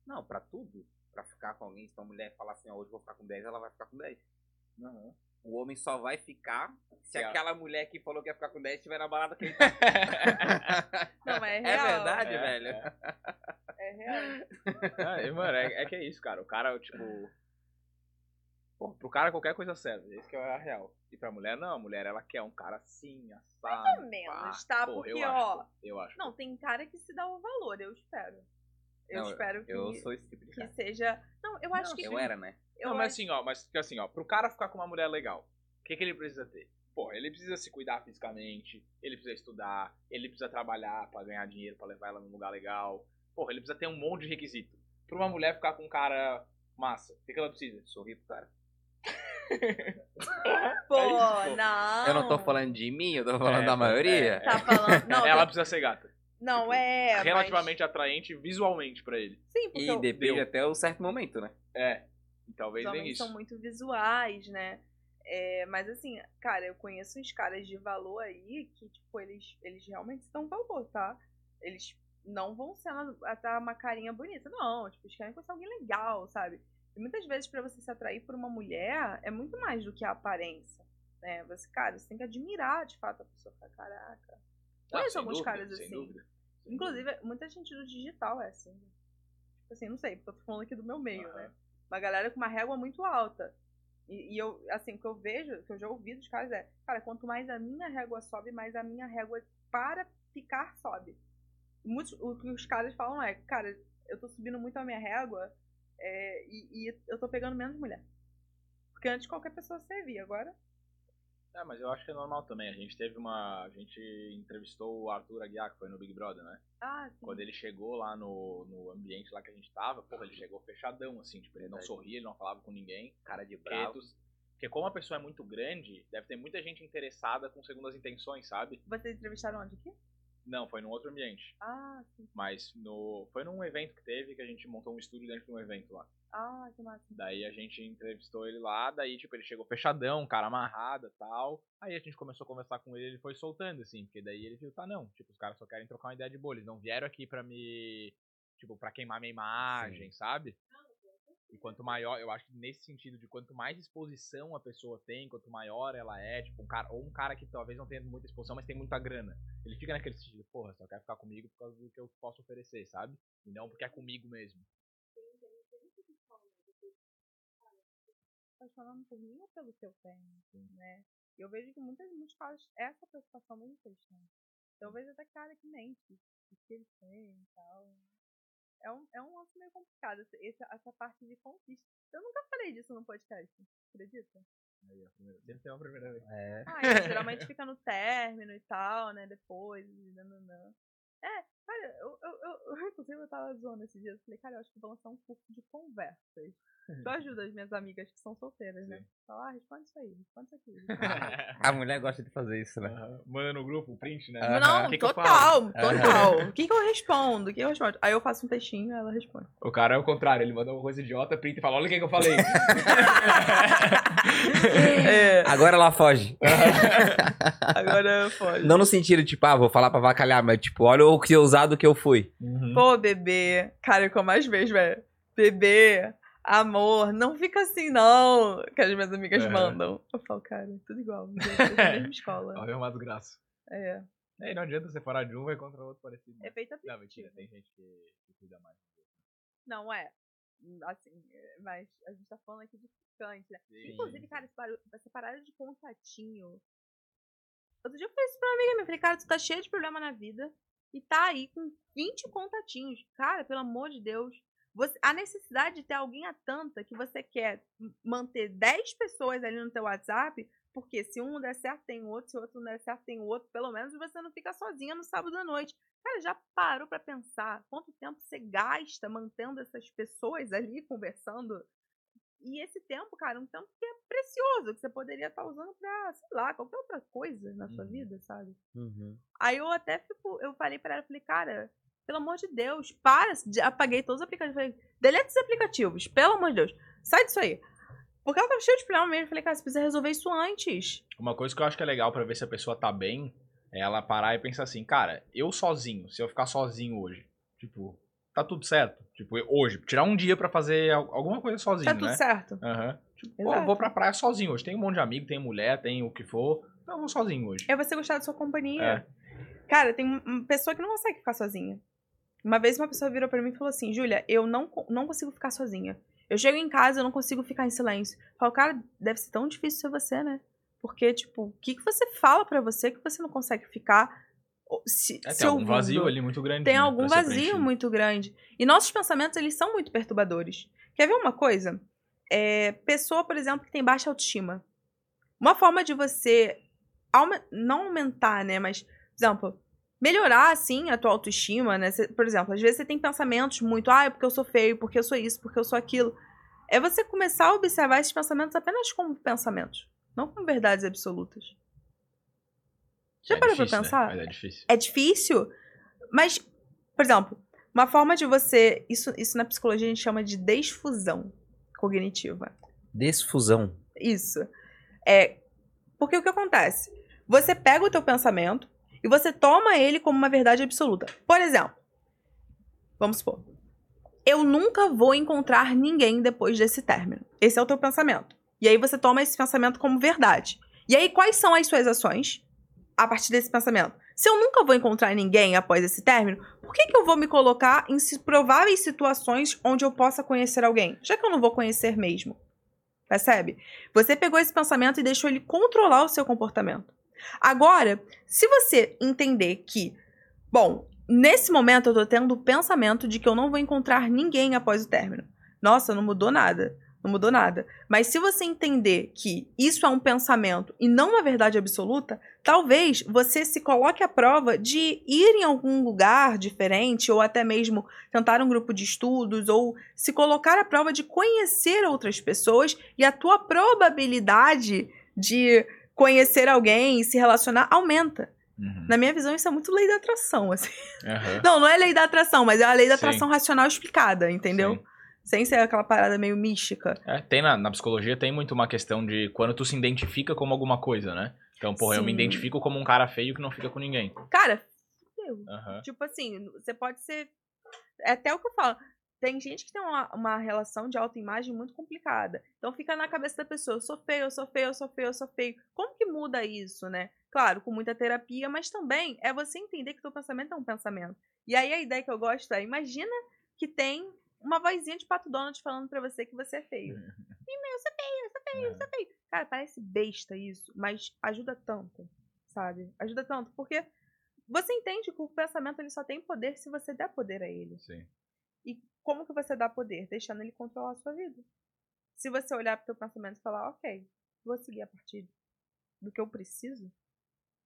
Speaker 3: Não, pra tudo. Pra ficar com alguém, se a mulher falar assim, ó, hoje eu vou ficar com 10, ela vai ficar com 10.
Speaker 1: Uhum.
Speaker 3: O homem só vai ficar se aquela mulher que falou que ia ficar com 10 estiver na balada que ele tá.
Speaker 2: Não, mas é
Speaker 3: É
Speaker 2: real.
Speaker 3: verdade,
Speaker 1: É,
Speaker 3: velho.
Speaker 1: é.
Speaker 2: É real.
Speaker 1: É, mano, é, é que é isso, cara. O cara, tipo. Pô, pro cara qualquer coisa serve. Esse que é a real. E pra mulher, não. A mulher, ela quer um cara assim, assado.
Speaker 2: Mais ou menos, tá?
Speaker 1: Porra,
Speaker 2: Porque,
Speaker 1: eu
Speaker 2: ó.
Speaker 1: Acho, eu acho.
Speaker 2: Não, tem cara que se dá o valor, eu espero. Eu
Speaker 3: Não,
Speaker 2: espero que,
Speaker 3: Eu sou esse tipo de
Speaker 2: que
Speaker 3: cara.
Speaker 2: seja. Não, eu acho que.
Speaker 3: Eu era, né?
Speaker 2: eu
Speaker 1: não, mas
Speaker 2: acho-
Speaker 1: assim, ó, mas fica assim, ó, pro cara ficar com uma mulher legal, o que, que ele precisa ter? Pô, ele precisa se cuidar fisicamente, ele precisa estudar, ele precisa trabalhar pra ganhar dinheiro, pra levar ela num lugar legal. Porra, ele precisa ter um monte de requisito. Pra uma mulher ficar com um cara massa, o que, que ela precisa? Sorrir pro cara.
Speaker 2: Pô,
Speaker 1: É isso, pô.
Speaker 2: não.
Speaker 3: Eu não tô falando de mim, eu tô falando
Speaker 1: É,
Speaker 3: da maioria.
Speaker 1: é,
Speaker 2: Tá falando. Não,
Speaker 1: ela precisa ser gata.
Speaker 2: não é. mas-
Speaker 1: relativamente atraente visualmente pra ele.
Speaker 2: Sim, porque
Speaker 3: E
Speaker 2: eu-
Speaker 3: depende
Speaker 1: Deu.
Speaker 3: até o certo momento, né?
Speaker 1: É. E talvez
Speaker 2: os
Speaker 1: nem
Speaker 2: homens
Speaker 1: isso.
Speaker 2: são muito visuais, né? É, mas assim, cara, eu conheço uns caras de valor aí que, tipo, eles, eles realmente dão valor, tá? Eles não vão ser até uma carinha bonita, não. Tipo, eles querem conhecer alguém legal, sabe? E muitas vezes, pra você se atrair por uma mulher, é muito mais do que a aparência. Né? Você, cara, você tem que admirar de fato a pessoa. Caraca.
Speaker 1: Ah,
Speaker 2: Conheço
Speaker 1: sem
Speaker 2: alguns
Speaker 1: dúvida,
Speaker 2: caras assim.
Speaker 1: dúvida.
Speaker 2: Inclusive, muita gente do digital é assim. né? Tipo assim, não sei, tô falando aqui do meu meio,
Speaker 1: Aham.
Speaker 2: né? Uma galera com uma régua muito alta. E, e eu, assim, o que eu vejo, o que eu já ouvi dos caras é, cara, quanto mais a minha régua sobe, mais a minha régua para ficar sobe. Muitos, o que os caras falam é, cara, eu tô subindo muito a minha régua é, e, e eu tô pegando menos mulher. Porque antes qualquer pessoa servia, agora.
Speaker 1: É, mas eu acho que é normal também. A gente teve uma. A gente entrevistou o Arthur Aguiar, que foi no Big Brother, né?
Speaker 2: Ah, sim.
Speaker 1: Quando ele chegou lá no, no ambiente lá que a gente tava, porra, ele chegou fechadão, assim, tipo, ele não
Speaker 3: Verdade.
Speaker 1: sorria, ele não falava com ninguém.
Speaker 3: Cara de bravo.
Speaker 1: tu- porque como a pessoa é muito grande, deve ter muita gente interessada com segundas intenções, sabe?
Speaker 2: Vocês entrevistaram onde aqui?
Speaker 1: Não, foi num outro ambiente.
Speaker 2: Ah, sim.
Speaker 1: Mas no. Foi num evento que teve que a gente montou um estúdio dentro de um evento lá.
Speaker 2: Ah, que massa.
Speaker 1: Daí a gente entrevistou ele lá, daí, tipo, ele chegou fechadão, cara amarrado e tal. Aí a gente começou a conversar com ele, ele foi soltando, assim, porque daí ele viu, tá, não, tipo, os caras só querem trocar uma ideia de boa, eles não vieram aqui pra me, tipo, pra queimar minha imagem, sabe? E quanto maior, eu acho que nesse sentido de quanto mais exposição a pessoa tem, quanto maior ela é, tipo, um cara, ou um cara que talvez não tenha muita exposição, mas tem muita grana. Ele fica naquele sentido, porra, só quer ficar comigo por causa do que eu posso oferecer, sabe? E não porque é comigo mesmo.
Speaker 2: tá falando por mim ou pelo que eu tenho, assim, né? E eu vejo que muitas, caras, essa preocupação mesmo que eles têm. Então eu vejo até cara que mente, o que eles têm e tal. É um, é um lance meio complicado, essa, essa, parte de conquista. Eu nunca falei disso no podcast, acredita?
Speaker 1: Aí, a primeira, sempre tem uma primeira vez.
Speaker 3: É.
Speaker 2: Ah, isso geralmente fica no término e tal, né? Depois, nananã. É, cara, eu, eu, eu, eu, inclusive eu tava zoando esses dias. Eu falei, cara, eu acho que eu vou lançar um curso de conversas. Tu ajuda as minhas amigas que são solteiras, né? Fala, ah, responde isso aí, responde isso aqui.
Speaker 3: A mulher gosta de fazer isso, né?
Speaker 1: Aham. Manda no grupo print, né?
Speaker 3: Aham.
Speaker 2: Não,
Speaker 1: que que eu falo?
Speaker 2: total, total. O que, que eu respondo? O que eu respondo? Aí eu faço um textinho e ela responde.
Speaker 1: O cara é o contrário, ele manda uma coisa idiota, printa e fala, olha o que, que eu falei.
Speaker 2: É,
Speaker 3: Agora ela foge.
Speaker 2: agora pode.
Speaker 3: Não no sentido, tipo, ah, vou falar pra vacalhar, mas tipo, olha o que ousado que eu fui.
Speaker 2: Pô, bebê. Cara, o que eu mais vejo, velho. Bebê, amor, não fica assim, não. Que as minhas amigas
Speaker 1: É.
Speaker 2: mandam. Eu falo, cara, tudo igual. É mesma escola.
Speaker 1: Olha uma desgraça.
Speaker 2: É.
Speaker 1: É, não adianta separar de um, vai contra o outro parecido.
Speaker 2: É feita
Speaker 1: Não, mentira, tem gente que, que cuida mais.
Speaker 2: Não é. Assim, é, mas a gente tá falando aqui de ficante, né?
Speaker 1: Sim.
Speaker 2: Inclusive, cara, essa parada de contatinho. Outro dia eu falei isso pra uma amiga minha. Falei, cara, tu tá cheio de problema na vida e tá aí com 20 contatinhos. Cara, pelo amor de Deus. Você, a necessidade de ter alguém é tanta que você quer manter 10 pessoas ali no teu WhatsApp, porque se um não der certo, tem outro, se o outro não der certo, tem outro, pelo menos você não fica sozinha no sábado à noite. Cara, já parou pra pensar quanto tempo você gasta mantendo essas pessoas ali conversando? E esse tempo, cara, um tempo que é precioso, que você poderia estar usando pra, sei lá, qualquer outra coisa na sua
Speaker 1: Uhum.
Speaker 2: vida, sabe?
Speaker 3: Uhum.
Speaker 2: Aí eu até fico, eu falei pra ela, falei, cara, pelo amor de Deus, para, apaguei todos os aplicativos, falei, deleta os aplicativos, pelo amor de Deus, sai disso aí. Porque ela tava cheia de problema mesmo, falei, cara, você precisa resolver isso antes.
Speaker 1: Uma coisa que eu acho que é legal pra ver se a pessoa tá bem é ela parar e pensar assim, cara, eu sozinho, se eu ficar sozinho hoje, tipo, tá tudo certo. Tipo, hoje, tirar um dia pra fazer al- alguma coisa sozinho,
Speaker 2: Tá tudo
Speaker 1: né?
Speaker 2: certo.
Speaker 1: Aham. Tipo, pô, eu vou pra praia sozinho hoje. Tem um monte de amigo, tem mulher, tem o que for. Então eu vou sozinho hoje.
Speaker 2: É você gostar da sua companhia.
Speaker 1: É.
Speaker 2: Cara, tem um- uma pessoa que não consegue ficar sozinha. Uma vez uma pessoa virou pra mim e falou assim, Júlia, eu não, não consigo ficar sozinha. Eu chego em casa, eu não consigo ficar em silêncio. Eu falo, cara, deve ser tão difícil ser você, né? Porque, tipo, o que, que você fala pra você que você não consegue ficar se,
Speaker 1: É, tem algum
Speaker 2: ouvindo?
Speaker 1: vazio ali muito grande.
Speaker 2: Tem
Speaker 1: né,
Speaker 2: algum vazio muito grande. E nossos pensamentos, eles são muito perturbadores. Quer ver uma coisa? É, pessoa, por exemplo, que tem baixa autoestima. Uma forma de você não aumentar, né? Mas, por exemplo, melhorar, assim, a tua autoestima, né? Cê- por exemplo, às vezes você tem pensamentos muito, ah, é porque eu sou feio, porque eu sou isso, porque eu sou aquilo. É você começar a observar esses pensamentos apenas como pensamentos, não como verdades absolutas. Já
Speaker 1: É
Speaker 2: parou pra
Speaker 1: difícil, né?
Speaker 2: pensar?
Speaker 1: Mas é difícil.
Speaker 2: é difícil, mas, por exemplo, uma forma de você. Isso, isso na psicologia a gente chama de desfusão cognitiva.
Speaker 3: Desfusão.
Speaker 2: Isso. É. Porque o que acontece? Você pega o teu pensamento e você toma ele como uma verdade absoluta. Por exemplo, vamos supor. Eu nunca vou encontrar ninguém depois desse término. Esse é o teu pensamento. E aí você toma esse pensamento como verdade. E aí, quais são as suas ações a partir desse pensamento? Se eu nunca vou encontrar ninguém após esse término, por que, que eu vou me colocar em prováveis situações onde eu possa conhecer alguém? Já que eu não vou conhecer mesmo. Percebe? Você pegou esse pensamento e deixou ele controlar o seu comportamento. Agora, se você entender que, bom, nesse momento eu tô tendo o pensamento de que eu não vou encontrar ninguém após o término. Nossa, não mudou nada. Não mudou nada. Mas se você entender que isso é um pensamento e não uma verdade absoluta, talvez você se coloque à prova de ir em algum lugar diferente, ou até mesmo tentar um grupo de estudos, ou se colocar à prova de conhecer outras pessoas e a tua probabilidade de conhecer alguém e se relacionar aumenta.
Speaker 1: Uhum.
Speaker 2: Na minha visão, isso é muito lei da atração, assim.
Speaker 1: Aham.
Speaker 2: Não, não é lei da atração, mas é a lei da
Speaker 1: Sim.
Speaker 2: atração racional explicada, entendeu?
Speaker 1: Sim.
Speaker 2: Sem ser aquela parada meio mística.
Speaker 1: É, tem na, na psicologia tem muito uma questão de quando tu se identifica como alguma coisa, né? Então, porra, eu me
Speaker 2: Sim.
Speaker 1: identifico como um cara feio que não fica com ninguém.
Speaker 2: Cara.
Speaker 1: Aham.
Speaker 2: Tipo assim, você pode ser. É até o que eu falo. Tem gente que tem uma, uma relação de autoimagem muito complicada. Então fica na cabeça da pessoa, eu sou feio, eu sou feio, eu sou feio, eu sou feio. Como que muda isso, né? Claro, com muita terapia, mas também é você entender que teu pensamento é um pensamento. E aí a ideia que eu gosto é, imagina que tem uma vozinha de Pato Donald falando pra você que você é feio. E, meu, eu sou feio, eu sou feio, eu sou feio. Cara, parece besta isso, mas ajuda tanto, sabe? Ajuda tanto, porque você entende que o pensamento ele só tem poder se você der poder a ele.
Speaker 1: Sim.
Speaker 2: E como que você dá poder? Deixando ele controlar a sua vida. Se você olhar pro teu pensamento e falar, ok, vou seguir a partir do que eu preciso,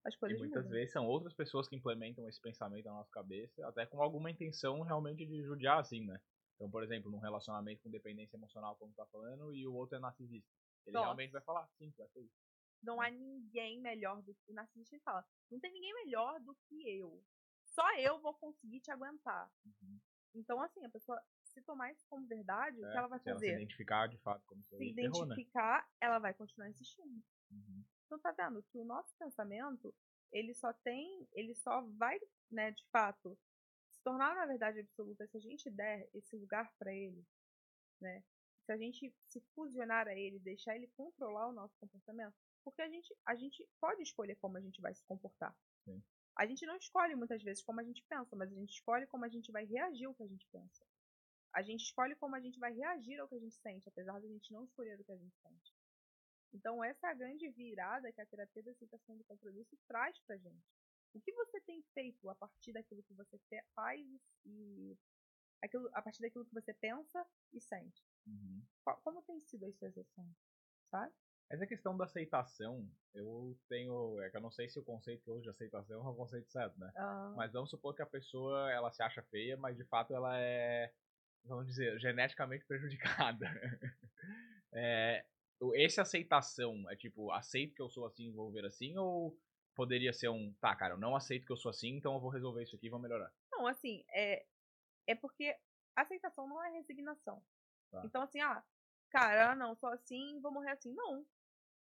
Speaker 2: as
Speaker 1: E
Speaker 2: coisas
Speaker 1: muitas
Speaker 2: mudam.
Speaker 1: vezes são outras pessoas que implementam esse pensamento na nossa cabeça, até com alguma intenção realmente de judiar, assim, né? Então, por exemplo, num relacionamento com dependência emocional, como tu tá falando, e o outro é narcisista. Ele
Speaker 2: Nossa.
Speaker 1: realmente vai falar, sim, vai ser isso.
Speaker 2: Não há ninguém melhor do que o narcisista ele fala. Não tem ninguém melhor do que eu. Só eu vou conseguir te aguentar.
Speaker 1: Uhum.
Speaker 2: Então, assim, a pessoa, se tomar isso como verdade, o que
Speaker 1: É,
Speaker 2: ela vai
Speaker 1: se ela se
Speaker 2: fazer?
Speaker 1: identificar de fato como
Speaker 2: Se
Speaker 1: né?
Speaker 2: identificar, ela vai continuar insistindo.
Speaker 1: Uhum.
Speaker 2: Então tá vendo que o nosso pensamento, ele só tem, ele só vai, né, de fato, se tornar uma verdade absoluta se a gente der esse lugar para ele, né? Se a gente se fusionar a ele, deixar ele controlar o nosso comportamento, porque a gente, a gente pode escolher como a gente vai se comportar.
Speaker 1: Sim.
Speaker 2: A gente não escolhe muitas vezes como a gente pensa, mas a gente escolhe como a gente vai reagir ao que a gente pensa. A gente escolhe como a gente vai reagir ao que a gente sente, apesar de a gente não escolher o que a gente sente. Então, essa é a grande virada que a terapia da aceitação do compromisso traz pra gente. O que você tem feito a partir daquilo que você faz e Aquilo, a partir daquilo que você pensa e sente.
Speaker 1: Uhum.
Speaker 2: Como tem sido as suas ações? Sabe?
Speaker 1: Essa questão da aceitação, eu tenho. É que eu não sei se o conceito que eu uso de aceitação é o conceito certo, né?
Speaker 2: Ah,
Speaker 1: Mas vamos supor que a pessoa ela se acha feia, mas de fato ela é, vamos dizer, geneticamente prejudicada. É, esse aceitação é tipo, aceito que eu sou assim, vou ver assim, ou poderia ser um, tá, cara, eu não aceito que eu sou assim, então eu vou resolver isso aqui e vou melhorar.
Speaker 2: Não, assim, é, é porque aceitação não é resignação.
Speaker 1: Tá.
Speaker 2: Então, assim, ah, cara, ah, não, sou assim, vou morrer assim. Não.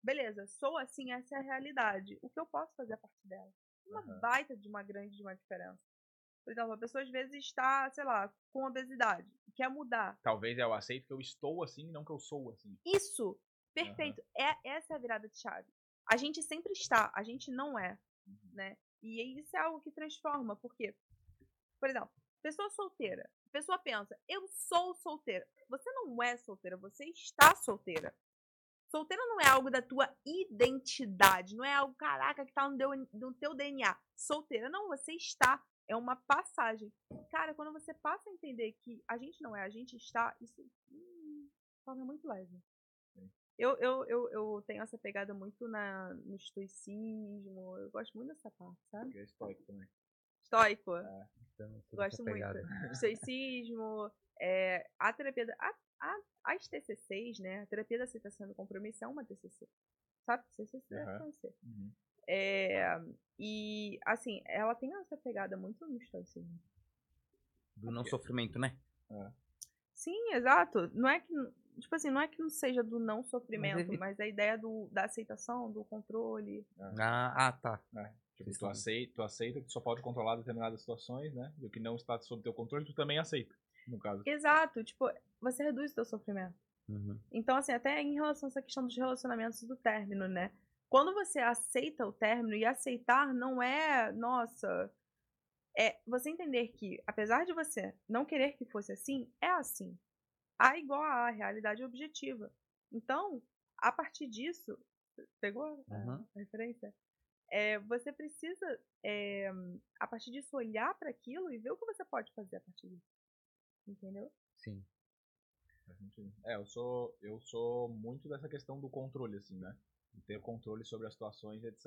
Speaker 2: Beleza, sou assim, essa é a realidade. O que eu posso fazer a partir dela? Uma
Speaker 1: Aham.
Speaker 2: baita de uma grande de uma diferença. Por exemplo, a pessoa às vezes está, sei lá, com obesidade, quer mudar.
Speaker 1: Talvez é eu aceito que eu estou assim, não que eu sou assim.
Speaker 2: Isso! Perfeito! É, essa é a virada de chave. A gente sempre está, a gente não é.
Speaker 1: Uhum.
Speaker 2: né? E isso é algo que transforma, porque, por exemplo, pessoa solteira. A pessoa pensa, eu sou solteira. Você não é solteira, você está solteira. Solteira não é algo da tua identidade, não é algo, caraca, que tá no teu, no teu DNA. Solteira, não, você está. É uma passagem. Cara, quando você passa a entender que a gente não é, a gente está, isso hum, torna muito leve. Eu, eu, eu, eu tenho essa pegada muito na, no estoicismo. Eu gosto muito dessa parte, sabe?
Speaker 1: Porque é estoico também.
Speaker 2: Estoico.
Speaker 3: Então, tudo
Speaker 2: Gosto muito. Estoicismo, é, a terapia. A, a, as TCCs, né? A terapia da aceitação do compromisso é uma TCC. Sabe? TCC é
Speaker 1: Aham.
Speaker 2: conhecer.
Speaker 1: Uhum.
Speaker 2: É, e, assim, ela tem essa pegada muito no estoicismo.
Speaker 3: Do não sofrimento, né?
Speaker 2: Sim, exato. Não é que. Tipo assim, não é que não seja do não sofrimento,
Speaker 3: ele-
Speaker 2: mas a ideia do, da aceitação, do controle.
Speaker 3: Ah, ah, tá.
Speaker 1: É, tipo, tu aceita, tu aceita que tu só pode controlar determinadas situações, né? E o que não está sob teu controle, tu também aceita, no caso.
Speaker 2: Exato, tipo, você reduz o seu sofrimento.
Speaker 3: Uhum.
Speaker 2: Então, assim, até em relação a essa questão dos relacionamentos do término, né? Quando você aceita o término, e aceitar não é, nossa. É você entender que, apesar de você não querer que fosse assim, é assim. A igual a A, realidade objetiva. Então, a partir disso. Pegou a-
Speaker 3: Uhum.
Speaker 2: a referência? É, você precisa, é, a partir disso, olhar para aquilo e ver o que você pode fazer a partir disso. Entendeu?
Speaker 3: Sim.
Speaker 1: Faz sentido. É, eu sou, eu sou muito dessa questão do controle, assim, né? De ter controle sobre as situações, etc.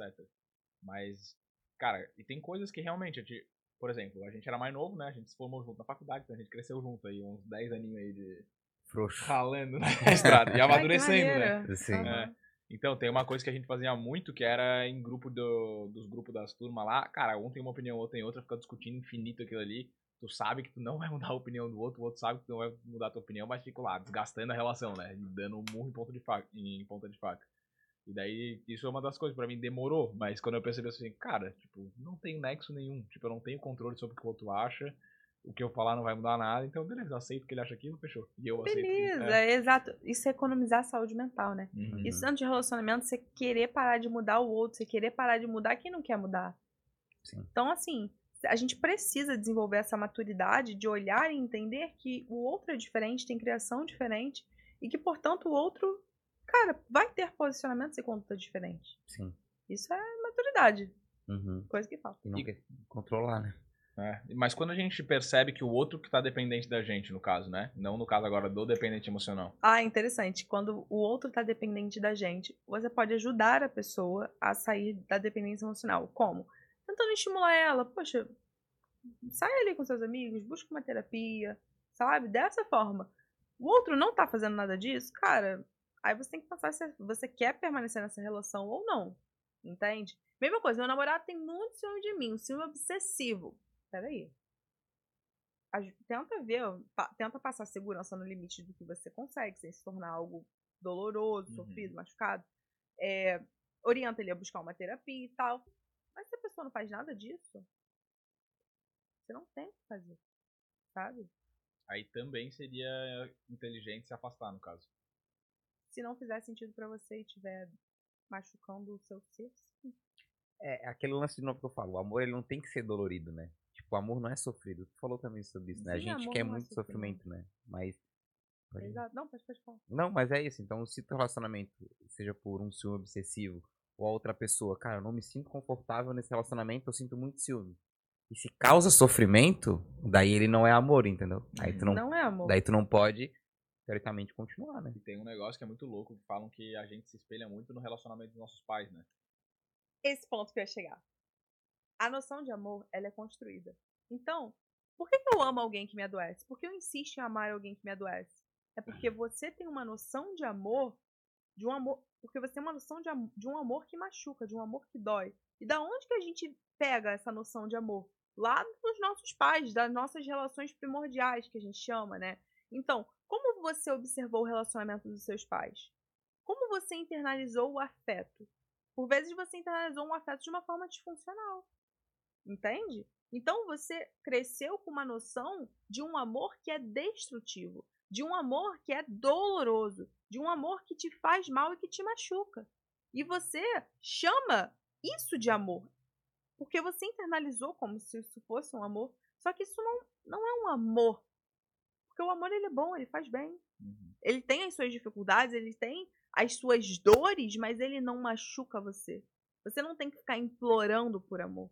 Speaker 1: Mas, cara, e tem coisas que realmente, a gente, por exemplo, a gente era mais novo, né? A gente se formou junto na faculdade, então a gente cresceu junto aí, uns 10 aninhos aí de
Speaker 3: Frouxo.
Speaker 1: ralando na estrada e amadurecendo, né?
Speaker 2: né?
Speaker 3: Sim.
Speaker 1: É. Então, tem uma coisa que a gente fazia muito, que era em grupo do, dos grupos das turmas lá. Cara, um tem uma opinião, outro tem outra, fica discutindo infinito aquilo ali. Tu sabe que tu não vai mudar a opinião do outro, o outro sabe que tu não vai mudar a tua opinião, mas fica lá, desgastando a relação, né? Dando um murro em ponta de faca. Em ponta de faca. E daí, isso é uma das coisas, pra mim demorou, mas quando eu percebi assim, cara, tipo, não tem nexo nenhum. Tipo, eu não tenho controle sobre o que o outro acha. O que eu falar não vai mudar nada, então beleza, eu aceito que ele acha aquilo, fechou. E eu aceito. que-
Speaker 2: Beleza, é. exato. Isso é economizar a saúde mental, né?
Speaker 1: Uhum.
Speaker 2: Isso dentro de relacionamento, você querer parar de mudar o outro, você querer parar de mudar quem não quer mudar.
Speaker 3: Sim.
Speaker 2: Então, assim, a gente precisa desenvolver essa maturidade de olhar e entender que o outro é diferente, tem criação diferente, e que, portanto, o outro, cara, vai ter posicionamentos e conduta diferente.
Speaker 3: Sim.
Speaker 2: Isso é maturidade,
Speaker 3: Uhum.
Speaker 2: coisa que falta.
Speaker 3: E não
Speaker 1: E-
Speaker 3: quer controlar, né?
Speaker 1: É, mas quando a gente percebe que o outro que tá dependente da gente, no caso, né? Não no caso agora do dependente emocional.
Speaker 2: Ah, interessante. Quando o outro está dependente da gente, você pode ajudar a pessoa a sair da dependência emocional. Como? Tentando estimular ela. Poxa, sai ali com seus amigos, busca uma terapia, sabe? Dessa forma. O outro não tá fazendo nada disso, cara. Aí você tem que pensar se você quer permanecer nessa relação ou não. Entende? Mesma coisa, meu namorado tem muito ciúme de mim, um ciúme obsessivo. Peraí. Tenta ver, tenta passar segurança no limite do que você consegue, sem se tornar algo doloroso,
Speaker 1: Uhum.
Speaker 2: sofrido, machucado. É, orienta ele a buscar uma terapia e tal. Mas se a pessoa não faz nada disso, você não tem o que fazer. Sabe?
Speaker 1: Aí também seria inteligente se afastar, no caso.
Speaker 2: Se não fizer sentido pra você e estiver machucando o seu ser, sim.
Speaker 3: É aquele lance de novo que eu falo. O amor ele não tem que ser dolorido, né? Tipo, o amor não é sofrido. Tu falou também sobre isso, né? a
Speaker 2: Sim,
Speaker 3: gente
Speaker 2: amor
Speaker 3: quer
Speaker 2: é
Speaker 3: muito sofrimento, né? Mas. pode-
Speaker 2: Exato. Não, pode, pode falar.
Speaker 3: Não, mas é isso. Então, se teu relacionamento seja por um ciúme obsessivo ou a outra pessoa, cara, eu não me sinto confortável nesse relacionamento, eu sinto muito ciúme. E se causa sofrimento, daí ele não é amor, entendeu? Aí tu não,
Speaker 2: Não é amor.
Speaker 3: daí tu não pode, teoricamente, continuar, né?
Speaker 1: E tem um negócio que é muito louco, que falam que a gente se espelha muito no relacionamento dos nossos pais, né?
Speaker 2: esse ponto que eu ia chegar. A noção de amor, ela é construída. Então, por que, que eu amo alguém que me adoece? Por que eu insisto em amar alguém que me adoece? É porque você tem uma noção de amor, de um amor, porque você tem uma noção de, de um amor que machuca, de um amor que dói. E da onde que a gente pega essa noção de amor? Lá dos nossos pais, das nossas relações primordiais, que a gente chama, né? Então, como você observou o relacionamento dos seus pais? Como você internalizou o afeto? Por vezes você internalizou um afeto de uma forma disfuncional. Entende? Então você cresceu com uma noção de um amor que é destrutivo, de um amor que é doloroso, de um amor que te faz mal e que te machuca. E você chama isso de amor, porque você internalizou como se isso fosse um amor. Só que isso não, não é um amor. Porque o amor ele é bom, ele faz bem. Ele tem as suas dificuldades, ele tem as suas dores, mas ele não machuca você. Você não tem que ficar implorando por amor,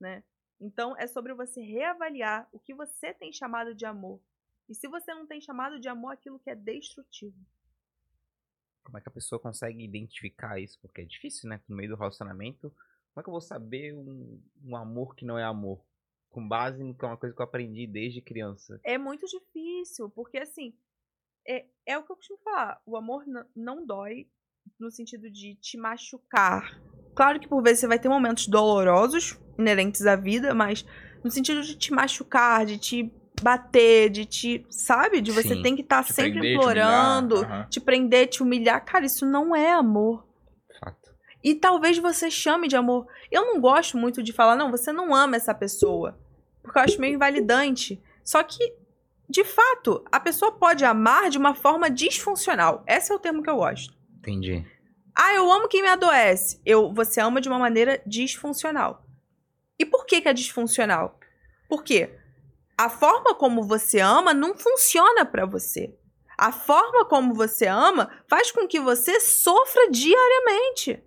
Speaker 2: né? Então é sobre você reavaliar o que você tem chamado de amor. E se você não tem chamado de amor aquilo que é destrutivo.
Speaker 3: Como é que a pessoa consegue identificar isso? Porque é difícil, né? No meio do relacionamento, como é que eu vou saber um, um amor que não é amor? Com base no que é uma coisa que eu aprendi desde criança.
Speaker 2: É muito difícil, porque assim, é, é o que eu costumo falar. O amor não dói no sentido de te machucar. Claro que por vezes você vai ter momentos dolorosos, inerentes à vida, mas no sentido de te machucar, de te bater, de te. Sabe? De você
Speaker 3: Sim.
Speaker 2: tem que estar
Speaker 1: Te
Speaker 2: sempre
Speaker 1: prender, te humilhar,
Speaker 2: implorando,
Speaker 1: aham.
Speaker 2: te prender, te humilhar. Cara, isso não é amor.
Speaker 3: Fato.
Speaker 2: E talvez você chame de amor. Eu não gosto muito de falar, não, você não ama essa pessoa. Porque eu acho meio invalidante. Só que, de fato, a pessoa pode amar de uma forma disfuncional. Esse é o termo que eu gosto.
Speaker 3: Entendi.
Speaker 2: Ah, eu amo quem me adoece. Eu, você ama de uma maneira disfuncional. E por que, que é disfuncional? Porque a forma como você ama não funciona pra você. A forma como você ama faz com que você sofra diariamente.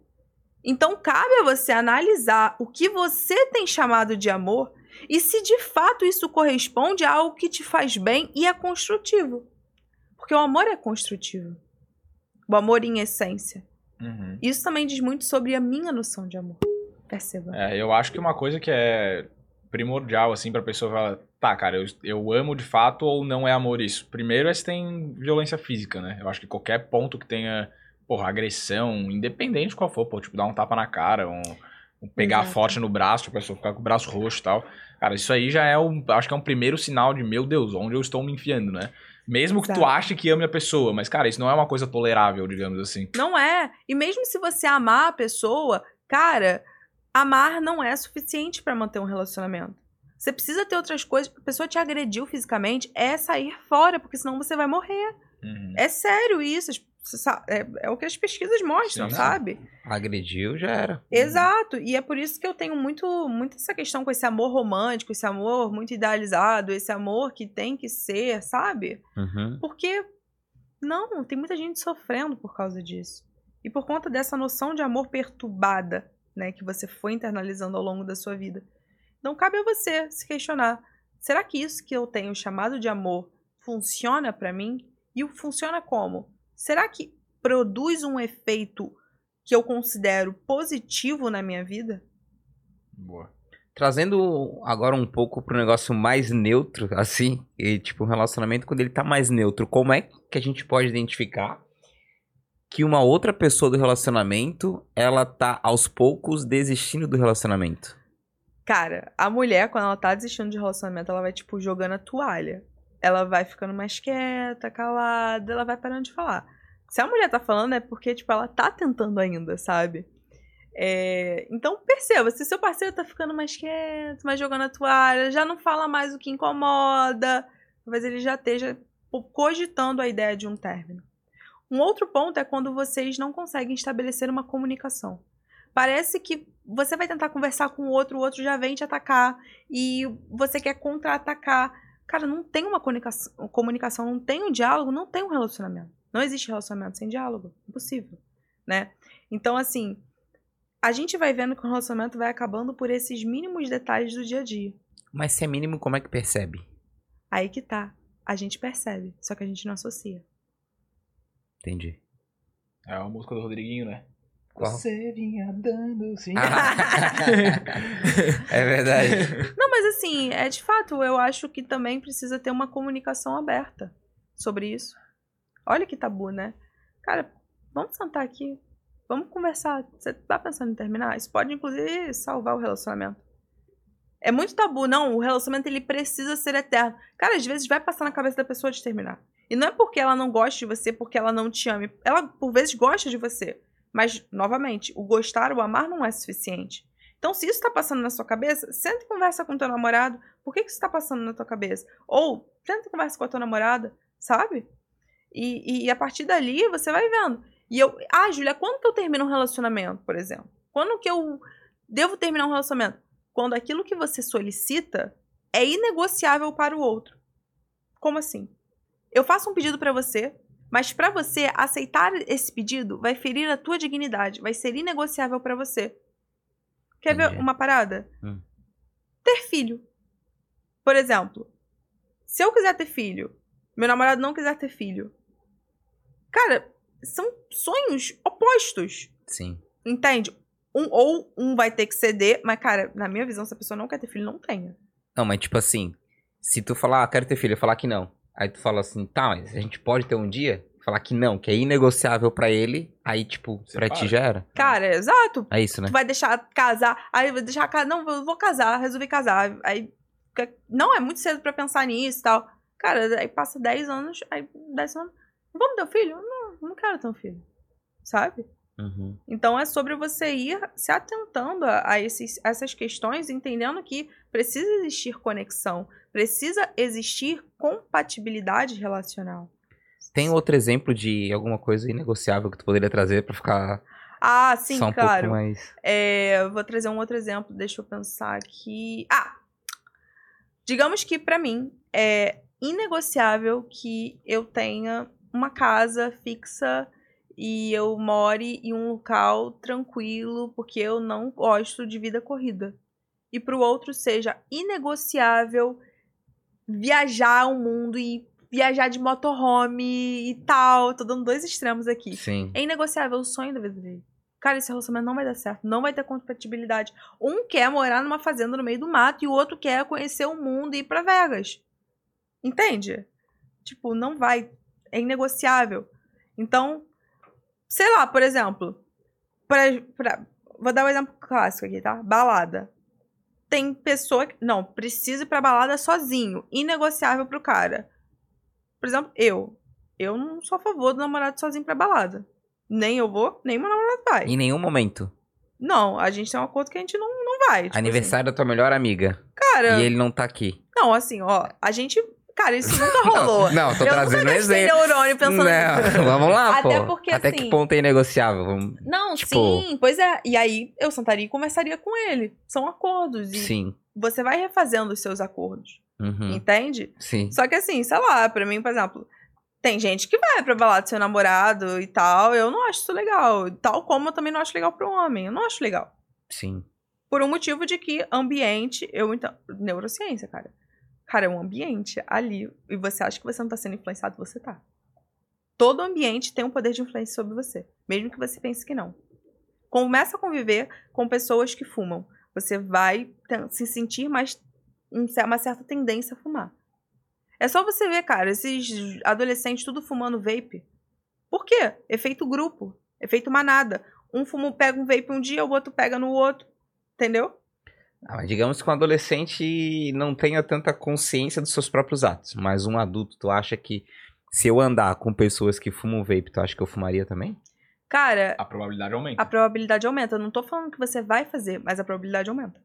Speaker 2: Então cabe a você analisar o que você tem chamado de amor e se de fato isso corresponde a algo que te faz bem e é construtivo. Porque o amor é construtivo. O amor em essência.
Speaker 1: Uhum.
Speaker 2: Isso também diz muito sobre a minha noção de amor. Perceba.
Speaker 1: É, eu acho que uma coisa que é primordial, assim, pra pessoa falar, tá, cara, eu, eu amo de fato ou não é amor isso? Primeiro é se tem violência física, né? Eu acho que qualquer ponto que tenha, porra, agressão, independente de qual for, pô, tipo, dar um tapa na cara, um, um pegar
Speaker 2: Exato.
Speaker 1: forte no braço, a pessoa ficar com o braço roxo e tal. Cara, isso aí já é um, acho que é um primeiro sinal de, meu Deus, onde eu estou me enfiando, né? Mesmo que tu
Speaker 2: Exato.
Speaker 1: ache que ame a pessoa, mas, cara, isso não é uma coisa tolerável, digamos assim.
Speaker 2: Não é. E mesmo se você amar a pessoa, cara, amar não é suficiente pra manter um relacionamento. Você precisa ter outras coisas. A pessoa te agrediu fisicamente, é sair fora, porque senão você vai morrer.
Speaker 1: Uhum.
Speaker 2: É sério isso. É, é o que as pesquisas mostram,
Speaker 1: sim.
Speaker 2: sabe?
Speaker 3: Agrediu, já era.
Speaker 2: Exato. E é por isso que eu tenho muito, muito essa questão com esse amor romântico, esse amor muito idealizado, esse amor que tem que ser, sabe?
Speaker 3: Uhum.
Speaker 2: Porque não, tem muita gente sofrendo por causa disso. E por conta dessa noção de amor perturbada, né, que você foi internalizando ao longo da sua vida. Então cabe a você se questionar: será que isso que eu tenho chamado de amor funciona pra mim? E funciona como? Será que produz um efeito que eu considero positivo na minha vida?
Speaker 1: Boa.
Speaker 3: Trazendo agora um pouco pro negócio mais neutro, assim, e tipo, um relacionamento quando ele tá mais neutro, como é que a gente pode identificar que uma outra pessoa do relacionamento, ela tá aos poucos desistindo do relacionamento?
Speaker 2: Cara, a mulher, quando ela tá desistindo de relacionamento, ela vai, tipo, jogando a toalha. Ela vai ficando mais quieta, calada, ela vai parando de falar. Se a mulher tá falando, é porque, tipo, ela tá tentando ainda, sabe? É, Então, perceba, se seu parceiro tá ficando mais quieto, mais jogando a toalha, já não fala mais o que incomoda, talvez ele já esteja cogitando a ideia de um término. Um outro ponto é quando vocês não conseguem estabelecer uma comunicação. Parece que você vai tentar conversar com o outro, o outro já vem te atacar e você quer contra-atacar. Cara, não tem uma comunicação, comunicação, não tem um diálogo, não tem um relacionamento. Não existe relacionamento sem diálogo. Impossível, né? Então, assim, a gente vai vendo que o relacionamento vai acabando por esses mínimos detalhes do dia a dia.
Speaker 3: Mas se é mínimo, como é que percebe?
Speaker 2: Aí que tá. A gente percebe, só que a gente não associa.
Speaker 3: Entendi.
Speaker 1: É uma música do Rodriguinho, né?
Speaker 3: Qual?
Speaker 1: Você vinha dando sim.
Speaker 3: é verdade.
Speaker 2: Não, mas assim, é de fato, eu acho que também precisa ter uma comunicação aberta sobre isso. Olha que tabu, né? Cara, vamos sentar aqui. Vamos conversar. Você tá pensando em terminar? Isso pode, inclusive, salvar o relacionamento. É muito tabu, não. O relacionamento ele precisa ser eterno. Cara, às vezes vai passar na cabeça da pessoa de terminar. E não é porque ela não gosta de você, porque ela não te ama. Ela, por vezes, gosta de você. Mas, novamente, o gostar, o amar não é suficiente. Então, se isso tá passando na sua cabeça, senta e conversa com teu namorado. Por que, que isso tá passando na tua cabeça? Ou, senta e conversa com a tua namorada, sabe? E, e, e a partir dali, você vai vendo. E eu... Ah, Julia, quando que eu termino um relacionamento, por exemplo? Quando que eu devo terminar um relacionamento? Quando aquilo que você solicita é inegociável para o outro. Como assim? Eu faço um pedido para você, mas para você aceitar esse pedido vai ferir a tua dignidade, vai ser inegociável para você. Quer ver
Speaker 3: Entendi.
Speaker 2: uma parada?
Speaker 3: Hum.
Speaker 2: Ter filho. Por exemplo, se eu quiser ter filho, meu namorado não quiser ter filho. Cara, são sonhos opostos,
Speaker 3: Sim.
Speaker 2: entende? Um, ou um vai ter que ceder, mas, cara, na minha visão, se a pessoa não quer ter filho, não tenha.
Speaker 3: Não, mas tipo assim, se tu falar, ah, quero ter filho, eu falar que não. Aí tu fala assim, tá, mas a gente pode ter um dia? Falar que não, que é inegociável pra ele, aí tipo, pra
Speaker 1: Separa.
Speaker 3: ti já era.
Speaker 2: Cara, exato.
Speaker 3: É isso, né?
Speaker 2: Tu vai deixar casar, aí vai deixar casar, não, eu vou casar, resolvi casar. Aí, não, é muito cedo pra pensar nisso e tal. Cara, aí passa 10 anos, aí 10 anos, vamos ter um filho? Não, não quero ter um filho. Sabe?
Speaker 3: Uhum.
Speaker 2: Então é sobre você ir se atentando a, a esses, a essas questões, entendendo que precisa existir conexão, precisa existir compatibilidade relacional.
Speaker 3: Tem outro exemplo de alguma coisa inegociável que tu poderia trazer pra ficar
Speaker 2: Ah, sim,
Speaker 3: só um
Speaker 2: claro.
Speaker 3: pouco mais.
Speaker 2: É, vou trazer um outro exemplo, deixa eu pensar aqui. Ah! Digamos que pra mim é inegociável que eu tenha uma casa fixa e eu more em um local tranquilo, porque eu não gosto de vida corrida. E pro outro seja inegociável viajar o mundo e viajar de motorhome e tal. Tô dando dois extremos aqui.
Speaker 3: Sim.
Speaker 2: É inegociável o sonho da vida dele. Cara, esse relacionamento não vai dar certo, não vai ter compatibilidade. Um quer morar numa fazenda no meio do mato e o outro quer conhecer o mundo e ir pra Vegas. Entende? Tipo, não vai. É inegociável. Então, sei lá, por exemplo, pra, pra- vou dar um exemplo clássico aqui, tá? Balada. Tem pessoa que. Não, precisa ir pra balada sozinho. Inegociável pro cara. Por exemplo, eu. Eu não sou a favor do namorado sozinho pra balada. Nem eu vou, nem meu namorado vai.
Speaker 3: Em nenhum momento.
Speaker 2: Não, a gente tem um acordo que a gente não, não vai. tipo
Speaker 3: Aniversário da tua melhor amiga.
Speaker 2: assim. Cara,
Speaker 3: E ele não tá aqui.
Speaker 2: não, assim, ó, a gente. Cara, isso nunca rolou.
Speaker 3: Não, tô
Speaker 2: eu
Speaker 3: trazendo um exemplo.
Speaker 2: neurônio pensando
Speaker 3: Não, vamos lá,
Speaker 2: Até
Speaker 3: pô.
Speaker 2: porque,
Speaker 3: Até
Speaker 2: assim-
Speaker 3: que ponto é inegociável? Vamos...
Speaker 2: Não,
Speaker 3: Tipo-
Speaker 2: sim, pois é. E aí eu sentaria e conversaria com ele. São acordos. E
Speaker 3: Sim.
Speaker 2: você vai refazendo os seus acordos.
Speaker 3: Uhum.
Speaker 2: Entende?
Speaker 3: Sim.
Speaker 2: Só que assim, sei lá, pra mim, por exemplo, tem gente que vai pra balada do seu namorado e tal. Eu não acho isso legal. Tal como eu também não acho legal pro homem. Eu não acho legal.
Speaker 3: Sim.
Speaker 2: Por um motivo de que ambiente, eu então. Neurociência, cara. Cara, é um ambiente ali. E você acha que você não tá sendo influenciado, você tá. Todo ambiente tem um poder de influência sobre você. Mesmo que você pense que não. Começa a conviver com pessoas que fumam. Você vai se sentir mais. um uma certa tendência a fumar. É só você ver, cara, esses adolescentes tudo fumando vape. Por quê? Efeito grupo. Efeito manada. Um fumo pega um vape um dia, o outro pega no outro. Entendeu?
Speaker 3: Ah, mas digamos que um adolescente não tenha tanta consciência dos seus próprios atos. Mas um adulto, tu acha que se eu andar com pessoas que fumam vape, tu acha que eu fumaria também?
Speaker 2: Cara,
Speaker 1: A probabilidade aumenta.
Speaker 2: a probabilidade aumenta. Eu não tô falando que você vai fazer, mas a probabilidade aumenta.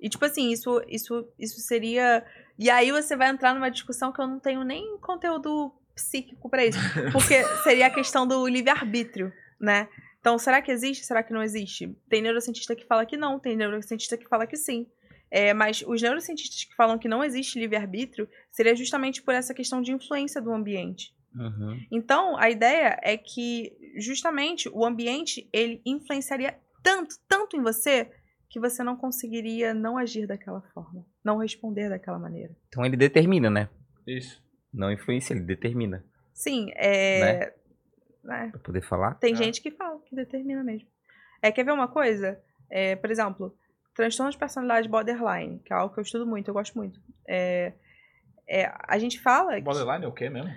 Speaker 2: E, tipo assim, isso, isso, isso seria. E aí você vai entrar numa discussão que eu não tenho nem conteúdo psíquico pra isso. Porque seria a questão do livre-arbítrio, né? Então, será que existe? Será que não existe? Tem neurocientista que fala que não, tem neurocientista que fala que sim. É, mas os neurocientistas que falam que não existe livre-arbítrio seria justamente por essa questão de influência do ambiente.
Speaker 3: Uhum.
Speaker 2: Então, a ideia é que justamente o ambiente ele influenciaria tanto, tanto em você, que você não conseguiria não agir daquela forma. Não responder daquela maneira.
Speaker 3: Então ele determina, né?
Speaker 1: Isso.
Speaker 3: Não influencia, ele determina.
Speaker 2: Sim, é. né?
Speaker 3: Pra poder falar.
Speaker 2: Tem
Speaker 1: É.
Speaker 2: gente que fala, que determina mesmo. É, quer ver uma coisa? É, por exemplo, transtorno de personalidade borderline, que é algo que eu estudo muito, eu gosto muito. É, é, a gente fala. que-
Speaker 1: Borderline é o quê mesmo?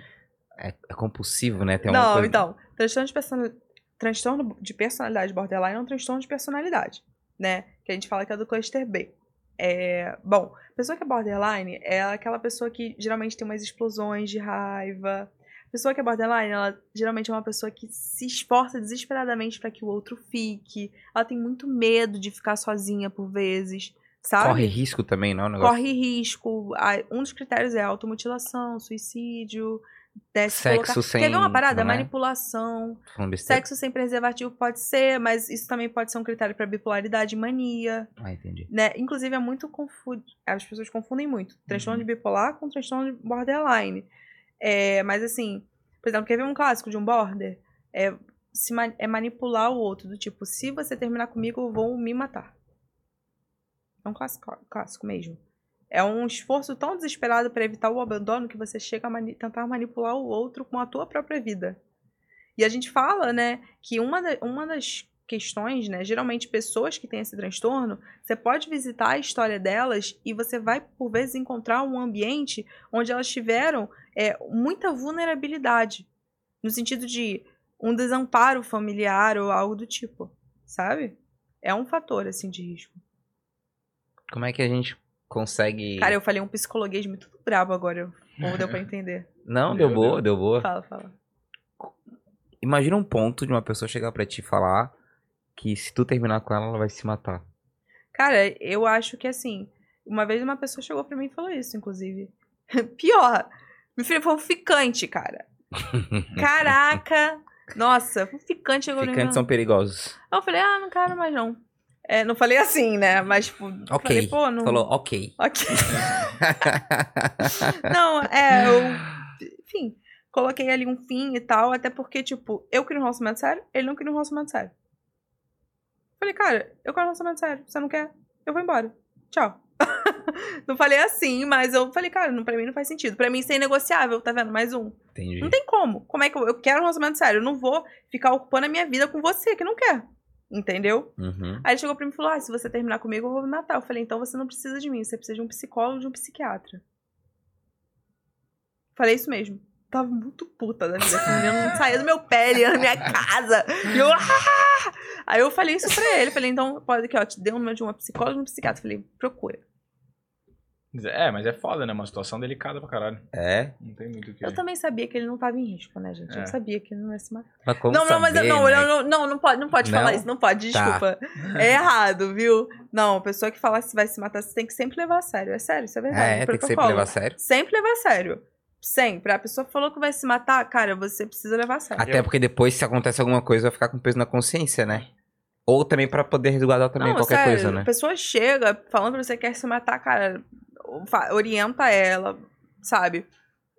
Speaker 3: É, é compulsivo, né? Tem
Speaker 2: Não,
Speaker 3: coisa...
Speaker 2: então, transtorno de, person... transtorno de personalidade borderline é um transtorno de personalidade, né? Que a gente fala que é do cluster B. É, bom, pessoa que é borderline é aquela pessoa que geralmente tem umas explosões de raiva. Pessoa que é borderline, ela geralmente é uma pessoa que se esforça desesperadamente para que o outro fique. Ela tem muito medo de ficar sozinha por vezes, sabe?
Speaker 3: Corre risco também, não? é negócio...
Speaker 2: corre risco. Um dos critérios é automutilação, suicídio, né, se
Speaker 3: Sexo
Speaker 2: colocar-
Speaker 3: sem-
Speaker 2: Quer ver uma parada?
Speaker 3: é?
Speaker 2: Manipulação. Sexo sem preservativo pode ser, mas isso também pode ser um critério para bipolaridade e mania.
Speaker 3: Ah, entendi.
Speaker 2: Né? Inclusive, é muito confuso. As pessoas confundem muito. Transtorno
Speaker 3: Uhum.
Speaker 2: de bipolar com transtorno de borderline. É, mas assim, por exemplo, quer ver um clássico de um border? É, se ma- é manipular o outro, do tipo, se você terminar comigo, eu vou me matar. É um clássico, clássico mesmo. É um esforço tão desesperado para evitar o abandono que você chega a mani- tentar manipular o outro com a tua própria vida. E a gente fala, né, que uma, da- uma das questões, né, geralmente pessoas que têm esse transtorno, você pode visitar a história delas e você vai, por vezes, encontrar um ambiente onde elas tiveram é, muita vulnerabilidade. No sentido de um desamparo familiar ou algo do tipo, sabe? É um fator, assim, de risco.
Speaker 3: Como é que a gente consegue...
Speaker 2: Cara, eu falei um psicologuês muito brabo agora. Ou deu pra entender?
Speaker 3: Não, deu
Speaker 1: Deu,
Speaker 3: boa,
Speaker 1: deu.
Speaker 3: deu boa.
Speaker 2: Fala, fala.
Speaker 3: Imagina um ponto de uma pessoa chegar pra te falar que se tu terminar com ela, ela vai se matar.
Speaker 2: Cara, eu acho que assim, uma vez uma pessoa chegou pra mim e falou isso, inclusive. Pior, me foi um ficante, cara. Caraca! Nossa, um ficante chegou.
Speaker 3: Ficantes são perigosos.
Speaker 2: Eu falei, ah, não quero mais não. É, não falei assim, né? Mas, tipo,
Speaker 3: Ok.
Speaker 2: falei, pô, não.
Speaker 3: Falou, ok.
Speaker 2: Ok. não, é, eu. Enfim, coloquei ali um fim e tal, até porque, tipo, eu queria um relacionamento sério, ele não queria um relacionamento sério. Falei, cara, eu quero um relacionamento sério. Você não quer? Eu vou embora. Tchau. não falei assim, mas eu falei, cara, não, pra mim não faz sentido. Pra mim isso é inegociável, tá vendo? Mais um.
Speaker 3: Entendi.
Speaker 2: Não tem como. Como é que eu, eu quero um relacionamento sério? Eu não vou ficar ocupando a minha vida com você que não quer. Entendeu?
Speaker 3: Uhum.
Speaker 2: Aí ele chegou pra mim e falou: Ah, se você terminar comigo, eu vou me matar. Eu falei, então você não precisa de mim, você precisa de um psicólogo de um psiquiatra. Falei isso mesmo. Tava muito puta da vida. Esse menino não saía do meu pé, ele ia na minha casa. E eu. "Ah!" Aí eu falei isso pra ele. Falei, então, pode aqui, ó, te dei o número de uma psicóloga e um psiquiatra. Falei, procura.
Speaker 1: É, mas é foda, né? Uma situação delicada pra caralho.
Speaker 3: É?
Speaker 1: Não tem muito o que.
Speaker 2: Eu também sabia que ele não tava em risco, né, gente?
Speaker 1: É.
Speaker 2: Eu sabia que ele não ia se matar.
Speaker 3: Mas como
Speaker 2: não, não, mas eu-
Speaker 3: saber,
Speaker 2: não,
Speaker 3: né?
Speaker 2: não, não, não, não pode, não pode falar
Speaker 3: Não?
Speaker 2: isso, não pode,
Speaker 3: Tá.
Speaker 2: desculpa. É errado, viu? Não, a pessoa que fala se vai se matar, você tem que sempre levar a sério. É sério, isso é verdade.
Speaker 3: É, tem que sempre
Speaker 2: protocolo.
Speaker 3: levar a sério.
Speaker 2: Sempre levar a sério. Sempre. A pessoa falou que vai se matar, cara, você precisa levar a sério.
Speaker 3: Até porque depois, se acontece alguma coisa, vai ficar com peso na consciência, né? Ou também pra poder resguardar também
Speaker 2: não,
Speaker 3: qualquer
Speaker 2: sério,
Speaker 3: coisa,
Speaker 2: A
Speaker 3: né?
Speaker 2: pessoa chega falando pra você que quer se matar, cara, orienta ela, sabe?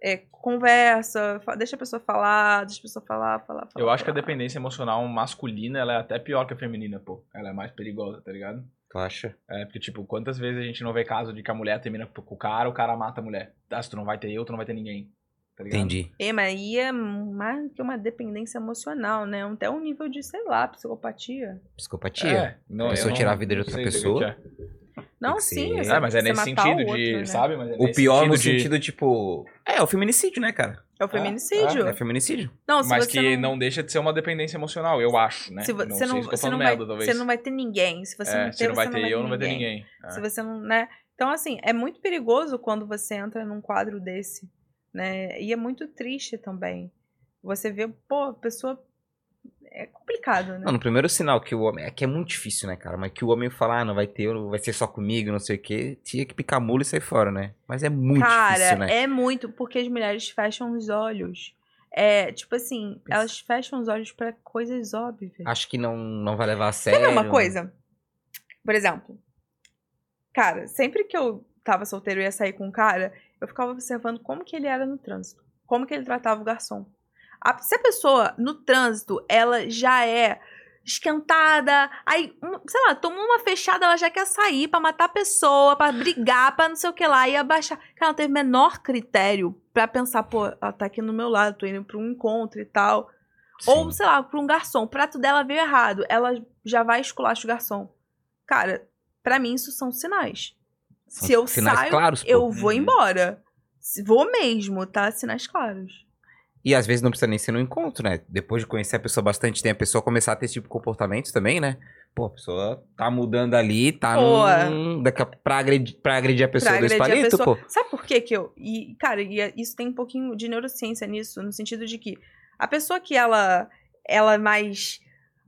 Speaker 2: É, conversa, deixa a pessoa falar, deixa a pessoa falar, falar, falar.
Speaker 1: Eu acho que a
Speaker 2: falar.
Speaker 1: dependência emocional masculina ela é até pior que a feminina, pô. Ela é mais perigosa, tá ligado?
Speaker 3: Tu acha?
Speaker 1: É, porque, tipo, quantas vezes a gente não vê caso de que a mulher termina com o cara, o cara mata a mulher. Ah, se tu não vai ter eu, tu não vai ter ninguém. Tá ligado?
Speaker 3: Entendi.
Speaker 2: É, mas aí é mais que uma dependência emocional, né? Até um nível de, sei lá, psicopatia.
Speaker 3: Psicopatia.
Speaker 1: É, não,
Speaker 3: A pessoa tirar
Speaker 1: não-
Speaker 3: a vida de outra
Speaker 1: que
Speaker 3: pessoa.
Speaker 1: que é.
Speaker 2: Não, sim. você-
Speaker 1: É, mas é nesse sentido
Speaker 2: o
Speaker 1: de,
Speaker 2: outro, né?
Speaker 1: sabe? Mas é
Speaker 3: O pior no
Speaker 1: de-
Speaker 3: sentido, tipo. É, o feminicídio, né, cara?
Speaker 2: É o feminicídio.
Speaker 3: É feminicídio.
Speaker 2: Não, se
Speaker 1: Mas
Speaker 2: você
Speaker 1: que
Speaker 2: não...
Speaker 1: não... deixa de ser uma dependência emocional, eu acho, né?
Speaker 2: Se vo-
Speaker 1: não
Speaker 2: você não,
Speaker 1: se
Speaker 2: você não vai,
Speaker 1: merda, talvez.
Speaker 2: você não vai ter ninguém. Se você
Speaker 1: é,
Speaker 2: não
Speaker 1: se
Speaker 2: ter,
Speaker 1: não vai
Speaker 2: você
Speaker 1: ter eu, não vai ter
Speaker 2: ninguém.
Speaker 1: ninguém. É.
Speaker 2: Se você não, né? Então, assim, é muito perigoso quando você entra num quadro desse, né? E é muito triste também. Você vê, pô, a pessoa... É complicado, né?
Speaker 3: Não, no primeiro sinal que o homem. É que é muito difícil, né, cara? Mas que o homem fala, ah, não vai ter, vai ser só comigo, não sei o quê. Tinha que picar mula e sair fora, né? Mas é muito
Speaker 2: Cara,
Speaker 3: difícil, né?
Speaker 2: é muito, porque as mulheres fecham os olhos. É, tipo assim,
Speaker 3: Pensa.
Speaker 2: elas fecham os olhos pra coisas óbvias.
Speaker 3: Acho que não, não vai levar a sério.
Speaker 2: ver uma coisa? Por exemplo, cara, sempre que eu tava solteiro e ia sair com um cara, eu ficava observando como que ele era no trânsito. Como que ele tratava o garçom. A- se a pessoa, no trânsito, ela já é esquentada. Aí, um- sei lá, tomou uma fechada, ela já quer sair pra matar a pessoa, pra brigar, pra não sei o que lá, e abaixar. Cara, ela teve menor critério pra pensar, pô, ela tá aqui no meu lado, tô indo pra um encontro e tal. Ou,
Speaker 3: Sim.
Speaker 2: sei lá, pra um garçom. O prato dela veio errado. Ela já vai esculacha o garçom. Cara, pra mim isso são sinais.
Speaker 3: São
Speaker 2: Se eu
Speaker 3: sinais
Speaker 2: saio,
Speaker 3: claros,
Speaker 2: eu vou
Speaker 1: Uhum.
Speaker 2: embora. Vou mesmo, tá? Sinais claros.
Speaker 3: E às vezes não precisa nem ser no encontro, né? Depois de conhecer a pessoa bastante, tem a pessoa começar a ter esse tipo de comportamento também, né? Pô, a pessoa tá mudando ali, tá num... Daqui a... pra, agredir, pra agredir a pessoa
Speaker 2: pra
Speaker 3: do espalhito, pô.
Speaker 2: Sabe por que que eu... E, cara, e é- isso tem um pouquinho de neurociência nisso, no sentido de que a pessoa que ela, ela é mais...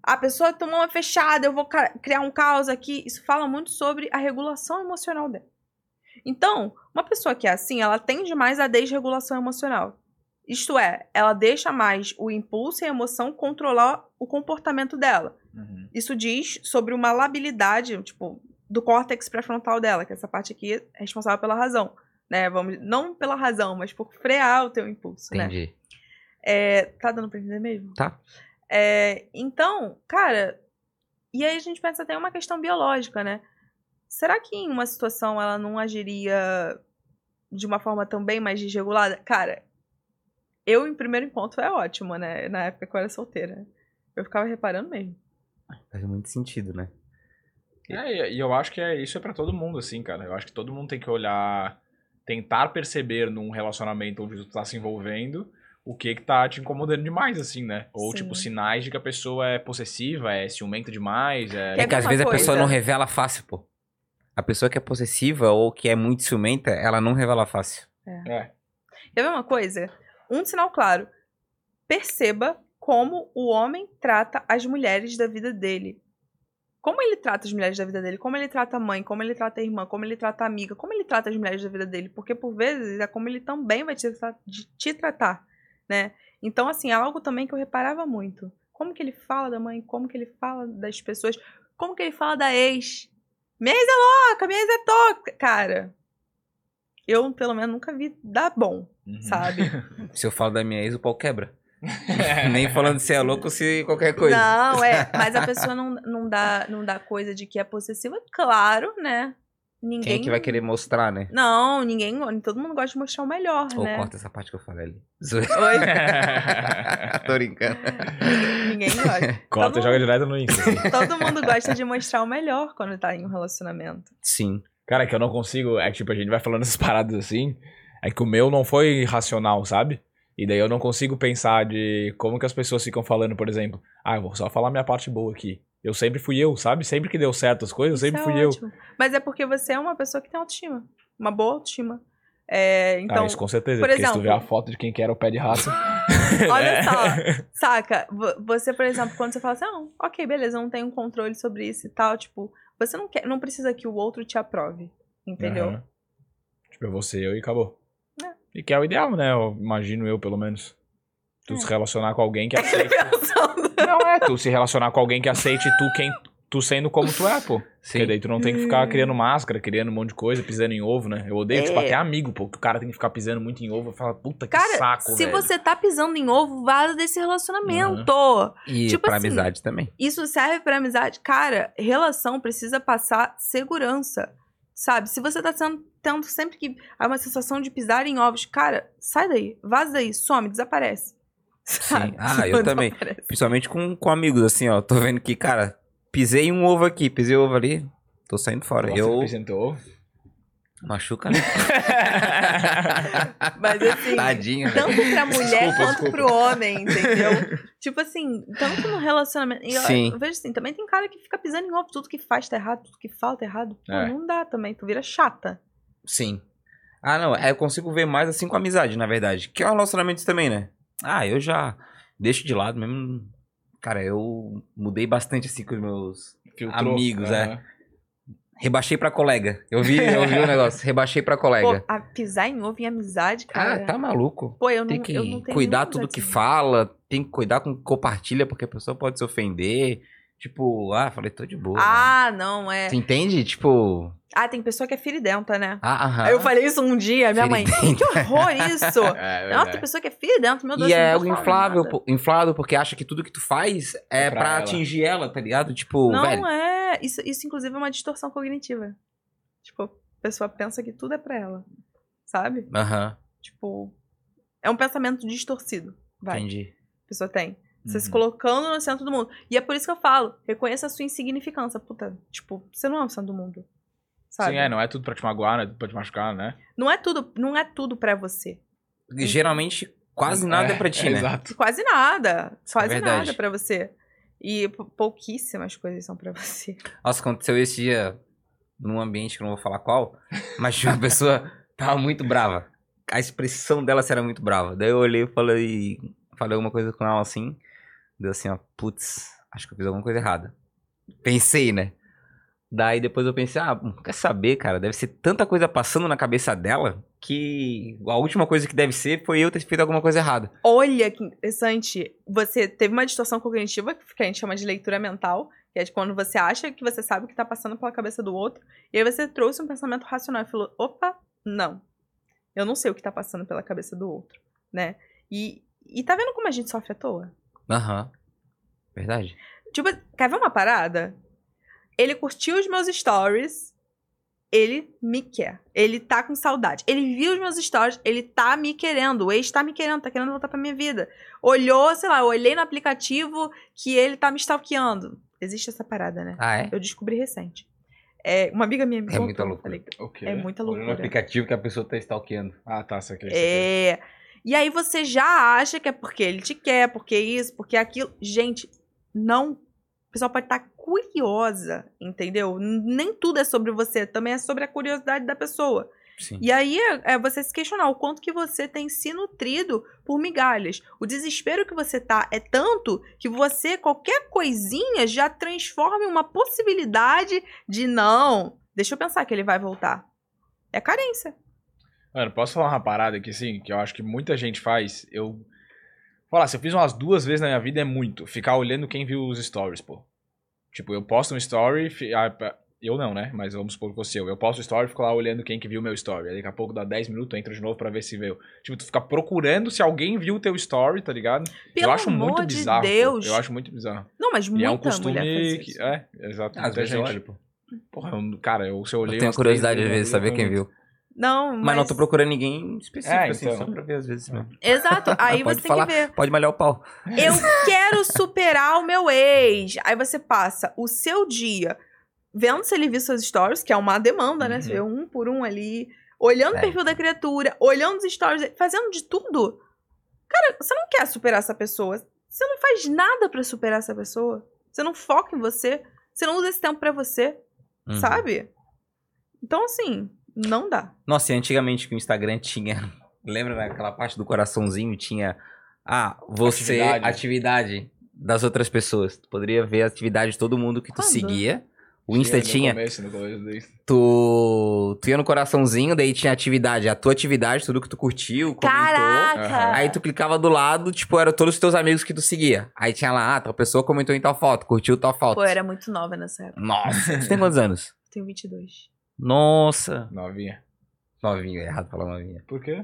Speaker 2: A pessoa tomou uma fechada, eu vou criar um caos aqui. Isso fala muito sobre a regulação emocional dela. Então, uma pessoa que é assim, ela tende mais à desregulação emocional. Isto é, ela deixa mais o impulso e a emoção controlar o comportamento dela.
Speaker 1: Uhum.
Speaker 2: Isso diz sobre uma labilidade, tipo, do córtex pré-frontal dela, que essa parte aqui é responsável pela razão, né? Vamos, não pela razão, mas por frear o teu impulso, né?
Speaker 3: Entendi.
Speaker 2: É, tá dando pra entender mesmo?
Speaker 3: Tá.
Speaker 2: É, então, cara, e aí a gente pensa até uma questão biológica, né? Será que em uma situação ela não agiria de uma forma também mais desregulada? Cara, eu em primeiro encontro é ótimo, né? Na época que eu era solteira. Eu ficava reparando mesmo.
Speaker 3: Faz muito sentido, né?
Speaker 1: É, e- eu acho que é, isso é pra todo mundo, assim, cara. Eu acho que todo mundo tem que olhar, tentar perceber num relacionamento onde tu tá se envolvendo o que que tá te incomodando demais, assim, né? Ou,
Speaker 2: Sim.
Speaker 1: tipo, sinais de que a pessoa é possessiva, é ciumenta demais, é...
Speaker 3: É que às vezes a pessoa
Speaker 2: coisa?
Speaker 3: não revela fácil, pô. A pessoa que é possessiva ou que é muito ciumenta, ela não revela fácil.
Speaker 1: É.
Speaker 2: Quer ver uma coisa? Um sinal claro. Perceba como o homem trata as mulheres da vida dele. Como ele trata as mulheres da vida dele, como ele trata a mãe, como ele trata a irmã, como ele trata a amiga, como ele trata as mulheres da vida dele. Porque por vezes é como ele também vai te, te tratar, né? Então, assim, é algo também que eu reparava muito. Como que ele fala da mãe, como que ele fala das pessoas, como que ele fala da ex. Minha ex é louca, minha ex é toca. Cara, eu pelo menos nunca vi dar bom
Speaker 1: Uhum.
Speaker 2: sabe?
Speaker 3: Se eu falo da minha ex, o pau quebra. Nem falando se é louco ou se qualquer coisa.
Speaker 2: Não, é, mas a pessoa não, não, dá, não dá coisa de que é possessiva, claro, né? Ninguém.
Speaker 3: Quem é que vai querer mostrar, né?
Speaker 2: Não, ninguém. Todo mundo gosta de mostrar o melhor,
Speaker 3: Ou
Speaker 2: né?
Speaker 3: corta essa parte que eu falei ali. Zoeira.
Speaker 2: Oi?
Speaker 3: Tô brincando.
Speaker 2: Ninguém gosta.
Speaker 1: Corta e joga direto no Insta. assim.
Speaker 2: Todo mundo gosta de mostrar o melhor quando tá em um relacionamento.
Speaker 3: Sim.
Speaker 1: Cara, que eu não consigo. É que, tipo, a gente vai falando essas paradas assim. É que o meu não foi racional, sabe? E daí eu não consigo pensar de como que as pessoas ficam falando, por exemplo. Ah, eu vou só falar minha parte boa aqui. Eu sempre fui eu, sabe? Sempre que deu certo as coisas, eu sempre
Speaker 2: Isso é
Speaker 1: fui eu.
Speaker 2: ótimo. Mas é porque você é uma pessoa que tem autoestima. Uma boa autoestima. É, então,
Speaker 1: ah, isso com certeza.
Speaker 2: por
Speaker 1: porque se tu
Speaker 2: exemplo-
Speaker 1: ver a foto de quem que era o pé de raça.
Speaker 2: Olha
Speaker 1: É.
Speaker 2: só, saca? Vo- Você, por exemplo, quando você fala assim, não, ok, beleza, eu não tenho controle sobre isso e tal, tipo, você não quer, não precisa que o outro te aprove, entendeu?
Speaker 1: Aham. Tipo, eu vou ser eu e acabou. E que é o ideal, né? Eu imagino eu, pelo menos. Tu
Speaker 2: É.
Speaker 1: se relacionar com alguém que aceite.
Speaker 2: Pensando.
Speaker 1: não é, tu se relacionar com alguém que aceite tu quem tu sendo como tu é, pô. Porque
Speaker 3: Sim.
Speaker 1: daí tu não tem que ficar criando máscara, criando um monte de coisa, pisando em ovo, né? Eu odeio, tipo,
Speaker 2: É.
Speaker 1: até amigo, pô, que o cara tem que ficar pisando muito em ovo. Eu falo, puta que
Speaker 2: Cara,
Speaker 1: saco,
Speaker 2: se
Speaker 1: velho.
Speaker 2: você tá pisando em ovo, vaza desse relacionamento.
Speaker 3: E
Speaker 2: Tipo
Speaker 3: pra
Speaker 2: assim,
Speaker 3: amizade também.
Speaker 2: Isso serve pra amizade. Cara, relação precisa passar segurança. Sabe? Se você tá sendo, tendo sempre que. Há uma sensação de pisar em ovos, cara, sai daí, vaza daí, some, desaparece. Sabe?
Speaker 3: Ah, eu também.
Speaker 2: Desaparece.
Speaker 3: Principalmente com, com amigos, assim, ó. Tô vendo que, cara, pisei um ovo aqui, pisei um ovo ali. Tô saindo fora.
Speaker 1: Gosta
Speaker 3: eu
Speaker 1: ovo?
Speaker 3: machuca, né?
Speaker 2: Mas assim,
Speaker 3: Tadinho, né?
Speaker 2: tanto pra mulher
Speaker 1: Desculpa,
Speaker 2: quanto
Speaker 1: desculpa.
Speaker 2: pro homem, entendeu? tipo assim, tanto no relacionamento. E eu,
Speaker 3: Sim.
Speaker 2: eu vejo assim, também tem cara que fica pisando em ovo, tudo que faz tá errado, tudo que fala tá errado. Pô,
Speaker 1: É.
Speaker 2: não dá também, tu vira chata.
Speaker 3: Sim. Ah, não. É, eu consigo ver mais assim com amizade, na verdade. Que é um relacionamento também, né? Ah, eu já deixo de lado mesmo. Cara, eu mudei bastante assim com os meus.
Speaker 1: Filtrou.
Speaker 3: Amigos, é.
Speaker 1: Aham.
Speaker 3: Rebaixei pra colega. Eu vi, eu vi o negócio. Rebaixei pra
Speaker 2: Pô,
Speaker 3: colega.
Speaker 2: a pisar em ovo em amizade, cara.
Speaker 3: Ah, tá maluco.
Speaker 2: Pô, eu não,
Speaker 3: Tem que
Speaker 2: eu não tenho
Speaker 3: cuidar tudo que fala, tem que cuidar com o que compartilha, porque a pessoa pode se ofender. Tipo, ah, falei, tô de boa.
Speaker 2: Ah, não, é.
Speaker 3: Tu entende? Tipo.
Speaker 2: Ah, tem pessoa que é firidenta, né?
Speaker 3: Ah, aham.
Speaker 2: Aí eu falei isso um dia, minha mãe. Que horror isso!
Speaker 1: É,
Speaker 2: Não, tem pessoa que é firidenta, meu Deus
Speaker 3: E
Speaker 2: eu não
Speaker 3: é
Speaker 2: vou
Speaker 3: algo inflável,
Speaker 2: nada.
Speaker 3: inflado porque acha que tudo que tu faz é,
Speaker 1: É
Speaker 3: pra,
Speaker 1: pra ela.
Speaker 3: atingir ela, tá ligado? Tipo,
Speaker 2: Não
Speaker 3: velho.
Speaker 2: é. Isso, isso, inclusive, é uma distorção cognitiva. Tipo, a pessoa pensa que tudo é pra ela. Sabe?
Speaker 3: Aham,
Speaker 2: Tipo, é um pensamento distorcido. Vai.
Speaker 3: entendi.
Speaker 2: A pessoa tem. Você se
Speaker 1: Uhum.
Speaker 2: colocando no centro do mundo. E é por isso que eu falo, reconheça a sua insignificância. Puta, tipo, você não é o centro do mundo. Sabe?
Speaker 1: Sim, é, não é tudo pra te magoar, não é tudo pra te machucar, né?
Speaker 2: Não é tudo, não é tudo para você.
Speaker 3: E Geralmente, quase nada é, pra ti, né?
Speaker 1: Exato.
Speaker 2: Quase nada. Quase
Speaker 3: verdade.
Speaker 2: nada pra você. E pou- pouquíssimas coisas são pra você.
Speaker 3: Nossa, aconteceu esse dia num ambiente que eu não vou falar qual, mas tinha uma pessoa tava muito brava. A expressão dela era muito brava. Daí eu olhei e falei, falei alguma coisa com ela assim. Deu assim, ó, putz, acho que eu fiz alguma coisa errada. Pensei, né? Daí depois eu pensei, ah, quer saber, cara? Deve ser tanta coisa passando na cabeça dela que a última coisa que deve ser foi eu ter feito alguma coisa errada.
Speaker 2: Olha que interessante. Você teve uma distorção cognitiva, que a gente chama de leitura mental, que é de quando você acha que você sabe o que tá passando pela cabeça do outro, e aí você trouxe um pensamento racional e falou: opa, não. Eu não sei o que tá passando pela cabeça do outro, né? E, e tá vendo como a gente sofre à toa?
Speaker 3: Aham. Verdade.
Speaker 2: Tipo, quer ver uma parada? Ele curtiu os meus stories, ele me quer. Ele tá com saudade. Ele viu os meus stories, ele tá me querendo. O ex tá me querendo, tá querendo voltar pra minha vida. Olhou, sei lá, eu olhei no aplicativo que ele tá me stalkeando. Existe essa parada, né?
Speaker 3: Ah, é?
Speaker 2: Eu descobri recente. É, uma amiga minha me
Speaker 3: É
Speaker 2: contou,
Speaker 3: muita loucura.
Speaker 2: falei,
Speaker 1: O quê?
Speaker 2: é muita
Speaker 3: Olhando no
Speaker 2: loucura.
Speaker 3: aplicativo que a pessoa tá stalkeando.
Speaker 1: Ah, tá, isso aqui.
Speaker 2: É. E aí você já acha que é porque ele te quer, porque isso, porque aquilo. Gente, não. A pessoa pode estar curiosa, entendeu? Nem tudo é sobre você, também é sobre a curiosidade da pessoa.
Speaker 3: Sim.
Speaker 2: E aí é, é você se questionar o quanto que você tem se nutrido por migalhas. O desespero que você tá é tanto que você, qualquer coisinha, já transforma em uma possibilidade de não. Deixa eu pensar que ele vai voltar. É carência.
Speaker 1: Mano, posso falar uma parada aqui, assim, que eu acho que muita gente faz? Eu. Falar, se eu fiz umas duas vezes na minha vida é muito. Ficar olhando quem viu os stories, pô. Tipo, eu posto um story. fi- ah, Eu não, né? Mas vamos supor que fosse eu. Eu posto o story e fico lá olhando quem que viu meu story. Aí daqui a pouco dá 10 minutos, eu entro de novo pra ver se viu. Tipo, tu fica procurando se alguém viu o teu story, tá ligado?
Speaker 2: Pelo
Speaker 1: eu acho muito
Speaker 2: amor de
Speaker 1: bizarro. pô.
Speaker 2: Deus.
Speaker 1: Eu acho muito bizarro.
Speaker 2: Não, mas
Speaker 1: E
Speaker 2: muita
Speaker 1: é um costume que. É, exato.
Speaker 3: Às
Speaker 1: muita
Speaker 3: vezes eu
Speaker 1: gente.
Speaker 3: olho, pô.
Speaker 1: Porra, eu- cara, eu, se eu olhei.
Speaker 3: Eu tenho curiosidade de
Speaker 1: vezes,
Speaker 3: saber quem viu.
Speaker 2: Não, mas...
Speaker 3: Mas não tô procurando ninguém específico,
Speaker 1: É,
Speaker 3: assim,
Speaker 1: então.
Speaker 3: só pra ver às vezes mesmo.
Speaker 2: Exato, aí
Speaker 3: Pode
Speaker 2: você
Speaker 3: falar.
Speaker 2: tem que ver.
Speaker 3: Pode malhar o pau.
Speaker 2: Eu quero superar o meu ex. Aí você passa o seu dia vendo se ele viu seus stories, que é uma demanda, né?
Speaker 1: Uhum.
Speaker 2: Você vê um por um ali, olhando
Speaker 3: É.
Speaker 2: o perfil da criatura, olhando os stories, fazendo de tudo. Cara, você não quer superar essa pessoa. Você não faz nada pra superar essa pessoa. Você não foca em você. Você não usa esse tempo pra você,
Speaker 3: Uhum.
Speaker 2: sabe? Então, assim, não dá.
Speaker 3: Nossa, e antigamente que o Instagram tinha. Lembra naquela parte do coraçãozinho? Tinha. Ah, você.
Speaker 1: Atividade.
Speaker 3: Atividade, das outras pessoas. Tu poderia ver a atividade de todo mundo que tu
Speaker 2: Quando?
Speaker 3: seguia. O Insta
Speaker 1: no
Speaker 3: tinha.
Speaker 1: começo, no começo.
Speaker 3: Tu, tu ia no coraçãozinho, daí tinha atividade. A tua atividade, tudo que tu curtiu, comentou.
Speaker 2: Caraca!
Speaker 3: Aí tu clicava do lado, tipo, era todos os teus amigos que tu seguia. Aí tinha lá, ah, tal pessoa comentou em tal foto, curtiu tal foto.
Speaker 2: Pô, eu era muito nova nessa época.
Speaker 3: Nossa, você tem quantos anos?
Speaker 2: Tenho 22.
Speaker 3: Nossa.
Speaker 1: Novinha.
Speaker 3: Novinho, é errado falar novinha.
Speaker 1: Por quê?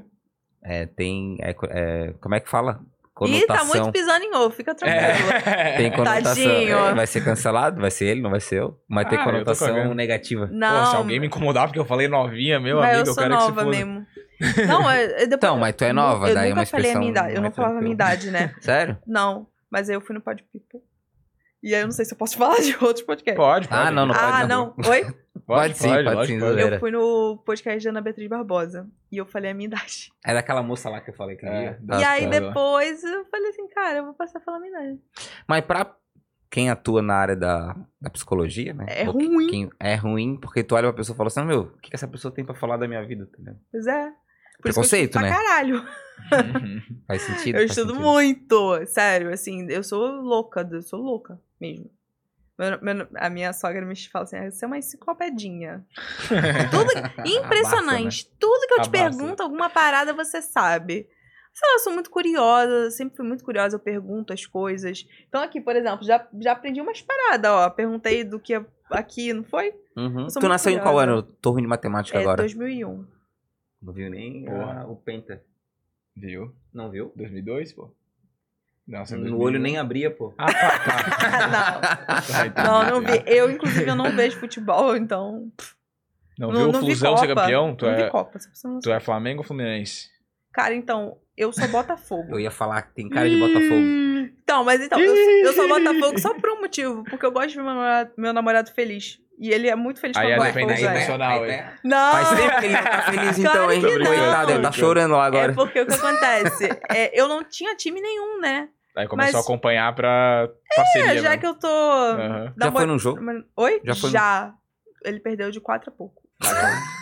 Speaker 3: É, tem. é é, como é que fala?
Speaker 2: Ih, tá
Speaker 3: Conotação.
Speaker 2: muito pisando em ovo, fica tranquilo.
Speaker 1: É.
Speaker 3: Tem conotação.
Speaker 2: Tadinho.
Speaker 3: é, vai ser cancelado? Vai ser ele, não vai ser eu. Mas tem
Speaker 1: Ah, eu tô
Speaker 3: conotação negativa.
Speaker 2: Não,
Speaker 1: Pô, se alguém me incomodar porque eu falei novinha, meu
Speaker 2: mas
Speaker 1: amigo,
Speaker 2: eu
Speaker 1: eu,
Speaker 2: sou
Speaker 1: quero que
Speaker 2: nova
Speaker 1: se foda.
Speaker 2: mesmo. Não, é, é depois,
Speaker 3: Então, mas tu é nova,
Speaker 2: eu
Speaker 3: daí é
Speaker 2: nunca
Speaker 3: uma
Speaker 2: falei a minha idade. Eu não falava a minha idade, né?
Speaker 3: Sério?
Speaker 2: Não, mas aí eu fui no Pod People. E aí eu não sei se eu posso falar de outros podcasts.
Speaker 1: Pode, pode.
Speaker 3: Ah, não, não pode
Speaker 2: ah,
Speaker 3: não.
Speaker 2: não. Oi?
Speaker 3: Pode sim, pode
Speaker 1: lógico,
Speaker 3: sim,
Speaker 1: pode.
Speaker 2: Eu fui no podcast da Ana Beatriz Barbosa. E eu falei a minha idade.
Speaker 3: É daquela moça lá que eu falei que
Speaker 1: É,
Speaker 3: ia.
Speaker 1: da-
Speaker 2: e aí depois eu falei assim, cara, eu vou passar a falar a minha idade.
Speaker 3: Mas pra quem atua na área da, da psicologia, né?
Speaker 2: É
Speaker 3: Ou
Speaker 2: ruim.
Speaker 3: quem- é ruim porque tu olha pra pessoa e fala assim, meu, o que, que essa pessoa tem pra falar da minha vida? Tá?
Speaker 2: Pois é. Por isso que eu
Speaker 3: Preconceito,
Speaker 2: estudo pra
Speaker 3: né?
Speaker 2: caralho.
Speaker 3: Faz sentido?
Speaker 2: Eu
Speaker 3: faz
Speaker 2: estudo
Speaker 3: sentido.
Speaker 2: muito, sério, assim, eu sou louca, eu sou louca mesmo. Meu- meu- a minha sogra me fala assim, "Ah, você é uma enciclopedinha. Tudo, impressionante. Tudo que eu te pergunto, alguma parada você sabe. Sei lá, eu sou muito curiosa, sempre fui muito curiosa, eu pergunto as coisas. Então aqui, por exemplo, já, já aprendi umas paradas, ó. Perguntei do que aqui, não foi?
Speaker 3: Uhum. Tu nasceu em qual
Speaker 2: curiosa.
Speaker 3: ano? Tô ruim de matemática
Speaker 2: É,
Speaker 3: agora.
Speaker 2: 2001.
Speaker 3: Não viu nem
Speaker 1: Porra.
Speaker 3: ah, o Penta.
Speaker 1: Viu?
Speaker 3: Não viu?
Speaker 1: 2002, pô? Nossa,
Speaker 3: No
Speaker 1: 2001.
Speaker 3: olho nem abria, pô.
Speaker 1: Ah, tá, tá. Tá, entendi.
Speaker 2: não, não vi. Eu, inclusive, eu não vejo futebol, então...
Speaker 1: Não, viu o
Speaker 2: vi
Speaker 1: Flusão ser campeão? Tu
Speaker 2: não vi
Speaker 1: é,
Speaker 2: Copa, não
Speaker 1: tu é Flamengo ou Fluminense?
Speaker 2: Cara, então, eu sou Botafogo.
Speaker 3: Eu ia falar que tem cara de Botafogo.
Speaker 2: Hum, Então, mas então, eu, eu sou Botafogo só por um motivo. Porque eu gosto de ver meu namorado, meu namorado feliz. E ele é muito feliz
Speaker 1: Aí
Speaker 2: com
Speaker 1: é
Speaker 2: o
Speaker 1: dependência emocional,
Speaker 3: né?
Speaker 2: Não!
Speaker 3: Faz tempo que ele não tá feliz então,
Speaker 2: Claro
Speaker 3: hein?
Speaker 2: não.
Speaker 3: Coitado, ele tá chorando lá agora.
Speaker 2: É porque o que acontece? É, eu não tinha time nenhum, né?
Speaker 1: Aí começou
Speaker 2: Mas-
Speaker 1: a acompanhar pra parceria.
Speaker 2: É, já
Speaker 1: mesmo.
Speaker 2: que eu tô.
Speaker 1: Aham.
Speaker 3: Já foi num jogo?
Speaker 2: Oi?
Speaker 3: Já foi
Speaker 2: Já. Ele perdeu de 4 a pouco.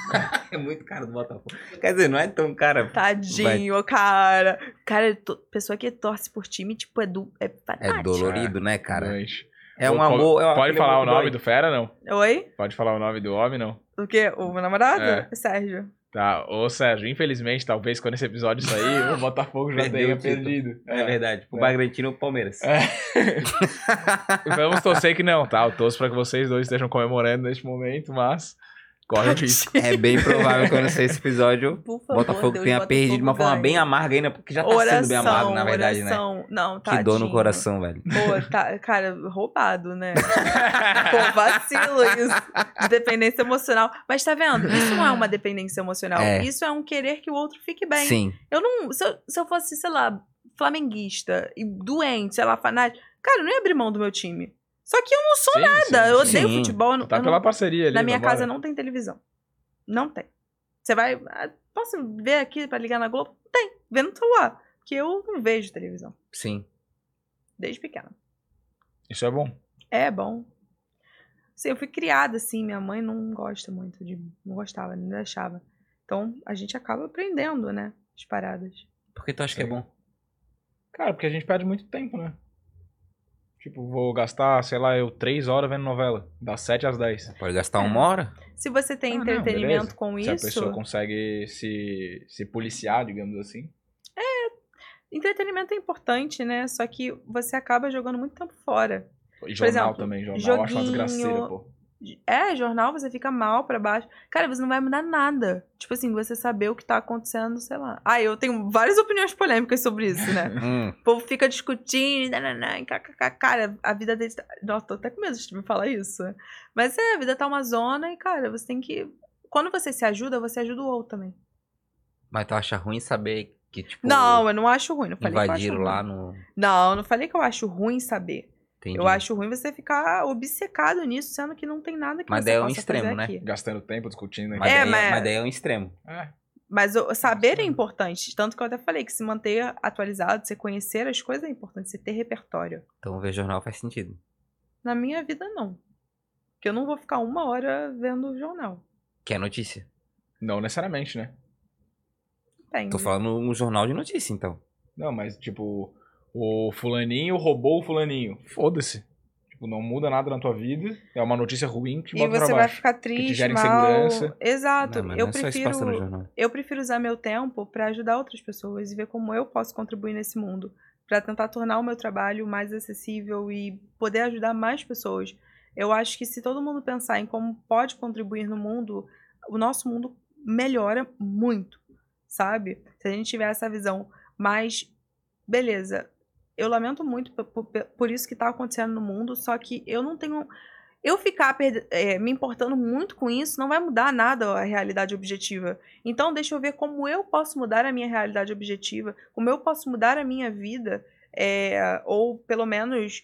Speaker 3: É muito caro do Botafogo. Quer dizer, não é tão cara.
Speaker 2: Tadinho, cara. Cara, to- pessoa que torce por time, tipo, é, do, é
Speaker 3: É dolorido, né, cara?
Speaker 1: Mas-
Speaker 3: É um
Speaker 1: Pode-
Speaker 3: amor. é
Speaker 1: Pode
Speaker 3: aquele
Speaker 1: falar o nome
Speaker 3: dói.
Speaker 1: do Fera, não?
Speaker 2: Oi?
Speaker 1: Pode falar o nome do homem, não?
Speaker 2: O quê? O meu namorado?
Speaker 1: É.
Speaker 2: Sérgio.
Speaker 1: Tá, ô Sérgio, infelizmente, talvez quando esse episódio sair, o Botafogo já
Speaker 3: Perdeu
Speaker 1: tenha perdido.
Speaker 3: É verdade. O
Speaker 1: É.
Speaker 3: Bragantino e o Palmeiras.
Speaker 1: É. Vamos torcer que não, tá? Eu torço pra que vocês dois estejam comemorando neste momento, mas corre o risco.
Speaker 3: É bem provável que quando sair esse episódio,
Speaker 2: Por
Speaker 3: o
Speaker 2: favor,
Speaker 3: Botafogo
Speaker 2: Deus,
Speaker 3: tenha
Speaker 2: Botafogo
Speaker 3: perdido de uma forma bem amarga ainda, porque já tá
Speaker 2: oração,
Speaker 3: sendo bem amargo, na verdade, né?
Speaker 2: oração. Não,
Speaker 3: Que dor no coração, velho.
Speaker 2: Pô, tá, cara, roubado, né? Pô, vacilo isso. De dependência emocional. Mas tá vendo? Isso não é uma dependência emocional.
Speaker 3: É.
Speaker 2: Isso é um querer que o outro fique bem.
Speaker 3: Sim.
Speaker 2: Eu não. Se eu, se eu fosse, sei lá, flamenguista e doente, sei lá, fanático, cara, eu não ia abrir mão do meu time. Só que eu não sou
Speaker 1: Sim,
Speaker 2: nada.
Speaker 1: sim,
Speaker 2: eu odeio
Speaker 3: Sim.
Speaker 2: futebol.
Speaker 1: Tá
Speaker 2: eu
Speaker 1: pela
Speaker 2: não-
Speaker 1: parceria ali.
Speaker 2: na minha casa não tem televisão. Não tem. Você vai. ah, Posso ver aqui pra ligar na Globo? Tem. Vê no celular. Porque eu não vejo televisão.
Speaker 3: Sim.
Speaker 2: Desde pequena.
Speaker 1: Isso é bom.
Speaker 2: É bom. Sim, eu fui criada assim, minha mãe não gosta muito de. Não gostava, não deixava. Então a gente acaba aprendendo, né? As paradas.
Speaker 3: Por que tu acha que é bom?
Speaker 1: Cara, porque a gente perde muito tempo, né? Tipo, vou gastar, sei lá, eu três horas vendo novela. Das 7 às 10.
Speaker 3: Pode gastar
Speaker 2: É.
Speaker 3: uma hora?
Speaker 2: Se você tem
Speaker 1: Ah, não,
Speaker 2: entretenimento
Speaker 1: beleza.
Speaker 2: com
Speaker 1: Se a
Speaker 2: isso.
Speaker 1: pessoa consegue se, se policiar, digamos assim.
Speaker 2: Entretenimento é importante, né? Só que você acaba jogando muito tempo fora.
Speaker 1: E jornal
Speaker 2: exemplo,
Speaker 1: também, jornal. Eu acho uma
Speaker 2: joguinho,
Speaker 1: desgraceira, pô.
Speaker 2: É, jornal, você fica mal pra baixo. Cara, você não vai mudar nada. Tipo assim, você saber o que tá acontecendo, sei lá. Ah, eu tenho várias opiniões polêmicas sobre isso, né?
Speaker 3: Hum.
Speaker 2: O povo fica discutindo, nananã, e kkk. cara, a vida deles. Tá... Nossa, tô até com medo de me falar isso. Mas é, a vida tá uma zona e, cara, você tem que. Quando você se ajuda, você ajuda o outro também.
Speaker 3: Mas tu acha ruim saber que, tipo,
Speaker 2: Não, eu não acho ruim. Não falei que eu acho
Speaker 3: lá
Speaker 2: ruim.
Speaker 3: no.
Speaker 2: Não, não falei que eu acho ruim saber.
Speaker 3: Entendi.
Speaker 2: Eu acho ruim você ficar obcecado nisso, sendo que não tem nada que
Speaker 3: Mas
Speaker 2: você
Speaker 3: daí é um extremo,
Speaker 2: fazer
Speaker 3: né?
Speaker 2: aqui.
Speaker 1: Gastando tempo discutindo.
Speaker 3: Mas,
Speaker 1: aqui.
Speaker 2: É,
Speaker 3: daí,
Speaker 2: mas-
Speaker 3: mas daí é um extremo.
Speaker 1: É.
Speaker 2: Mas o saber é importante. Tanto que eu até falei que se manter atualizado, você conhecer as coisas é importante, você ter repertório.
Speaker 3: Então ver jornal faz sentido.
Speaker 2: Na minha vida, não. Porque eu não vou ficar uma hora vendo o jornal.
Speaker 3: Que é notícia.
Speaker 1: Não necessariamente, né?
Speaker 2: Entende?
Speaker 3: Tô falando um jornal de notícia, então.
Speaker 1: Não, mas tipo, o fulaninho roubou o fulaninho. Foda-se. Tipo, não muda nada na tua vida. É uma notícia ruim que te
Speaker 2: E
Speaker 1: bota
Speaker 2: você
Speaker 1: pra
Speaker 2: vai ficar
Speaker 1: te
Speaker 2: triste,
Speaker 1: gera
Speaker 2: mal.
Speaker 1: insegurança.
Speaker 2: Exato.
Speaker 3: Não, mas
Speaker 2: eu
Speaker 3: não é
Speaker 2: prefiro
Speaker 3: jornal.
Speaker 2: eu prefiro usar meu tempo pra ajudar outras pessoas e ver como eu posso contribuir nesse mundo, Pra tentar tornar o meu trabalho mais acessível e poder ajudar mais pessoas. Eu acho que se todo mundo pensar em como pode contribuir no mundo, o nosso mundo melhora muito, sabe? Se a gente tiver essa visão mais beleza. Eu lamento muito por, por- por isso que tá acontecendo no mundo, só que eu não tenho eu ficar perde- eh, me importando muito com isso não vai mudar nada a realidade objetiva. Então, deixa eu ver como eu posso mudar a minha realidade objetiva, como eu posso mudar a minha vida, eh, ou pelo menos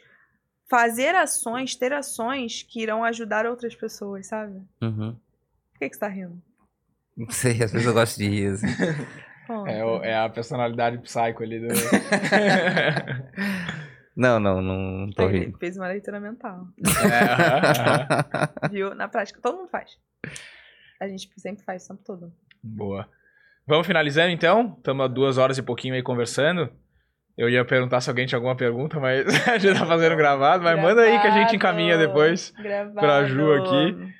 Speaker 2: fazer ações, ter ações que irão ajudar outras pessoas, sabe?
Speaker 3: Uhum.
Speaker 2: Por que, que você tá rindo?
Speaker 3: Não sei, às vezes eu gosto de rir. assim.
Speaker 2: Conta.
Speaker 1: É, o- é a personalidade psycho ali do.
Speaker 3: Não, não, não, não tô
Speaker 2: Ele
Speaker 3: rindo.
Speaker 2: fez uma leitura mental.
Speaker 1: É.
Speaker 2: Viu? Na prática, todo mundo faz. A gente sempre faz o tempo todo.
Speaker 1: Boa. Vamos finalizando então? Estamos há duas horas e pouquinho aí conversando. Eu ia perguntar se alguém tinha alguma pergunta, mas a gente tá fazendo gravado. Mas manda aí que a gente encaminha depois.
Speaker 2: Gravado.
Speaker 1: pra Ju aqui.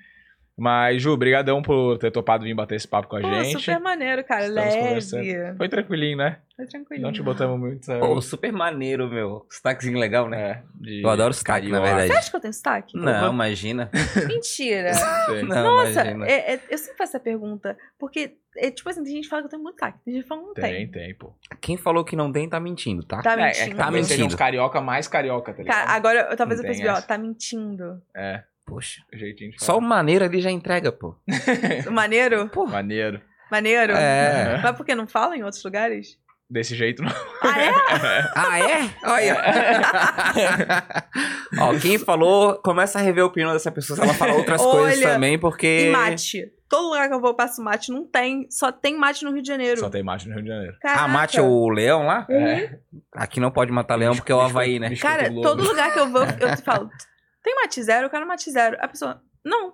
Speaker 1: Mas, Ju, brigadão por ter topado vir bater esse papo com a
Speaker 2: Pô,
Speaker 1: gente.
Speaker 2: super maneiro, cara.
Speaker 1: Estamos
Speaker 2: Leve.
Speaker 1: Foi tranquilinho, né?
Speaker 2: Foi tranquilinho.
Speaker 1: Não te botamos muito. sabe?
Speaker 3: Pô, super maneiro, meu. Sotaquezinho legal, né?
Speaker 1: É, de
Speaker 3: Eu adoro sotaque, na
Speaker 1: carioca.
Speaker 2: Você
Speaker 3: verdade.
Speaker 2: acha que eu tenho sotaque?
Speaker 3: Não, imagina.
Speaker 2: Mentira.
Speaker 3: Não,
Speaker 2: Nossa,
Speaker 3: imagina.
Speaker 2: é- é- eu sempre faço essa pergunta. Porque, é, tipo assim, tem gente que fala que eu tenho muito sotaque. Tem gente que fala que não
Speaker 1: Tem,
Speaker 2: tem.
Speaker 1: tem, pô.
Speaker 3: Quem falou que não tem, tá mentindo, tá?
Speaker 2: Tá
Speaker 1: É, é
Speaker 2: mentindo.
Speaker 1: que talvez
Speaker 3: Tá
Speaker 1: uns
Speaker 3: mentindo.
Speaker 1: carioca mais carioca, tá ligado?
Speaker 2: Cara, agora eu- talvez
Speaker 1: Não
Speaker 2: eu percebi, ó, tá mentindo.
Speaker 1: É,
Speaker 3: Poxa.
Speaker 1: o jeitinho de
Speaker 3: Só o maneiro ali já entrega, pô.
Speaker 2: Maneiro?
Speaker 1: Maneiro.
Speaker 2: Maneiro?
Speaker 3: É.
Speaker 2: Mas por que não fala em outros lugares?
Speaker 1: Desse jeito, não.
Speaker 2: Ah, é?
Speaker 3: Ah, é? Olha. Ó, quem falou, começa a rever a opinião dessa pessoa se ela falar outras coisas
Speaker 2: Olha,
Speaker 3: também, porque.
Speaker 2: E mate. Todo lugar que eu vou eu passo mate. Não tem. Só tem mate no Rio de Janeiro.
Speaker 1: Só tem mate no Rio de Janeiro.
Speaker 3: Ah, mate é o leão lá?
Speaker 1: É.
Speaker 3: Aqui não pode matar leão porque é o Havaí, né?
Speaker 2: Cara, todo lugar que eu vou, eu te falo, tem mate zero? Eu quero mate zero. A pessoa, não.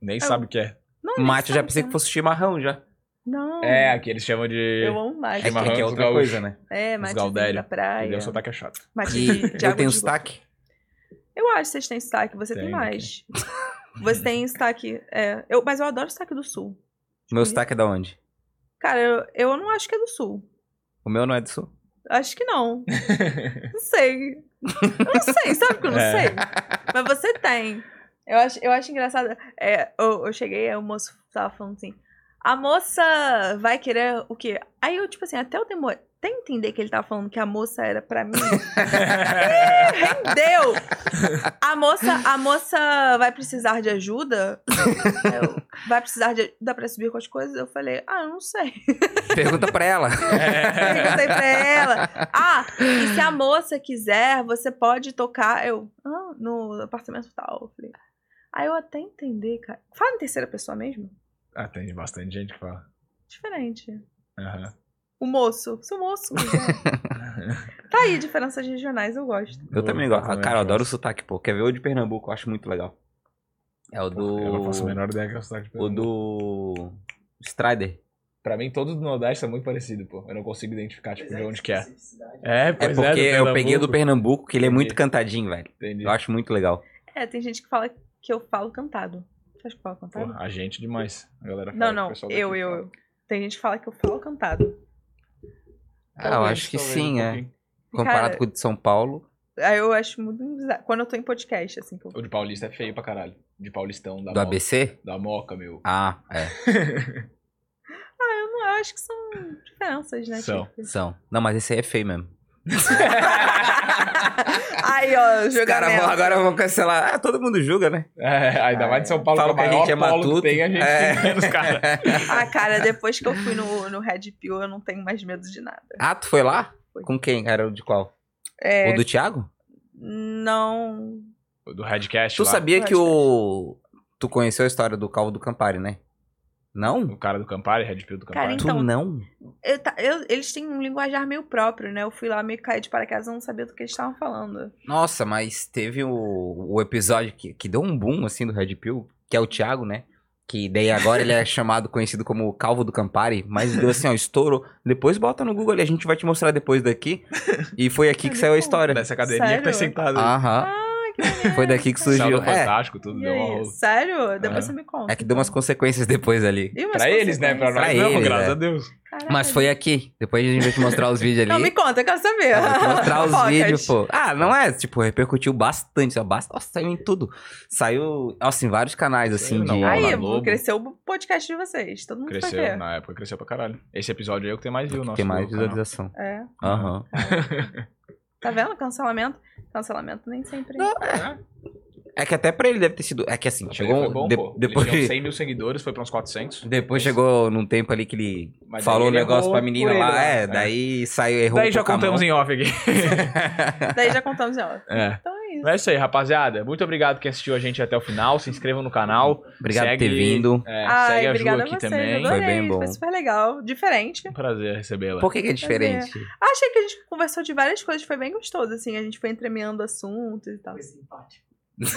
Speaker 1: Nem sabe o que é.
Speaker 2: não
Speaker 3: Mate eu já pensei
Speaker 2: é.
Speaker 3: que fosse chimarrão já.
Speaker 2: Não.
Speaker 1: É, aqui eles chamam de.
Speaker 2: Eu amo mate.
Speaker 3: É que
Speaker 1: Chimarrão
Speaker 3: aqui é outra
Speaker 1: gaúchos.
Speaker 3: coisa, né?
Speaker 2: É, mate
Speaker 1: Galdério.
Speaker 2: da praia.
Speaker 1: Entendeu? O sotaque é chato.
Speaker 2: Mate de, de
Speaker 3: eu tenho sotaque.
Speaker 2: Eu acho que vocês têm sotaque, você tem,
Speaker 1: Tem,
Speaker 2: mais. Você tem sotaque. É, eu, mas eu adoro sotaque do sul.
Speaker 3: Meu sotaque é da onde?
Speaker 2: Cara, eu, eu não acho que é do sul.
Speaker 3: O meu não é do sul.
Speaker 2: Acho que não. Não sei. Eu não sei, sabe que eu não
Speaker 1: É.
Speaker 2: sei? Mas você tem. Eu acho, eu acho engraçado. É, eu, eu cheguei, o moço tava falando assim: a moça vai querer o quê? Aí eu, tipo assim, até eu demorei. Até entender que ele tava falando que a moça era pra mim. Rendeu! A moça, a moça vai precisar de ajuda? Eu, vai precisar de ajuda pra subir com as coisas? Eu falei, ah, eu não sei.
Speaker 3: Pergunta pra ela.
Speaker 2: Perguntei pra ela. Ah, e se a moça quiser, você pode tocar. Eu, ah, no apartamento tal. Eu falei. Aí eu até entender, cara. Fala em terceira pessoa mesmo?
Speaker 1: ah, tem bastante gente que fala.
Speaker 2: Diferente.
Speaker 1: Aham.
Speaker 2: O moço. O moço quiser. tá aí, diferenças regionais, eu gosto.
Speaker 3: Eu também gosto.
Speaker 1: também
Speaker 3: Cara, eu adoro o sotaque, pô. Quer ver o de Pernambuco? Eu acho muito legal. É o do.
Speaker 1: Eu não faço a menor ideia que é o sotaque de
Speaker 3: O
Speaker 1: Pernambuco.
Speaker 3: do. Strider.
Speaker 1: Pra mim, todos do Nordeste são muito parecidos, pô. Eu não consigo identificar, tipo, de onde que é. É,
Speaker 3: É
Speaker 1: pois
Speaker 3: porque
Speaker 1: do
Speaker 3: eu peguei o do
Speaker 1: Pernambuco.
Speaker 3: Pernambuco, que ele é muito
Speaker 1: Entendi.
Speaker 3: cantadinho, velho.
Speaker 1: Entendi.
Speaker 3: Eu acho muito legal.
Speaker 2: É, tem gente que fala que eu falo cantado. Você acha que eu falo cantado?
Speaker 1: Porra, a gente demais. A galera fala
Speaker 2: não,
Speaker 1: que o
Speaker 2: não.
Speaker 1: pessoal
Speaker 2: Eu,
Speaker 1: daqui
Speaker 2: eu,
Speaker 1: fala.
Speaker 2: eu. Tem gente que fala que eu falo cantado.
Speaker 3: Ah, eu
Speaker 1: Talvez,
Speaker 3: acho que
Speaker 1: talvez,
Speaker 3: sim,
Speaker 1: um
Speaker 3: é.
Speaker 1: pouquinho.
Speaker 3: Comparado
Speaker 2: Cara-
Speaker 3: com o de São Paulo.
Speaker 2: Aí eu acho muito bizarro. Quando eu tô em podcast, assim, que eu...
Speaker 1: O de Paulista é feio pra caralho. De Paulistão, da
Speaker 3: Do
Speaker 1: Moca.
Speaker 3: ABC?
Speaker 1: Da Moca, meu.
Speaker 3: Ah, é.
Speaker 2: Eu não eu acho que são diferenças, né?
Speaker 1: São.
Speaker 2: tipo.
Speaker 3: São. Não, mas esse aí é feio mesmo.
Speaker 2: Aí, ó,
Speaker 3: Os caras
Speaker 2: julgamento.
Speaker 3: vão, agora vão cancelar. Ah, todo mundo julga, né?
Speaker 1: É, ainda mais de São Paulo,
Speaker 3: Fala
Speaker 1: que é
Speaker 3: que
Speaker 1: o
Speaker 3: a gente é
Speaker 1: polo
Speaker 3: matuto.
Speaker 1: que tem, a gente
Speaker 3: É.
Speaker 1: tem menos, cara.
Speaker 2: Ah, cara, depois que eu fui no, no Red Pill, eu não tenho mais medo de nada.
Speaker 3: Ah, tu foi lá?
Speaker 2: Foi.
Speaker 3: Com quem? Era o de qual?
Speaker 2: É,
Speaker 3: O do Thiago?
Speaker 2: não...
Speaker 1: Do Redcast
Speaker 3: Tu
Speaker 1: lá.
Speaker 3: sabia
Speaker 2: do
Speaker 3: que o. Tu conheceu a história do Calvo do Campari, né? Não?
Speaker 1: O cara do Campari, Red Pill do
Speaker 2: Cara,
Speaker 1: Campari.
Speaker 2: Então-
Speaker 3: tu não?
Speaker 2: Eu eu- eles têm um linguajar meio próprio, né? Eu fui lá meio cair de paraquedas, não sabia do que eles estavam falando.
Speaker 3: Nossa, mas teve o, o episódio que, que deu um boom, assim, do Red Pill, que é o Thiago, né? Que daí agora ele é chamado, conhecido como o Calvo do Campari, mas deu assim, ó, estourou. Depois bota no Google ali, a gente vai te mostrar depois daqui. E foi aqui que saiu a história.
Speaker 1: Dessa cadeirinha que tá
Speaker 2: Sério?
Speaker 1: sentado aí.
Speaker 3: Aham.
Speaker 2: Maneiro.
Speaker 3: Foi daqui que
Speaker 1: Saiu
Speaker 3: surgiu. É,
Speaker 1: Fantástico, tudo
Speaker 2: E
Speaker 1: deu uma
Speaker 2: sério? Depois
Speaker 1: Aham.
Speaker 2: você me conta.
Speaker 3: é que deu umas consequências depois ali.
Speaker 1: Pra eles, né? Pra nós
Speaker 3: Pra
Speaker 1: não,
Speaker 3: eles,
Speaker 1: graças
Speaker 3: é.
Speaker 1: a Deus.
Speaker 2: Caralho.
Speaker 3: Mas foi aqui. Depois a gente vai te mostrar os vídeos ali.
Speaker 2: Não, me conta, eu quero saber.
Speaker 3: Ah, vou te mostrar os vídeos, pô. Ah, não é? Tipo, repercutiu bastante. Basta... Nossa, saiu em tudo. Saiu, nossa, em vários canais, assim, de...
Speaker 1: Aí, Globo.
Speaker 2: cresceu o podcast de vocês. Todo mundo vai
Speaker 1: Cresceu, na época cresceu pra caralho. Esse episódio aí é o que tem mais view, nosso
Speaker 3: Tem mais
Speaker 1: canal.
Speaker 3: visualização.
Speaker 2: É.
Speaker 3: Aham.
Speaker 2: Tá vendo? Cancelamento. Cancelamento nem sempre.
Speaker 3: É que até pra ele deve ter sido... É que assim,
Speaker 1: Ele
Speaker 3: chegou...
Speaker 1: foi bom,
Speaker 3: de-
Speaker 1: pô.
Speaker 3: Depois,
Speaker 1: Ele tinha 100 mil seguidores, foi pra uns 400.
Speaker 3: depois chegou num tempo ali que ele
Speaker 1: Mas
Speaker 3: falou um negócio pra menina
Speaker 1: ele
Speaker 3: lá. É,
Speaker 1: é.
Speaker 3: daí saiu, errou
Speaker 1: Daí
Speaker 3: um
Speaker 1: já contamos em off aqui.
Speaker 2: Daí já contamos em off.
Speaker 1: É.
Speaker 2: Então é isso.
Speaker 1: Mas é isso aí, rapaziada. Muito obrigado quem assistiu a gente até o final. Se inscrevam no canal.
Speaker 3: Obrigado por
Speaker 1: Segue-
Speaker 3: ter vindo.
Speaker 1: É,
Speaker 2: Ai,
Speaker 1: segue a Ju aqui
Speaker 2: a vocês.
Speaker 1: também.
Speaker 2: Adorei.
Speaker 3: Foi bem bom.
Speaker 2: Foi super legal. Diferente.
Speaker 1: Um prazer recebê-la.
Speaker 3: Por que, que é diferente?
Speaker 2: Achei que a gente conversou de várias coisas. Foi bem gostoso, assim. A gente foi entremeando assuntos e tal.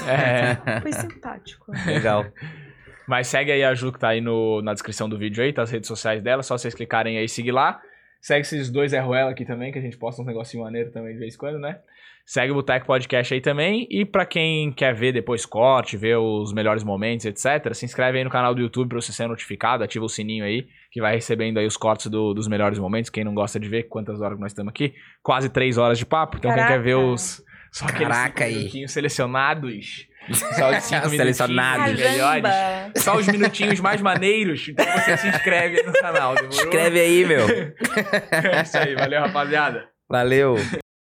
Speaker 1: É.
Speaker 2: Foi simpático.
Speaker 3: Legal.
Speaker 1: Mas segue aí a Ju que tá aí no, na descrição do vídeo aí, tá as redes sociais dela, só vocês clicarem aí e seguir lá. Segue esses dois Ruela aqui também, que a gente posta uns negocinho maneiro também de vez em quando, né? Segue o Boteco Podcast aí também. E pra quem quer ver depois corte, ver os melhores momentos, etc., se inscreve aí no canal do YouTube pra você ser notificado, ativa o sininho aí, que vai recebendo aí os cortes do- dos melhores momentos. Quem não gosta de ver, quantas horas nós estamos aqui? Quase três horas de papo. Então quem
Speaker 2: Caraca.
Speaker 1: quer ver os. Só aqueles
Speaker 3: Caraca aí.
Speaker 1: minutinhos selecionados. Só os cinco
Speaker 3: Selecionados.
Speaker 1: minutinhos melhores. Só os minutinhos mais maneiros. Então você se inscreve aí no canal, demorou?
Speaker 3: Escreve aí, meu.
Speaker 1: É isso aí, valeu, rapaziada.
Speaker 3: Valeu.